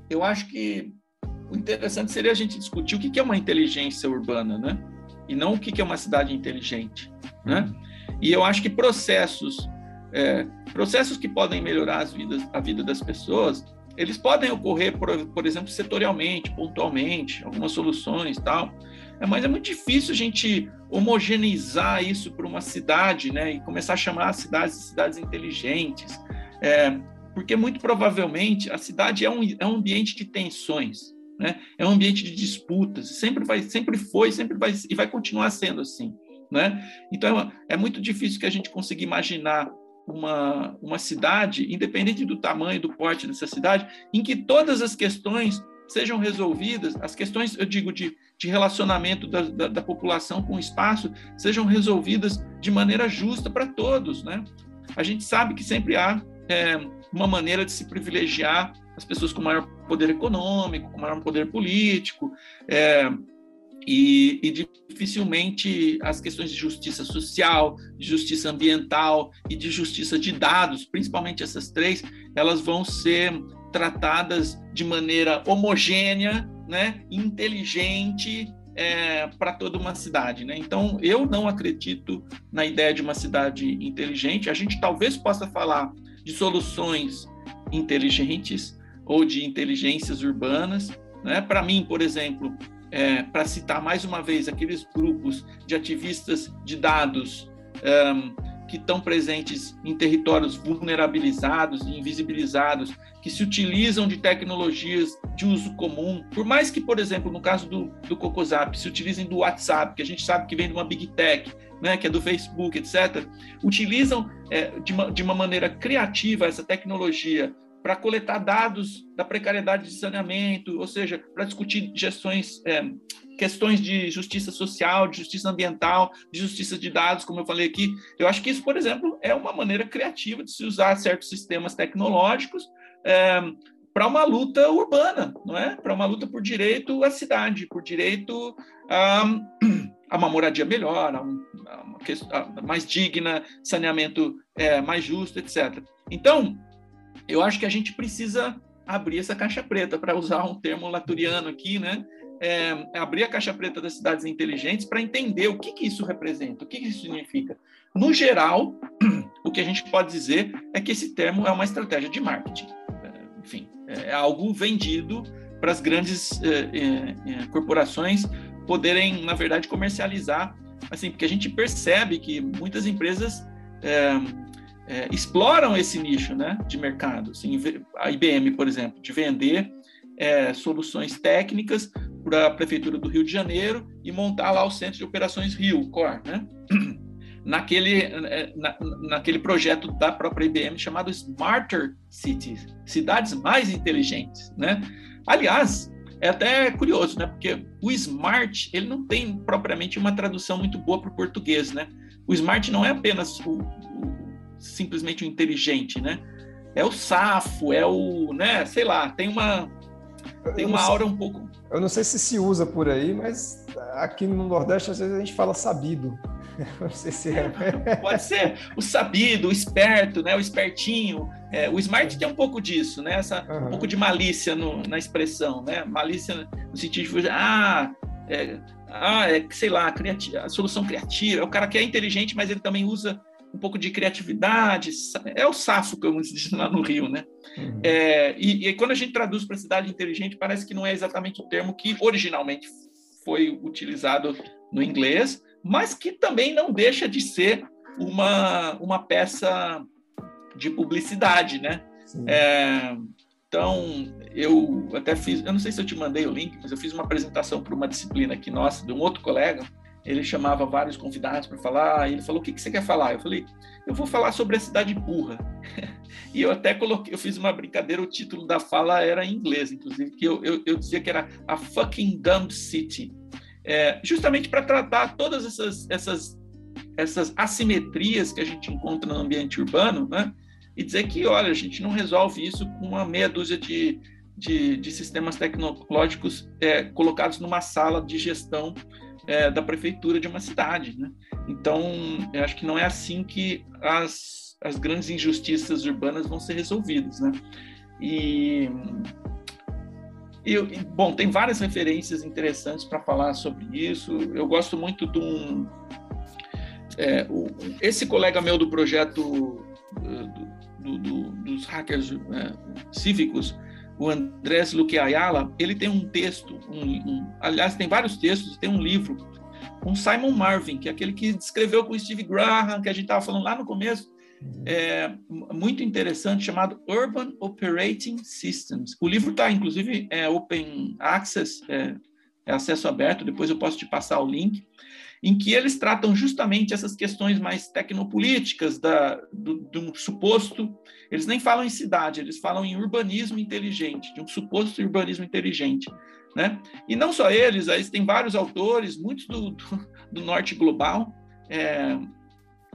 eu acho que o interessante seria a gente discutir o que é uma inteligência urbana, né? E não o que é uma cidade inteligente, né? Uhum. E eu acho que processos é, processos que podem melhorar as vidas, a vida das pessoas eles podem ocorrer, por, por exemplo, setorialmente, pontualmente, algumas soluções tal, é, mas é muito difícil a gente homogeneizar isso para uma cidade, né, e começar a chamar as cidades de cidades inteligentes, é, porque muito provavelmente a cidade é um, é um ambiente de tensões, né, é um ambiente de disputas, sempre vai, sempre foi, sempre vai e vai continuar sendo assim, né? Então é muito difícil que a gente consiga imaginar uma, uma cidade, independente do tamanho, do porte dessa cidade, em que todas as questões sejam resolvidas, as questões, eu digo, de, de relacionamento da, da, da população com o espaço, sejam resolvidas de maneira justa para todos, né? A gente sabe que sempre há é, uma maneira de se privilegiar as pessoas com maior poder econômico, com maior poder político, é, e, e, dificilmente as questões de justiça social, de justiça ambiental e de justiça de dados, principalmente essas três, elas vão ser tratadas de maneira homogênea, né, inteligente é, para toda uma cidade. Né? Então, eu não acredito na ideia de uma cidade inteligente. A gente talvez possa falar de soluções inteligentes ou de inteligências urbanas. Né? Para mim, por exemplo, é, para citar mais uma vez aqueles grupos de ativistas de dados que estão presentes em territórios vulnerabilizados e invisibilizados, que se utilizam de tecnologias de uso comum, por mais que, por exemplo, no caso do, do Cocosap, se utilizem do WhatsApp, que a gente sabe que vem de uma Big Tech, né, que é do Facebook, etc., utilizam é, de, uma, de uma maneira criativa essa tecnologia para coletar dados da precariedade de saneamento, ou seja, para discutir gestões, é, questões de justiça social, de justiça ambiental, de justiça de dados, como eu falei aqui. Eu acho que isso, por exemplo, é uma maneira criativa de se usar certos sistemas tecnológicos é, para uma luta urbana, não é? Para uma luta por direito à cidade, por direito a, a uma moradia melhor, a, um, uma questão, a mais digna, saneamento é, mais justo, etc. Então, eu acho que a gente precisa abrir essa caixa preta, para usar um termo laturiano aqui, né? É, abrir a caixa preta das cidades inteligentes para entender o que, que isso representa, o que, que isso significa. No geral, o que a gente pode dizer é que esse termo é uma estratégia de marketing. É, enfim, é algo vendido para as grandes é, é, é, corporações poderem, na verdade, comercializar, assim, porque a gente percebe que muitas empresas é, exploram esse nicho né, de mercado. Assim, a IBM, por exemplo, de vender é, soluções técnicas para a Prefeitura do Rio de Janeiro e montar lá o Centro de Operações Rio, COR, né? naquele, é, na, naquele projeto da própria IBM chamado Smarter Cities, cidades mais inteligentes. Né? Aliás, é até curioso, né? porque o smart ele não tem propriamente uma tradução muito boa para o português. Né? O smart não é apenas o, simplesmente o inteligente, né? É o safo, é o, né, sei lá, tem uma tem uma aura um pouco. Eu não sei se se usa por aí, mas aqui no Nordeste às vezes a gente fala sabido. Não sei se é. Pode ser o sabido, o esperto, né? O espertinho. É, o smart tem um pouco disso, né? Essa, uhum. Um pouco de malícia no, na expressão, né? Malícia no sentido de ah, é, ah, é, sei lá, a solução criativa. É o cara que é inteligente, mas ele também usa um pouco de criatividade. É o safo, como se diz lá no Rio, né? Uhum. É, e, e, quando a gente traduz para cidade inteligente, parece que não é exatamente o termo que originalmente foi utilizado no inglês, mas que também não deixa de ser uma, uma peça de publicidade, né? É, então, eu até fiz, eu não sei se eu te mandei o link, mas eu fiz uma apresentação para uma disciplina aqui nossa, de um outro colega, ele chamava vários convidados para falar, ele falou: "O que, que você quer falar?" Eu falei: "Eu vou falar sobre a cidade burra". e eu até coloquei, eu fiz uma brincadeira, o título da fala era em inglês, inclusive, que eu, eu, eu dizia que era a fucking dumb city, é, justamente para tratar todas essas, essas essas assimetrias que a gente encontra no ambiente urbano, né? E dizer que, olha, a gente não resolve isso com uma meia dúzia de, de, de sistemas tecnológicos é, colocados numa sala de gestão é, da prefeitura de uma cidade. Né? Então, eu acho que não é assim que as, as grandes injustiças urbanas vão ser resolvidas. Né? E, e, bom, tem várias referências interessantes para falar sobre isso. Eu gosto muito de um. É, o, esse colega meu do projeto do, do, dos hackers é, cívicos, o Andrés Luque Ayala, ele tem um texto, um, um, aliás, tem vários textos, tem um livro com Simon Marvin, que é aquele que descreveu com Steve Graham, que a gente estava falando lá no começo, uhum. é, muito interessante, chamado Urban Operating Systems. O livro está, inclusive, é open access, é, é acesso aberto, depois eu posso te passar o link em que eles tratam justamente essas questões mais tecnopolíticas da, do, de um suposto. Eles nem falam em cidade, eles falam em urbanismo inteligente, de um suposto urbanismo inteligente. Né? E não só eles, aí tem vários autores, muitos do, do, do norte global, é,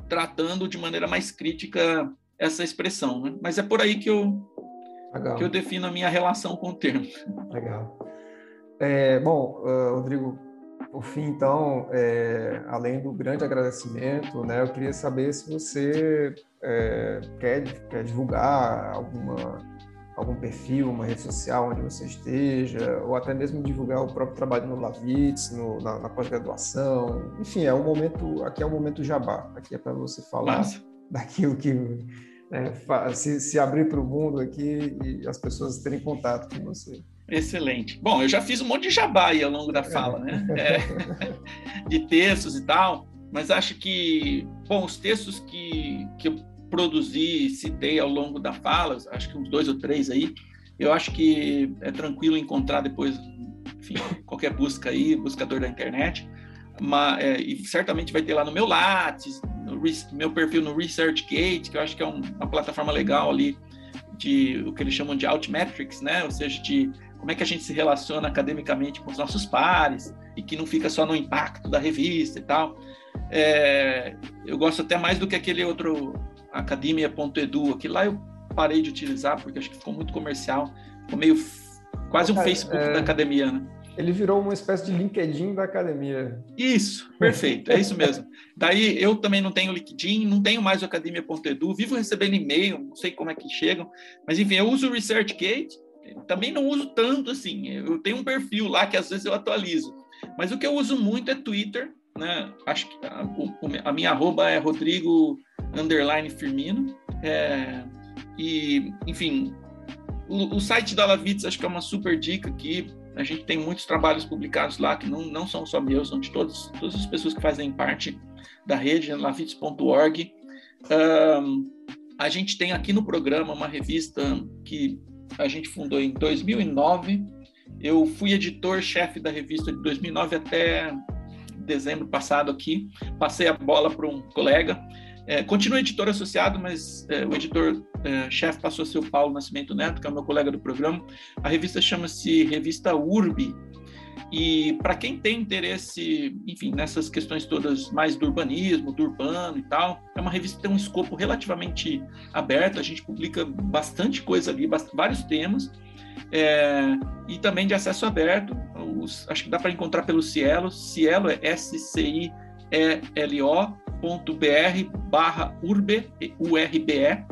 tratando de maneira mais crítica essa expressão. Né? Mas é por aí que eu, que eu defino a minha relação com o termo. Legal. É, bom, uh, Rodrigo, por fim, então, é, além do grande agradecimento, né, eu queria saber se você é, quer, quer divulgar alguma, algum perfil, uma rede social onde você esteja, ou até mesmo divulgar o próprio trabalho no Lavitz, no, na, na pós-graduação. Enfim, é um momento, aqui é um momento jabá. Aqui é para você falar Nossa. daquilo que né, se, se abrir para o mundo aqui e as pessoas terem contato com você. Excelente. Bom, eu já fiz um monte de jabá aí ao longo da fala, né? É, de textos e tal, mas acho que, bom, os textos que, que eu produzi, citei ao longo da fala, acho que uns dois ou três aí, eu acho que é tranquilo encontrar depois, enfim, qualquer busca aí, buscador da internet, mas, é, e certamente vai ter lá no meu Lattes, no meu perfil no ResearchGate, que eu acho que é um, uma plataforma legal ali de o que eles chamam de Altmetrics, né? Ou seja, de como é que a gente se relaciona academicamente com os nossos pares e que não fica só no impacto da revista e tal. É, eu gosto até mais do que aquele outro academia.edu, que lá eu parei de utilizar porque acho que ficou muito comercial, ficou meio quase um Facebook é, da academia, né? Ele virou uma espécie de LinkedIn da academia. Isso, perfeito, é isso mesmo. Daí eu também não tenho LinkedIn, não tenho mais o academia.edu, vivo recebendo e-mail, não sei como é que chegam, mas enfim, eu uso o ResearchGate também não uso tanto assim. Eu tenho um perfil lá que às vezes eu atualizo. Mas o que eu uso muito é Twitter, né? Acho que a, a minha arroba é Rodrigo underline Firmino. É, e, enfim, o, o, site da Lavitz acho que é uma super dica aqui. A gente tem muitos trabalhos publicados lá que não, não são só meus, são de todos, todas as pessoas que fazem parte da rede, lavitz.org. Um, a gente tem aqui no programa uma revista que a gente fundou em 2009. Eu fui editor-chefe da revista de 2009 até dezembro passado aqui. Passei a bola para um colega. É, continuo editor associado, mas é, o editor-chefe é, passou a ser o Paulo Nascimento Neto, que é o meu colega do programa. A revista chama-se Revista Urbi, e para quem tem interesse, enfim, nessas questões todas mais do urbanismo, do urbano e tal, é uma revista que tem um escopo relativamente aberto, a gente publica bastante coisa ali, vários temas. é, e também de acesso aberto. Os, acho que dá para encontrar pelo Cielo. Cielo é S-C-I-E-L-O.br barra urbe, U-R-B-E.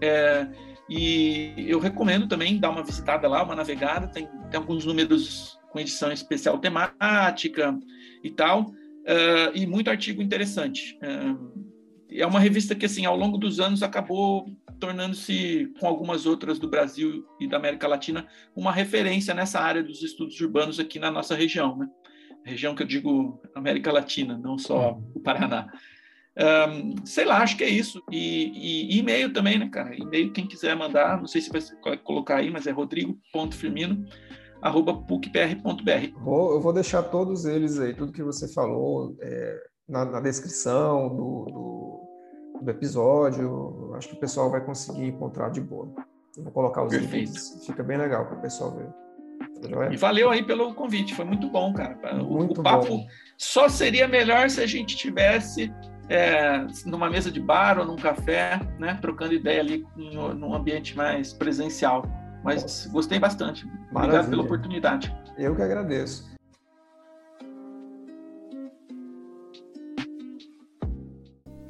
É, e eu recomendo também dar uma visitada lá, uma navegada. Tem, tem alguns números com edição especial temática e tal, uh, e muito artigo interessante. Uh, é uma revista que, assim, ao longo dos anos acabou tornando-se, com algumas outras do Brasil e da América Latina, uma referência nessa área dos estudos urbanos aqui na nossa região, né? Região que eu digo América Latina, não só o Paraná. Um, sei lá, acho que é isso. E, e, e-mail também, né, cara? E-mail, quem quiser mandar, não sei se vai colocar aí, mas é rodrigo.firmino, arroba pucpr.br. Vou, eu vou deixar todos eles aí, tudo que você falou, é, na, na, descrição do, do, do, episódio. Acho que o pessoal vai conseguir encontrar de boa. Eu vou colocar os Perfeito. links, fica bem legal para o pessoal ver. E valeu aí pelo convite, foi muito bom, cara. Muito o papo bom. só seria melhor se a gente tivesse é, numa mesa de bar ou num café, né, trocando ideia ali no, num ambiente mais presencial. Mas gostei bastante. Obrigado Maravilha. pela oportunidade. Eu que agradeço.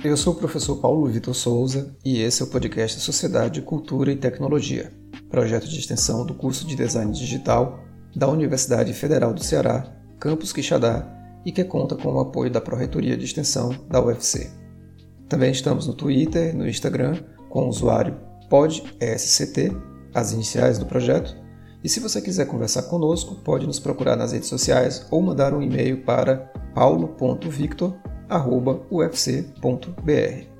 Eu sou o professor Paulo Vitor Souza e esse é o podcast Sociedade, Cultura e Tecnologia, projeto de extensão do curso de Design Digital da Universidade Federal do Ceará, Campus Quixadá, e que conta com o apoio da Pró-Reitoria de Extensão da UFC. Também estamos no Twitter e no Instagram com o usuário PodESCT, as iniciais do projeto, e se você quiser conversar conosco, pode nos procurar nas redes sociais ou mandar um e-mail para paulo.victor.com ufc.br.